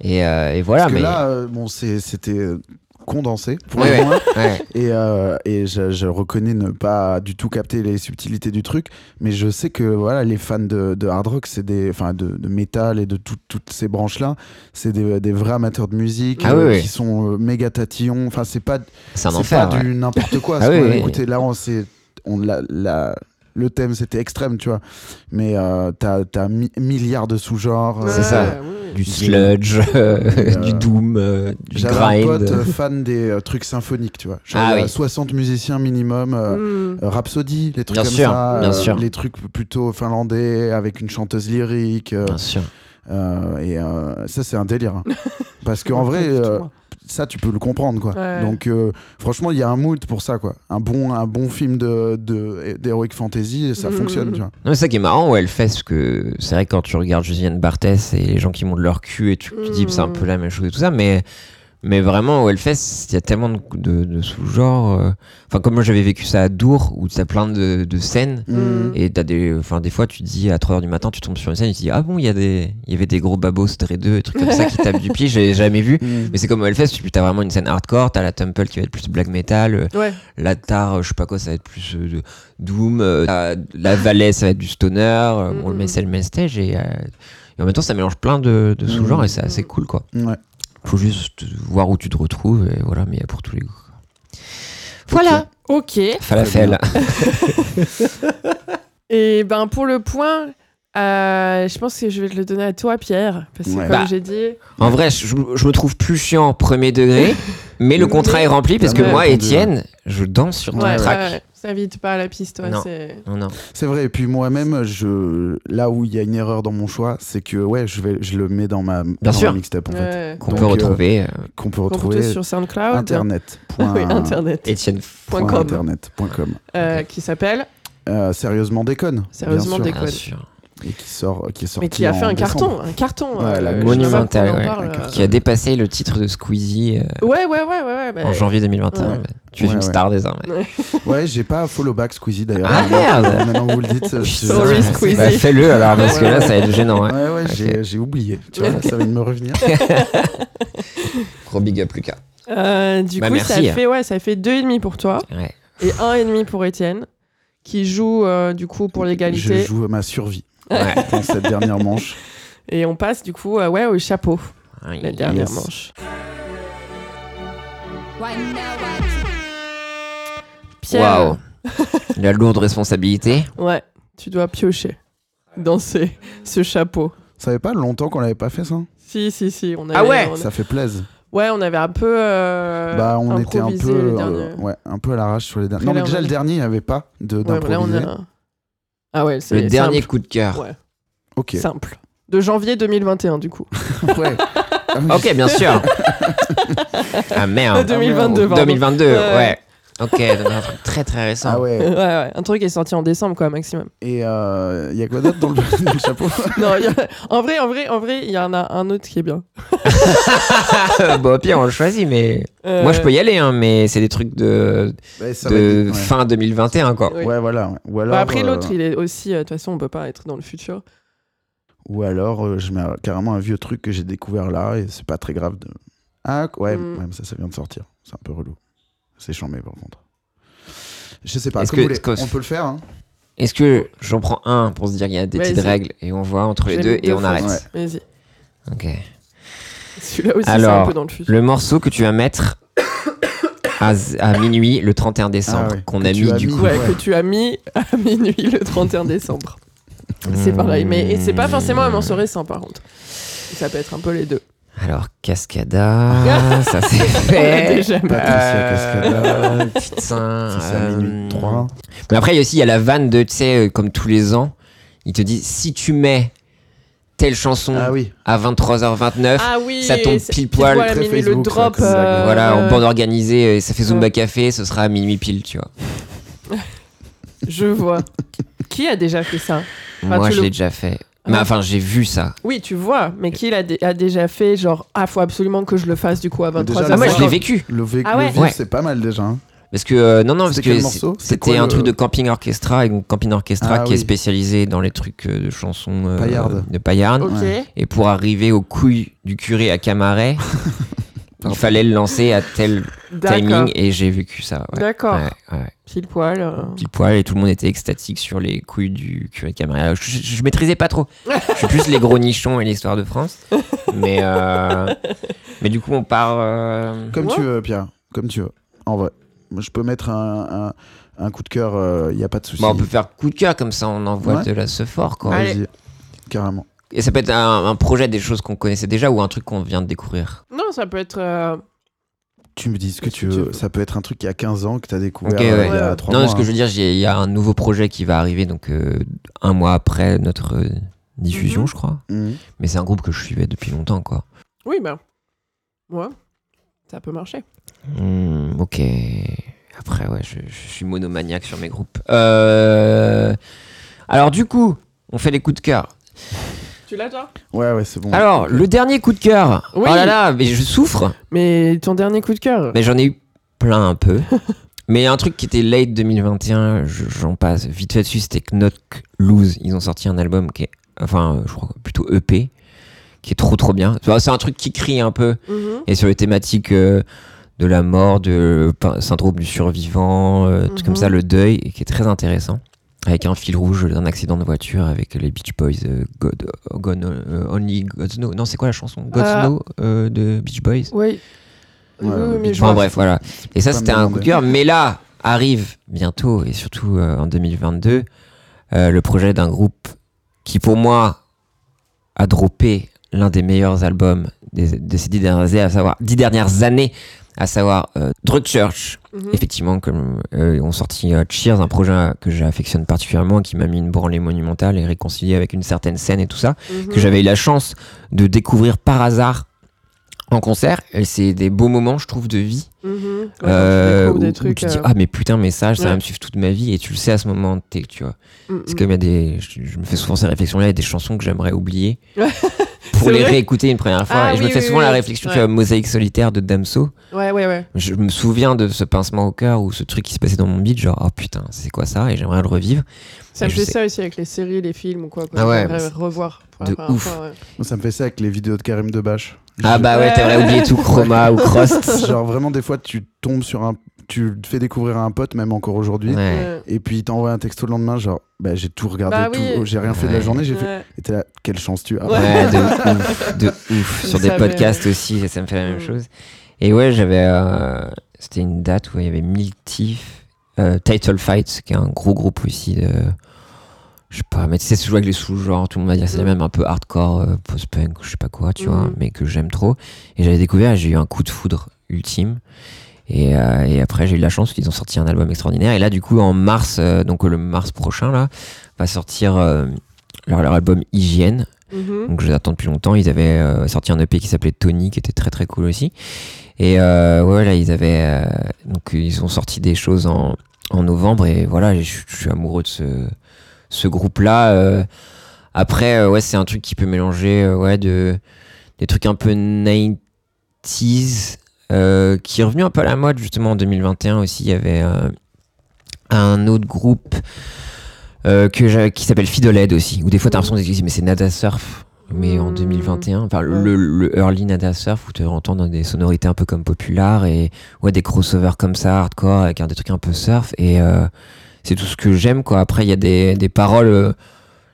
Et, euh, et voilà, Parce que mais. là, euh, bon, c'est- c'était euh, condensé pour le moins. *laughs* Et, euh, et je, je reconnais ne pas du tout capter les subtilités du truc, mais je sais que voilà, les fans de, de hard rock, c'est des, enfin de, de métal et de tout- toutes ces branches-là, c'est des, des vrais amateurs de musique Ah euh, oui, oui. qui sont euh, méga tatillons. Enfin, c'est pas, C'est pas ouais. du n'importe quoi. *laughs* Ah oui, écouté. là, on s'est- on l'a- la- le thème c'était extrême, tu vois. Mais euh, t'as as mi- milliards de sous-genres. C'est euh, ça. Ouais, ouais. Du sludge, euh, *laughs* Et, euh, du doom, euh, du J'avais un grind. pote euh, *laughs* fan des euh, trucs symphoniques, tu vois. Genre, Ah oui. 60 musiciens minimum. euh, Mm. euh, Rhapsody, les trucs Bien comme sûr, ça, bien euh, sûr. les trucs plutôt finlandais avec une chanteuse lyrique, euh, Bien sûr. euh, et euh, ça c'est un délire. hein. *laughs* Parce qu'en vrai, euh, ça tu peux le comprendre quoi. Ouais. Donc euh, franchement, il y a un mood pour ça quoi. Un bon, un bon film de de- d'heroic fantasy, ça Mhm. fonctionne. Tu vois. Non, mais c'est ça qui est marrant où elle fait, parce que c'est vrai que quand tu regardes Josiane Barthès et les gens qui montent leur cul et tu te dis Mm. c'est un peu la même chose et tout ça, mais, mais vraiment elle fait, il y a tellement de, de, de sous-genres. euh. Enfin, comme moi j'avais vécu ça à Dour où t'as plein de, de scènes. Mm. Et t'as des, enfin, des fois, tu te dis à 3h du matin, tu tombes sur une scène tu te dis Ah bon, il y, a des- il y avait des gros babos dreadeux et trucs comme ça qui tapent du pied, j'ai jamais vu. *laughs* Mhm. Mais c'est comme Hellfest, tu as vraiment une scène hardcore, t'as la Temple qui va être plus black metal, euh, Ouais. la Tar, euh, je sais pas quoi, ça va être plus euh, de Doom, euh, t'as la Valais, ça va être du Stoner, euh, bon, le Mhm. main, c'est le main stage, et, euh, et en même temps, ça mélange plein de, de sous-genres et c'est assez cool quoi. Ouais. Faut juste voir où tu te retrouves, et voilà, mais il y a pour tous les goûts. Voilà, Ok. falafel. *laughs* Et ben pour le point, euh, je pense que je vais te le donner à toi, Pierre, parce que Ouais. comme Bah. j'ai dit, En vrai, je, je me trouve plus chiant en premier degré, *laughs* mais le contrat Mais- est rempli parce que Ouais. moi, Étienne, je danse sur ton ouais, track. ouais, ouais, ça vite pas à la piste, ouais, Non. c'est. Non, non. C'est vrai. Et puis moi-même, je là où il y a une erreur dans mon choix, c'est que ouais, je vais, je le mets dans ma, dans ma sûr. mixtape en fait, Ouais. Qu'on Donc, peut euh, retrouver. euh, qu'on peut Qu'on peut retrouver trouver sur SoundCloud. internet. *laughs* Oui, point- internet. Étienne. point com. internet.com. Euh, Qui s'appelle Euh, sérieusement déconne. Sérieusement bien sûr. déconne. Et qui sort, qui est sorti Mais qui a fait un carton, un carton. Ouais, euh, je ouais, parle, un euh. Qui a dépassé le titre de Squeezie euh, Ouais, ouais, ouais, ouais. ouais bah, en janvier 2021. ouais. Bah, Tu es une ouais. star désormais. *laughs* Ouais, j'ai pas follow back Squeezie d'ailleurs. Ah, merde Maintenant vous le dites. *laughs* je- Sorry, Squeezie. Bah, Fais-le alors, parce que là, ça va être gênant. Ouais, Ouais. ouais, j'ai, Ok. j'ai oublié. Tu vois, ça va de me revenir. *laughs* Gros big up, Lucas. Euh, du Bah, coup, merci. ça fait, ouais, ça fait deux et demi pour toi Ouais. et un et demi pour Étienne, qui joue euh, du coup pour Je l'égalité. joue ma survie Ouais. *laughs* dans cette dernière manche. Et on passe du coup, euh, ouais, au chapeau, la dernière Yes. manche. Pierre, Waouh. La lourde responsabilité. ouais, tu dois piocher dans ces- ce chapeau. Ça fait pas longtemps qu'on l'avait pas fait ça Si, si, si. On avait, Ah ouais on Ça fait plaisir. Ouais, on avait un peu. euh, bah, on était un peu, euh, ouais, un peu à l'arrache sur les derniers. Non, mais déjà on le dernier, il n'y avait pas de Ouais, mais là, on d'improviser. a. Ah ouais, c'est Le dernier simple. coup de cœur. Ouais, Ok. simple. De janvier 2021, du coup. *laughs* ouais. Ah oui. Ok, bien sûr. *laughs* ah merde. 2022, pardon. 2022, Ouais. ouais. Ok, donc un truc très très récent. Ah ouais. ouais, ouais. Un truc qui est sorti en décembre, quoi, maximum. Et il y a quoi d'autre dans le, dans le chapeau? *laughs* Non, il y a- en vrai, en vrai, en vrai, il y en a un autre qui est bien. *laughs* bon, au pire, on le choisit, mais. Euh, Moi, je peux y aller, hein, mais c'est des trucs de, être- ouais. fin 2021, quoi. Oui. Ouais, voilà. ouais. Ou alors, bah, après, euh, l'autre, il est aussi. euh, De toute façon, on peut pas être dans le futur. Ou alors, euh, je mets carrément un vieux truc que j'ai découvert là et c'est pas très grave. De... Ah, ouais, Mm. ouais, mais ça, ça vient de sortir. C'est un peu relou. C'est chambé par contre. Je sais pas, Est-ce comme que- vous voulez. est-ce que- on peut le faire. Hein Est-ce que j'en prends un pour se dire qu'il y a des Vas-y. petites règles et on voit entre les deux et on arrête Ouais. Vas-y. Ok. Celui-là aussi, c'est un Alors, peu dans le futur. Le morceau que tu vas mettre à, minuit le 31 décembre, Ah ouais, qu'on que a mis as du mis. coup. Ouais, ouais. que tu as mis à *laughs* minuit le 31 décembre. C'est pareil. Mais et c'est pas forcément un morceau récent, par contre. Ça peut être un peu les deux. Alors, Cascada, *laughs* ça c'est fait. Déjà. Patricia Cascada. Euh, *laughs* Putain. C'est ça, euh, minute 3. Mais après, il y a aussi il y a la vanne de, tu sais, euh, comme tous les ans, il te dit si tu mets telle chanson Ah oui. à 23h29, Ah oui, ça tombe pile poil, à très le Facebook, ça, drop. ça, euh, voilà, en euh, bande organisée, et ça fait Zumba ouais. Café, ce sera à minuit pile, tu vois. *laughs* Je vois. Qui a déjà fait ça? Enfin, Moi, je le- l'ai déjà fait. Mais enfin, j'ai vu ça. Oui, tu vois, mais qui l'a dé- a déjà fait genre ah faut absolument que je le fasse du coup à Mais déjà, 23h. Ah, moi, je l'ai vécu. Le, vé- Ah ouais. le vivre, Ouais. c'est pas mal déjà. hein. Parce que, euh, non, non, parce C'était que quel c'est- morceau C'était c'était quoi, un le- truc de camping orchestra, et donc camping orchestra Ah qui est oui. spécialisé dans les trucs euh, de chansons euh, de Paillardes. OK. Ouais. Et pour arriver aux couilles du curé à Camaret, *laughs* il fallait le lancer à tel timing et j'ai vécu ça. Ouais. D'accord. Ouais, ouais. Pile poil. euh. Pile poil et tout le monde était extatique sur les couilles du curé de Je, je, je maîtrisais pas trop. Je suis plus les gros nichons et l'histoire de France. Mais, euh, mais du coup, on part. euh, Comme Ouais. tu veux, Pierre. Comme tu veux. En vrai. Moi, je peux mettre un, un, un coup de cœur, il n'y a pas de souci. bon, on peut faire coup de cœur comme ça, on envoie Ouais. de la ce fort quoi. Carrément. Et ça peut être un, un projet des choses qu'on connaissait déjà ou un truc qu'on vient de découvrir? Non, ça peut être euh, Tu me dis ce que tu veux. Ça peut être un truc il y a 15 ans que tu as découvert Ok, euh, ouais. il y a Ouais. 3 non, mois. ce que je veux dire, j'ai- il y a un nouveau projet qui va arriver donc euh, un mois après notre euh, diffusion, Mhm. je crois. Mhm. Mais c'est un groupe que je suivais depuis longtemps, quoi. oui bah ouais, ça peut marcher. Hmm, ok. Après, ouais, je, je suis monomaniaque sur mes groupes. Euh, Alors, du coup, on fait les coups de cœur. Tu l'as toi Ouais, ouais, c'est bon. Alors, le dernier coup de cœur. Oui. Oh là là, mais je souffre. Mais ton dernier coup de cœur. Mais j'en ai eu plein un peu. *laughs* mais un truc qui était late 2021, je- j'en passe vite fait dessus, c'était Knock Loose. Ils ont sorti un album qui est, enfin, je crois plutôt EP, qui est trop trop bien. C'est un truc qui crie un peu Mhm. et sur les thématiques euh, de la mort, de syndrome du survivant, euh, trucs comme Mhm. ça, le deuil, et qui est très intéressant. Avec un fil rouge d'un accident de voiture avec les Beach Boys, euh, God, euh, God, euh, Only God's Know. Non, c'est quoi la chanson? God's Ah. Know euh, de Beach Boys? Oui. Ouais, Beach je Enfin vois. bref, voilà. Et ça, c'était un coup de cœur. Mais là, arrive bientôt, et surtout euh, en 2022, euh, le projet d'un groupe qui, pour moi, a droppé l'un des meilleurs albums des, de ces dix dernières années, à savoir, dix dernières années, à savoir euh, Drug Church. Mhm. Effectivement, comme euh, ont sorti euh, Cheers, un projet que j'affectionne particulièrement, qui m'a mis une branlée monumentale et réconcilié avec une certaine scène et tout ça Mhm. que j'avais eu la chance de découvrir par hasard en concert. Et c'est des beaux moments, je trouve, de vie. Mhm. Ouais, Euh, où, des où trucs, tu dis, euh, ah, mais putain, mais ça, ça va me suivre toute ma vie. Et tu le sais à ce moment T, tu vois. mhm. C'est comme il y a des. Je, je me fais souvent ces réflexions-là, il y a des chansons que j'aimerais oublier. *laughs* pour les réécouter une première fois. Ah et je oui, me fais oui, souvent oui, la réflexion, vois, Mosaïque solitaire de Damso. Ouais, ouais, ouais. Je me souviens de ce pincement au cœur ou ce truc qui se passait dans mon beat, genre, oh putain, c'est quoi ça? Et j'aimerais le revivre. Ça Et me fait sais. ça aussi avec les séries, les films ou quoi. quoi. Ah ouais, revoir. pour de ouf. fois, ouais. Moi, ça me fait ça avec les vidéos de Karim Debache. Ah bah ouais, Ouais. t'aimerais oublier tout Chroma ou Crost. *laughs* Genre vraiment des fois tu tombes sur un tu te fais découvrir à un pote même encore aujourd'hui Ouais. Et puis il t'envoie un texto le lendemain genre bah j'ai tout regardé Bah tout j'ai rien fait de la journée j'ai fait et t'es là quelle chance tu as Ouais. Ouais, de *laughs* ouf, de ouf. Sur des podcasts aussi, ça me fait la même Mm. chose. Et ouais, j'avais. euh, C'était une date où il y avait Miltif, euh, Title Fight, qui est un gros groupe aussi de. Je sais pas, mais tu sais, c'est jouer avec les sous-genres, tout le monde va dire c'est Mm. même un peu hardcore, euh, post-punk, je sais pas quoi, tu vois, Mm. mais que j'aime trop. Et j'avais découvert, j'ai eu un coup de foudre ultime. Et, euh, et après, j'ai eu la chance qu'ils ont sorti un album extraordinaire. Et là, du coup, en mars, euh, donc le mars prochain, là, va sortir euh, leur, leur album Hygiène. Mhm. Donc je les attends depuis longtemps. Ils avaient sorti un EP qui s'appelait Tony, qui était très très cool aussi. Et ouais, là ils avaient donc ils ont sorti des choses en, en novembre et voilà, je, suis amoureux de ce ce groupe là. après ouais, c'est un truc qui peut mélanger ouais de des trucs un peu 90s euh, qui est revenu un peu à la mode justement en 2021 aussi. Il y avait euh, un autre groupe euh, que qui s'appelle Fiddlehead aussi, où des fois t'as l'impression de dire mais c'est Nada Surf, mais en Mm. 2021, enfin le, early Nada Surf où tu entends dans des sonorités un peu comme Popular et ouais des crossovers comme ça, hardcore avec des trucs un peu surf et c'est tout ce que j'aime quoi. Après il y a des, des paroles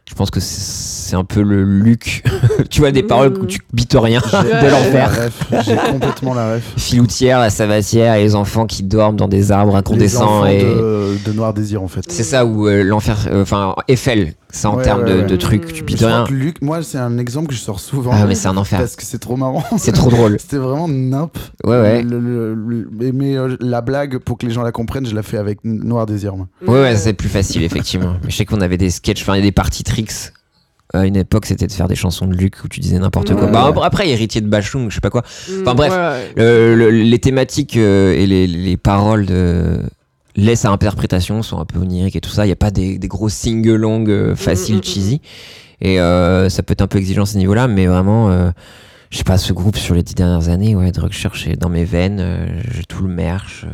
Je pense que c'est un peu le Luc. *laughs* tu vois, des paroles où tu bites rien *laughs* de l'enfer. J'ai complètement la ref. Filoutière, la savatière et les enfants qui dorment dans des arbres incandescents. Et... de, de Noir Désir, en fait. C'est ça où euh, l'enfer. euh, Enfin, Eiffel, ça en Ouais, termes ouais, de, ouais. de trucs, tu bites rien. Luc, moi, c'est un exemple que je sors souvent. Ah, mais c'est un enfer. Parce que c'est trop marrant. C'est trop drôle. *laughs* C'était vraiment nimp. Ouais, ouais. Le- le- le- mais euh, la blague, pour que les gens la comprennent, je la fais avec Noir Désir. moi. Ouais, ouais, c'est plus facile, effectivement. Mais je sais qu'on avait des sketchs, enfin, des parties tricks. À une époque, c'était de faire des chansons de Luc où tu disais n'importe quoi. Ouais. Bah, après, héritier de Bachung, je sais pas quoi. Enfin, bref. Ouais, ouais. Euh, le- les thématiques euh, et les, les paroles de laissent à interprétation sont un peu oniriques et tout ça. Il n'y a pas des, des gros sing-along euh, faciles, Mm, mm, mm, cheesy. Et euh, ça peut être un peu exigeant à ce niveau-là, mais vraiment, euh, je sais pas, ce groupe sur les dix dernières années, ouais, Drug Church est dans mes veines. euh, j'ai tout le merch.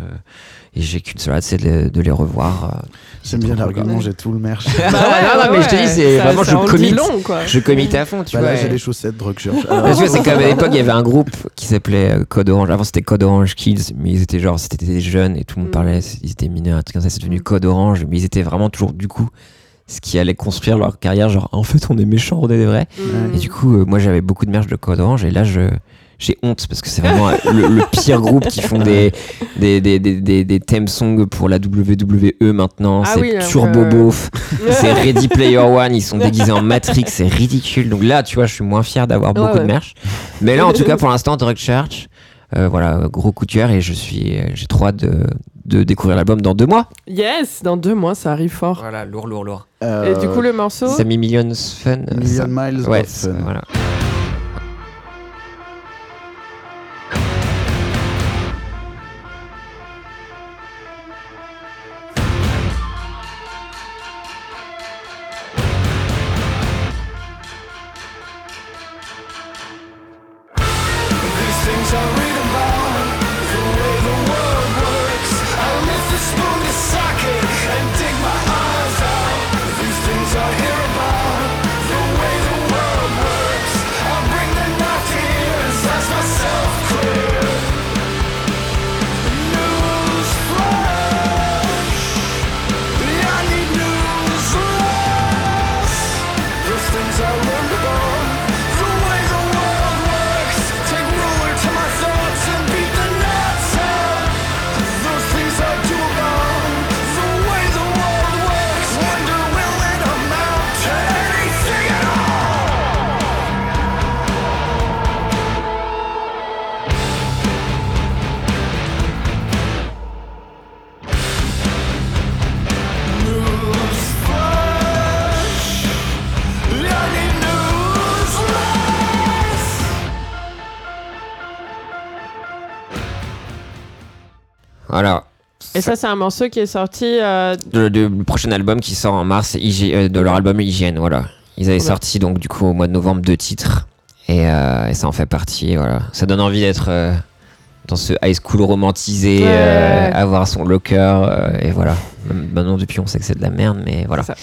Et j'ai qu'une seule hâte, c'est de, de les revoir. euh. J'aime bien l'argument, j'ai tout le merch. *laughs* Bah ouais, non, non, mais je te dis, c'est vraiment, je commit. long, quoi. Je commit à fond, tu Bah vois. là, j'ai les chaussettes Drug Alors, tu vois, c'est comme à l'époque, il y avait un groupe qui s'appelait euh, Code Orange. Avant, c'était Code Orange Kids, mais ils étaient genre, c'était des jeunes et tout le monde Mm. parlait, ils étaient mineurs, un truc comme ça, c'est devenu Mm. Code Orange, mais ils étaient vraiment toujours, du coup, ce qui allait construire leur carrière, genre, en fait, on est méchants, on est des vrais. Mm. Et du coup, euh, moi, j'avais beaucoup de merch de Code Orange, et là, je. J'ai honte parce que c'est vraiment le, le pire groupe qui font des, des, des, des, des, des theme songs pour la WWE maintenant. Ah c'est oui, turbo euh, beauf. *laughs* C'est Ready Player One, ils sont déguisés en Matrix, c'est ridicule. Donc là, tu vois, je suis moins fier d'avoir beaucoup ouais. de merch. Mais là, en tout cas, pour l'instant, Drug Church, euh, voilà, gros coup de cœur et je suis, euh, j'ai trop hâte de, de découvrir l'album dans deux mois. Yes, dans deux mois, ça arrive fort. Voilà, lourd, lourd, lourd. euh, Et du coup, le morceau. Sammy Millions Fun. Million ça- Miles Ouais, of c'est- Fun. voilà. Ça, c'est un morceau qui est sorti. euh, Le, le- le prochain album qui sort en mars, euh, de leur album Hygiène, voilà. Ils avaient sorti donc du coup au mois de novembre deux titres et, euh, et ça en fait partie, voilà. Ça donne envie d'être euh, dans ce high school romantisé, Ouais. euh, avoir son locker euh, et voilà. Maintenant depuis on sait que c'est de la merde, mais voilà. *laughs*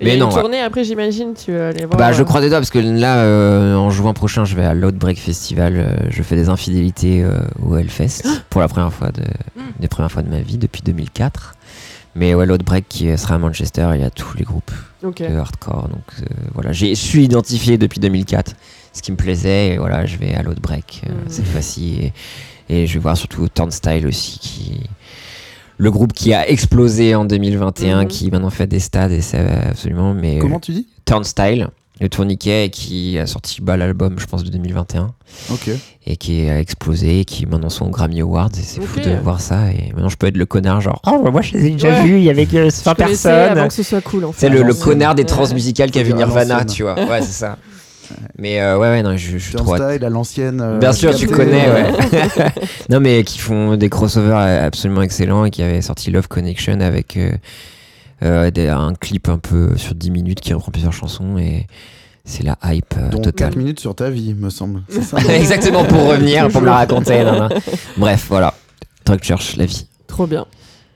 Mais a non, une ouais. tournée après, j'imagine. Tu vas aller voir. Bah je euh, croise des doigts parce que là euh, en juin prochain je vais à l'Outbreak Festival, je fais des infidélités au Hellfest *gasps* pour la première fois de, des premières fois de ma vie depuis 2004. Mais ouais l'Outbreak qui sera à Manchester, il y a tous les groupes. Ok. de hardcore. Donc voilà, j'ai je suis identifié depuis 2004, ce qui me plaisait. Et voilà, je vais à l'Outbreak Mhm. cette fois-ci. Et, et je vais voir surtout Turnstile aussi, qui le groupe qui a explosé en 2021, Mhm. qui maintenant fait des stades et c'est absolument. Mais Comment tu dis? Turnstile, le tourniquet qui a sorti bah, l'album, je pense, de 2021 Ok. et qui a explosé, et qui maintenant sont aux Grammy Awards. Et c'est fou de voir ça. Et maintenant, je peux être le connard, genre, oh, bah, moi, je les ai déjà Ouais. vus, il y avait que je 100 connaissais personnes. Avant que ce soit cool, en fait. C'est le, connard des Ouais. transmusicales qui a vu Nirvana, tu vois. Ouais, c'est ça. *laughs* Mais euh, ouais, ouais, non, je, je suis trop. Turnstile à l'ancienne. euh, Bien sûr, tu connais, euh, ouais. *laughs* non, mais qui font des crossovers absolument excellents et qui avaient sorti Love Connection avec euh, euh, des- un clip un peu sur 10 minutes qui reprend plusieurs chansons et c'est la hype euh, totale. 4 minutes sur ta vie, me semble. C'est ça *laughs* Exactement pour revenir, pour me la raconter. non, non. *laughs* Bref, voilà. Drug Church, la vie. Trop bien.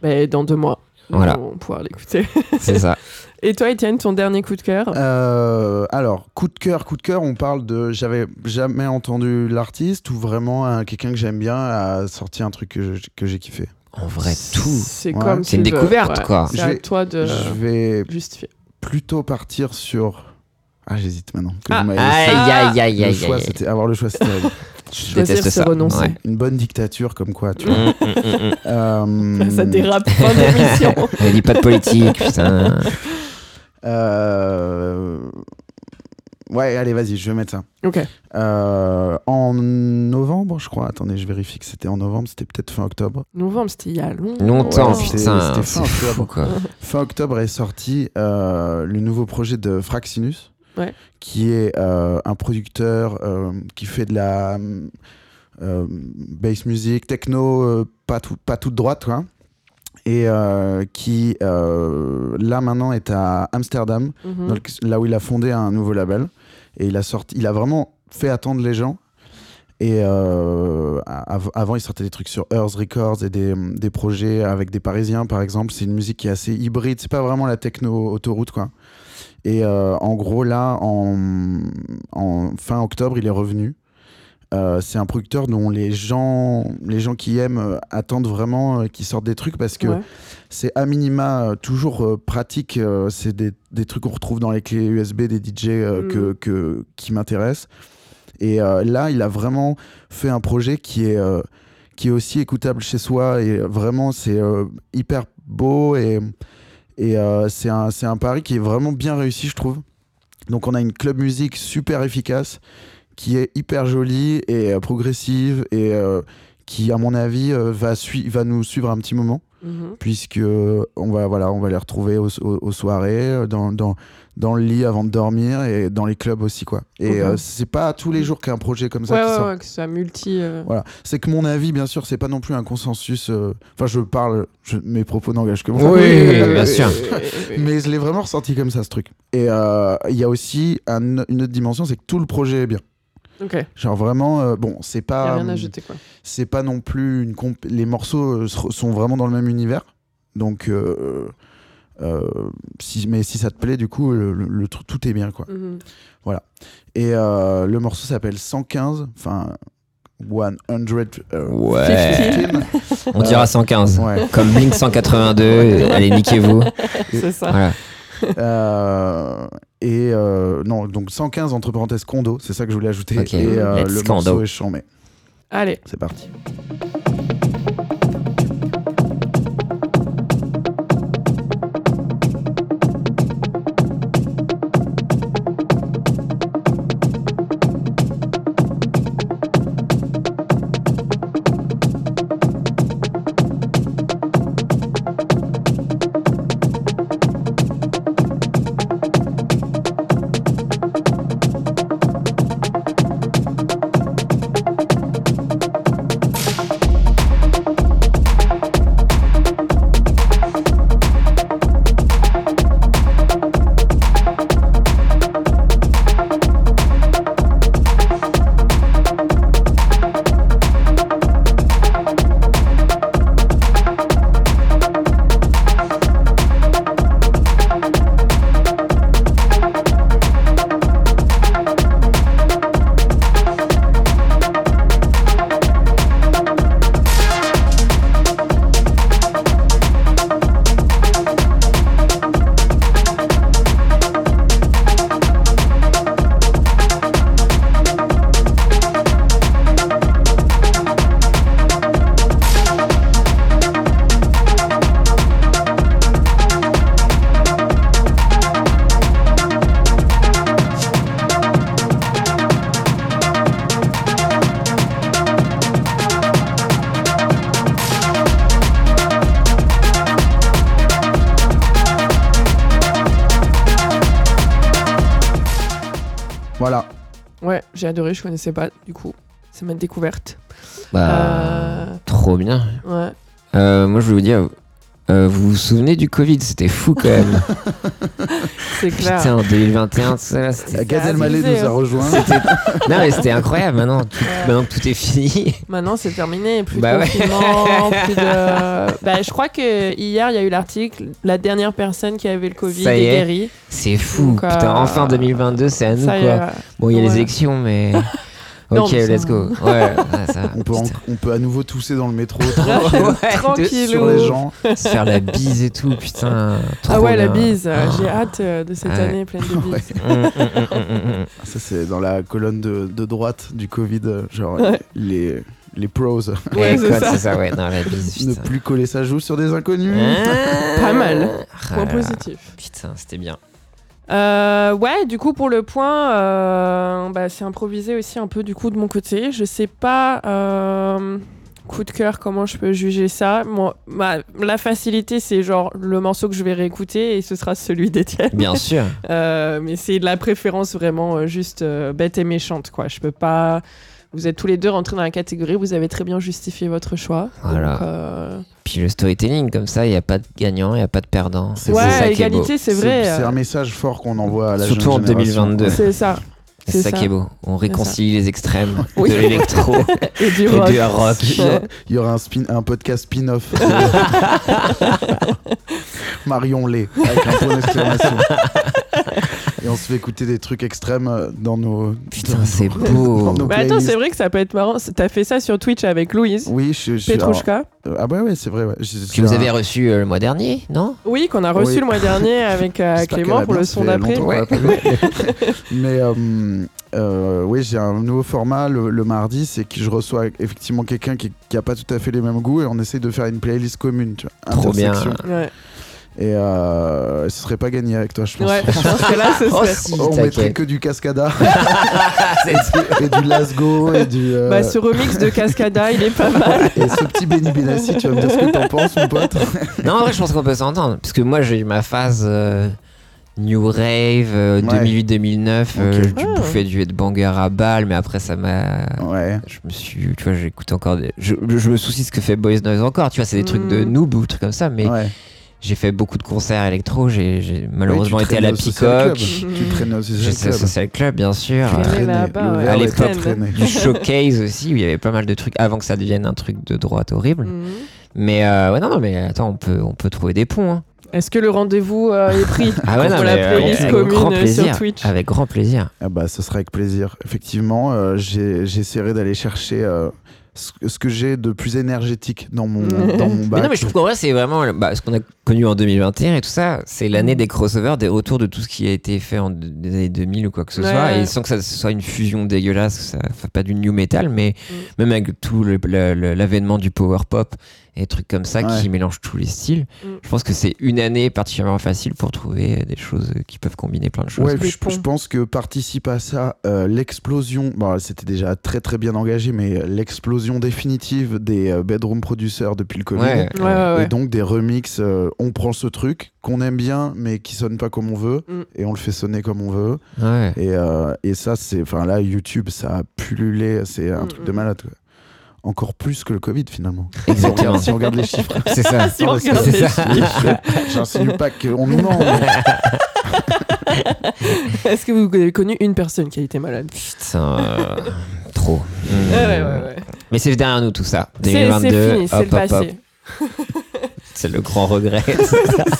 Mais dans deux mois, Voilà. on va pouvoir l'écouter. C'est ça. Et toi, Étienne, ton dernier coup de cœur? Euh, alors, coup de cœur, coup de cœur, on parle de. J'avais jamais entendu l'artiste ou vraiment un- quelqu'un que j'aime bien a sorti un truc que je- que j'ai kiffé. En vrai, tout. C'est Ouais. comme C'est une découverte, Ouais. quoi. C'est à vais- toi de Je vais justifier. plutôt partir sur. Ah, j'hésite maintenant. que Ah. vous Aïe, aïe, aïe, aïe, choix, aïe. c'était avoir le choix, c'était. *laughs* Je déteste ça. renoncer. Ouais. une bonne dictature comme quoi. Tu vois. Mm, mm, mm, mm. Euh, Ça dérape fin d'émission. *laughs* Elle dit pas de politique, putain. Euh, Ouais, allez, vas-y, je vais mettre ça. ok. Euh, en novembre, je crois. Attendez, je vérifie que c'était en novembre. C'était peut-être fin octobre. Novembre, c'était il y a longtemps. Longtemps, Ouais, c'était- fin fou, octobre. quoi. *laughs* Fin octobre est sorti euh, le nouveau projet de Fraxinus, Ouais. qui est euh, un producteur euh, qui fait de la euh, bass music, techno, euh, pas, tout, pas toute droite, quoi. Et euh, qui, euh, là maintenant, est à Amsterdam, Mhm. dans le- là où il a fondé un nouveau label. Et il a, sorti, il a vraiment fait attendre les gens. Et euh, av- avant, il sortait des trucs sur Earth Records et des, des projets avec des Parisiens, par exemple. C'est une musique qui est assez hybride. C'est pas vraiment la techno autoroute, quoi. Et en gros, là, en, en fin octobre, il est revenu. Euh, c'est un producteur dont les gens, les gens qui aiment euh, attendent vraiment euh, qu'il sorte des trucs parce que Ouais. c'est à minima euh, toujours pratique. c'est des, des trucs qu'on retrouve dans les clés USB des DJ Mm. que, que- qui m'intéressent. Et là, il a vraiment fait un projet qui est, qui est aussi écoutable chez soi. Et vraiment, c'est hyper beau. Et, et c'est un, c'est un pari qui est vraiment bien réussi, je trouve. Donc, on a une club musique super efficace qui est hyper jolie et euh, progressive et euh, qui, à mon avis, euh, va, sui- va nous suivre un petit moment. Mhm. puisque on va voilà on va les retrouver aux, aux- aux soirées dans, dans, dans le lit avant de dormir et dans les clubs aussi quoi. Et euh, c'est pas tous les jours qu'un projet comme ça Ouais, qui ouais, sort. ouais, que ça multi. euh, voilà. C'est que mon avis bien sûr c'est pas non plus un consensus euh, enfin je parle je- mes propos n'engagent que moi. Oui, *laughs* bien sûr. *laughs* mais je l'ai vraiment ressenti comme ça ce truc. Et euh, il y a aussi un- une autre dimension c'est que tout le projet est bien Genre vraiment euh, bon c'est a pas rien à jeter quoi. c'est pas non plus une comp- les morceaux euh, sont vraiment dans le même univers donc euh, euh, si, mais si ça te plaît du coup le, le- tout est bien quoi Mhm. et euh, le morceau s'appelle 115 enfin 100 euh, Ouais. 15. On dira 115. ouais Comme Blink 182. Allez, niquez-vous. C'est ça. Voilà. *laughs* Euh, et euh, non donc 115 entre parenthèses condo c'est ça que je voulais ajouter et euh, le condo. morceau est chambé Allez. c'est parti adoré, je connaissais pas du coup. C'est ma découverte. Bah, Euh, Trop bien. Ouais. Euh, moi, je voulais vous dire, euh, vous vous souvenez du Covid? C'était fou quand même. *laughs* C'est clair. Putain, en 2021, tout ça, Gad Elmaleh nous a hein. rejoint *laughs* Non, mais c'était incroyable. Maintenant, tout, Ouais. maintenant que tout est fini. Maintenant, c'est terminé. Plus Bah de ouais. confinement, *laughs* plus de. Bah, je crois que hier, il y a eu l'article. La dernière personne qui avait le Covid Ça y est est. guérie. C'est fou. Donc, euh, Putain, enfin 2022, c'est à nous Ça y quoi. Bon, il y a les élections, mais. *laughs* Non, Ok, mais ça- let's go. Ouais, ouais, ça. On peut, en- on peut à nouveau tousser dans le métro, *laughs* Ouais, *laughs* Tranquillou. sur les gens. Se faire la bise et tout, putain. Ah ouais, la bise. euh, Ah. J'ai hâte euh, de cette Ouais. année pleine de bises. Ça, c'est dans la colonne de, de droite du Covid. euh, Genre, Ouais. les, les pros. Ouais, c'est ça. ça, ouais, non, la bise, ne plus coller sa joue sur des inconnus. Ah. Pas mal. Ah Point positif. Putain, c'était bien. Euh, ouais, du coup, pour le point, euh, bah, c'est improvisé aussi un peu du coup de mon côté. Je sais pas, euh, coup de cœur, comment je peux juger ça. Moi, ma- la facilité, c'est genre le morceau que je vais réécouter et ce sera celui d'Étienne. Bien *laughs* sûr. Mais c'est de la préférence vraiment juste bête et méchante, quoi. Je peux pas. Vous êtes tous les deux rentrés dans la catégorie, vous avez très bien justifié votre choix. Voilà. Donc, euh, Puis le storytelling, comme ça, il n'y a pas de gagnant, il n'y a pas de perdant. C'est Ouais, ça qui est beau. égalité, c'est vrai. C'est un message fort qu'on envoie à la Surtout jeune en génération. 2022. C'est ça. C'est ça, ça. qui est beau. On réconcilie les extrêmes *laughs* Oui. de l'électro *laughs* Et du et rock. du rock. Il y a- il y aura un, spin, un podcast spin-off. *laughs* Marion Lé, avec un point d'exclamation. Et on se fait écouter des trucs extrêmes euh, dans nos. Putain, c'est *laughs* beau. nos Mais attends, c'est vrai que ça peut être marrant. T'as fait ça sur Twitch avec Louise Oui, je, je alors, euh, ah, bah ouais, c'est vrai. Ouais. Je- Que vous c'est avez un- reçu euh, le mois dernier, non? Oui, qu'on a reçu Oui. le mois dernier *laughs* avec euh, Clément pour le son d'après. *laughs* Mais euh, euh, oui, j'ai un nouveau format le, le mardi, c'est que je reçois effectivement quelqu'un qui, qui a pas tout à fait les mêmes goûts et on essaye de faire une playlist commune, tu vois. Trop bien. Ouais. Et euh, ce serait pas gagné avec toi, je pense. Ouais, je pense que là, ce *laughs* Oh, serait. si, on mettrait que du Cascada *laughs* et du Lasgo et du. euh, Bah, ce remix de Cascada, il est pas mal. *laughs* Et ce petit Benny Benassi, tu vas me dire ce que t'en penses, mon pote Non, en vrai, je pense qu'on peut s'entendre. Parce que moi, j'ai eu ma phase euh, New Rave euh, Ouais. 2008-2009. euh, Ok. du Ah. bouffé du headbanger à balle, mais après, ça m'a. Ouais. Je me suis. Tu vois, j'écoute encore. Des... Je, je me soucie de ce que fait Boys Noise encore. Tu vois, c'est des trucs de Mm. noob ou trucs comme ça. Mais ouais. J'ai fait beaucoup de concerts électro. J'ai malheureusement été à la Peacock. Club. Tu traînais au J'ai Social Club. Social Club, bien sûr. Tu Euh, traînais À l'époque, du *laughs* showcase aussi, où il y avait pas mal de trucs avant que ça devienne un truc de droite horrible. Mhm. Mais euh, ouais, non, non, mais attends, on peut, on peut trouver des ponts. hein. Est-ce que le rendez-vous euh, est pris *laughs* Ah ouais, non, pour mais, la euh, playlist avec commune grand euh, plaisir. sur Twitch Avec grand plaisir. Ah bah, ce sera avec plaisir. Effectivement, euh, j'ai- j'essaierai d'aller chercher euh, ce, que j'ai de plus énergétique dans mon, dans mon Mais bac. non, mais je trouve qu'en vrai, c'est vraiment bah, ce qu'on a connu en 2021 et tout ça. C'est l'année des crossovers, des retours de tout ce qui a été fait en des années 2000 ou quoi que ce Ouais, soit. Et sans que ça soit une fusion dégueulasse, ça fait pas du new metal, mais Mm. même avec tout l'avènement du power pop et des trucs comme ça Ouais. qui mélangent tous les styles. Mm. Je pense que c'est une année particulièrement facile pour trouver des choses qui peuvent combiner plein de choses. Ouais, je, pense que participe à ça euh, l'explosion. Bon, c'était déjà très très bien engagé, mais l'explosion définitive des euh, bedroom producers depuis le Covid. Ouais, Ouais, ouais, ouais. Et donc des remixes, euh, on prend ce truc qu'on aime bien, mais qui sonne pas comme on veut, Mm. et on le fait sonner comme on veut. ouais. Et, euh, et ça, c'est, enfin là, YouTube, ça a pullulé, c'est un Mm, truc mm. de malade. quoi. Encore plus que le Covid finalement. *laughs* Exactement. Si on regarde, les chiffres. *laughs* C'est ça. Si on regarde les ça. chiffres. *laughs* J'insinue pas qu'on nous ment. mais- Est-ce que vous avez connu une personne qui a été malade? Putain, euh, trop. Ouais, ouais, ouais. ouais. Mais c'est derrière nous tout ça. C'est 2022, c'est fini, c'est le passé. C'est le grand regret. *laughs*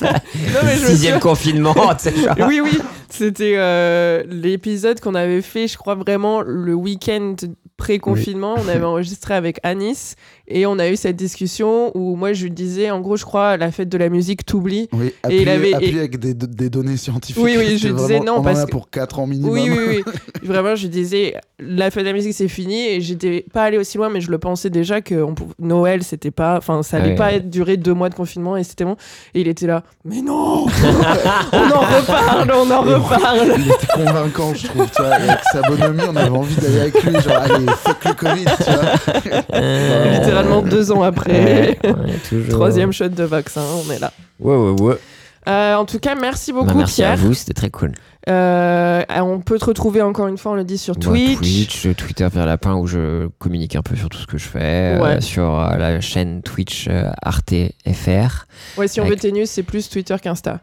Non, mais je Sixième confinement. Oui, oui. C'était euh, l'épisode qu'on avait fait, je crois vraiment, le week-end pré-confinement. On avait enregistré avec Anis et on a eu cette discussion où moi je lui disais, en gros, je crois, la fête de la musique t'oublie. Oui, Et appuyé, il avait- appuyé avec des, des données scientifiques. Oui, oui, je C'était disais vraiment- non, on en parce a que- pour 4 ans minimum. Oui, oui, oui. *laughs* Vraiment, je disais, la fête de la musique, c'est fini. Et j'étais pas allé aussi loin, mais je le pensais déjà que on pou- Noël, c'était pas. Enfin, ça allait Ouais. pas durer deux mois de confinement et c'était bon. Et il était là, mais non *laughs* On en reparle, on en reparle Il était convaincant, je trouve. Tu vois, avec sa bonhomie, on avait envie d'aller avec lui. Genre, allez, fuck le Covid, tu vois. Euh, Littéralement deux ans après. Ouais, ouais. Troisième shot de vaccin, on est là. Ouais, ouais, ouais. Euh, en tout cas, merci beaucoup, Bah, merci à vous, c'était très cool. Euh, on peut te retrouver encore une fois, on le dit sur Twitch. Twitch, Twitter vers lapin où je communique un peu sur tout ce que je fais. Ouais. euh, sur euh, la chaîne Twitch euh, Arte FR. Ouais, si on Avec- veut tes news, c'est plus Twitter qu'Insta.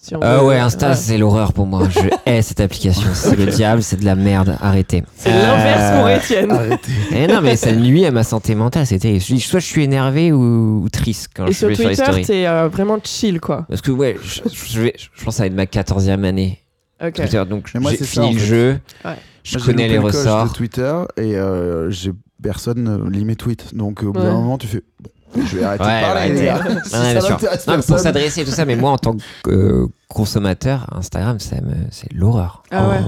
Si on Euh, ouais, Insta, Ouais. c'est l'horreur pour moi. Je *laughs* hais cette application. C'est le diable, c'est de la merde. Arrêtez. C'est l'inverse pour Euh, Étienne. Arrêtez. Eh non, mais ça nuit à ma santé mentale. C'était soit je suis énervé ou, ou triste quand Et je sur vais sur Twitter, t'es euh, vraiment chill, quoi. Parce que ouais, je, je vais, je pense que ça va être ma 14e année Ok. Twitter, donc j'ai ça, fini en le fait. jeu. Ouais. Je connais les ressorts. de Twitter et euh, j'ai personne euh, lit mes tweets. Donc au bout d'un moment, tu fais bon, je vais arrêter Ouais, de parler. ouais, les gars. Si bien ça sûr. Non, pour s'adresser et tout ça, mais moi en tant que euh, consommateur, Instagram, ça me- c'est l'horreur. Ah ouais.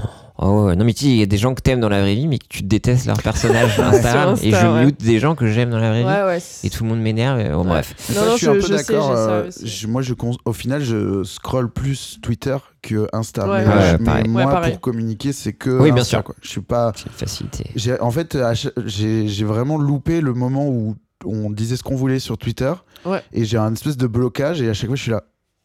Oh, ouais. Non, mais tu sais, il y a des gens que t'aimes dans la vraie vie, mais que tu détestes leur personnage *laughs* Instagram. Et je ouais. mute des gens que j'aime dans la vraie vie. Ouais, ouais. Et tout le monde m'énerve. Bon, Ouais. bref. Non, ça, non, je suis un je- peu d'accord. euh, moi, je cons- au final, je scroll plus Twitter que Insta. Ouais, mais ouais. je- Ouais, mais pareil. moi, pareil. pour communiquer, c'est que. Oui, bien Insta, sûr. quoi. Je suis pas. C'est une facilité. J'ai, en fait, j'ai vraiment loupé le moment où on disait ce qu'on voulait sur Twitter. Ouais. Et j'ai un espèce de blocage et à chaque fois, je suis là.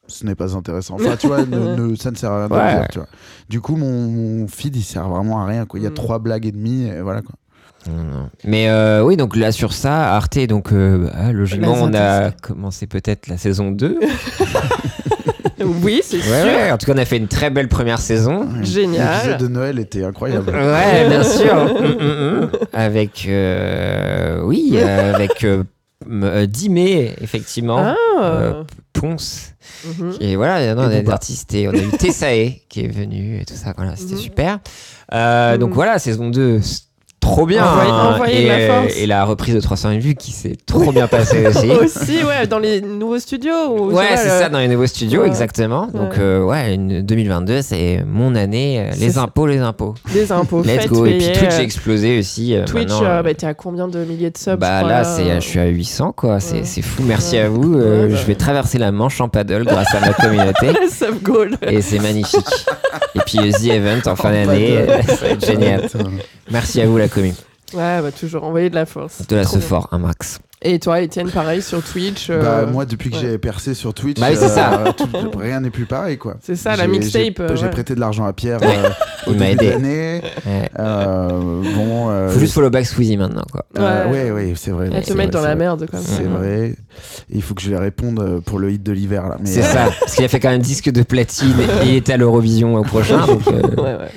Ce n'est pas intéressant. Enfin, tu vois, ne- *laughs* ne- ça ne sert à rien de Ouais. le dire, tu vois. Du coup, mon, mon feed, il sert vraiment à rien. Quoi. Il y a Mm. trois blagues et demie, et voilà. Quoi. Non, non. Mais euh, oui, donc là sur ça, Arte, donc euh, ah, logiquement, Les on a commencé peut-être la saison 2. *laughs* Oui, c'est Ouais, sûr. ouais, en tout cas, on a fait une très belle première saison. Génial. L'épisode de Noël était incroyable. Ouais, bien sûr. *laughs* Avec, euh, oui, euh, avec euh, m- euh, 10 mai, effectivement. Ah. Euh, Ponce. Mhm. Et voilà, non, on a des artistes et on a eu Tessae qui est venu et tout ça. Voilà, c'était Mhm. super. Euh, Donc voilà, saison 2, c'est trop bien. Envoyez- hein. et, la force. et la reprise de 301 vues qui s'est trop bien passée *laughs* aussi. Aussi, ouais, dans les nouveaux studios. ou je Ouais, c'est le- ça, dans les nouveaux studios, Ouais. exactement. Donc, Ouais. euh, ouais, une 2022, c'est mon année. euh, les impôts, les impôts. Des impôts. Let's go. Et puis Twitch euh, a explosé aussi. euh, Twitch, euh, euh, bah, t'es à combien de milliers de subs bah je là, euh, je suis à 800, quoi. C'est, fou. Merci Ouais. à vous. Euh, Ouais, bah. Je vais traverser la Manche en paddle grâce à ma *laughs* communauté. Sub goal. Et c'est magnifique. Et puis The Event en *laughs* fin d'année, ça va être génial. Merci à vous, la Ouais, bah toujours envoyer de la force. De la ce fort, un max. Et toi, Étienne, pareil sur Twitch. euh, Bah, moi, depuis que ouais. j'ai percé sur Twitch, Bah ça. *laughs* euh, tout- rien n'est plus pareil, quoi. C'est ça, la mixtape, J'ai euh, ouais. prêté de l'argent à Pierre *laughs* euh, au Il m'a début aidé. Ouais. Euh, bon, euh, Faut juste follow back Squeezie maintenant, quoi. euh, Ouais. ouais, c'est vrai. c'est te mettre dans la vrai. merde, C'est Mhm. vrai. Il faut que je lui réponde euh, pour le hit de l'hiver, là. C'est euh, ça. Parce qu'il a fait quand même disque de platine *laughs* et il était à l'Eurovision au prochain. Donc, euh, Ouais, ouais.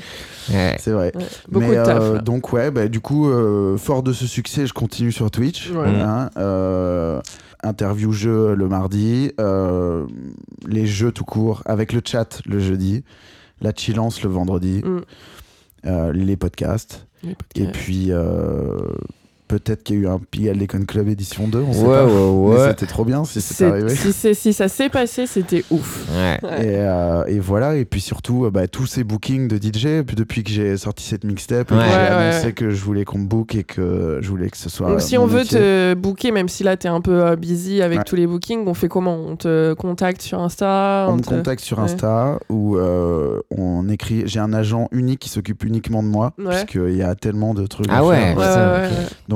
Ouais. C'est vrai. Ouais. Beaucoup Mais, de taf. euh, donc ouais, bah, du coup, euh, fort de ce succès, je continue sur Twitch. Ouais. hein, euh, interview jeu le mardi, euh, les jeux tout court avec le chat le jeudi, la chillance le vendredi, Mm. euh, les podcasts. Les Et podcasts. puis euh, peut-être qu'il y a eu un Pigalle Déconne Club édition 2, on sait Ouais, pas. ouais, Mais ouais. c'était trop bien si c'est arrivé. si, ça s'est passé, c'était ouf. Ouais. Et, euh, et voilà, et puis surtout, euh, bah, tous ces bookings de DJ, puis depuis que j'ai sorti cette mixtape, Ouais. j'ai annoncé ouais. que je voulais qu'on me book et que je voulais que ce soit. Donc, si on veut métier. te booker, même si là t'es un peu euh, busy avec Ouais. tous les bookings, on fait comment? On te contacte sur Insta On me te- contacte sur. Insta ou euh, on écrit. J'ai un agent unique qui s'occupe uniquement de moi, Ouais. parce qu'il y a tellement de trucs. Ah à ouais, faire. Ouais,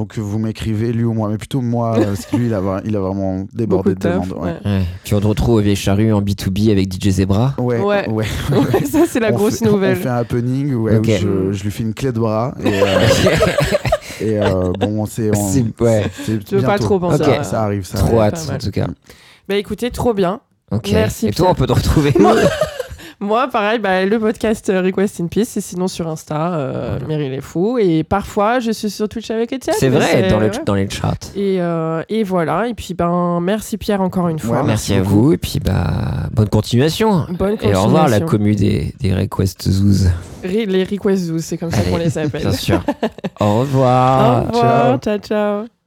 Donc vous m'écrivez lui ou moi, mais plutôt moi, parce que lui il a, vra- il a vraiment débordé Beaucoup de de demandes. Ouais. Ouais. Puis on te retrouve au Vieille Charrue en B2B avec DJ Zebra. Ouais, *laughs* Ouais. ça c'est la On grosse fait- nouvelle. On fait un happening ouais, Ok. où je, je lui fais une clé de bras et, euh, *laughs* et euh, bon, c'est ouais. Tu veux pas trop penser Ok. à- Ça arrive, ça Trop arrive. hâte, en tout cas. Bah écoutez, trop bien. Merci, Et toi, Pierre. on peut te retrouver *laughs* Moi, pareil, bah, le podcast euh, Request in Peace, et sinon sur Insta, euh, Voilà. Meryl est fou. Et parfois, je suis sur Twitch avec Étienne. C'est vrai, dans, le, ouais. dans les chats. Et, euh, et voilà. Et puis, ben, merci Pierre encore une fois. Ouais, Merci, merci à vous. Et puis, bah, bonne continuation. Bonne Et au revoir, la continuation. commu des, des Request Zoos. Ri- Les Request Zoos, c'est comme ça qu'on les appelle. Bien sûr. *laughs* Au revoir. Au revoir, ciao, ciao.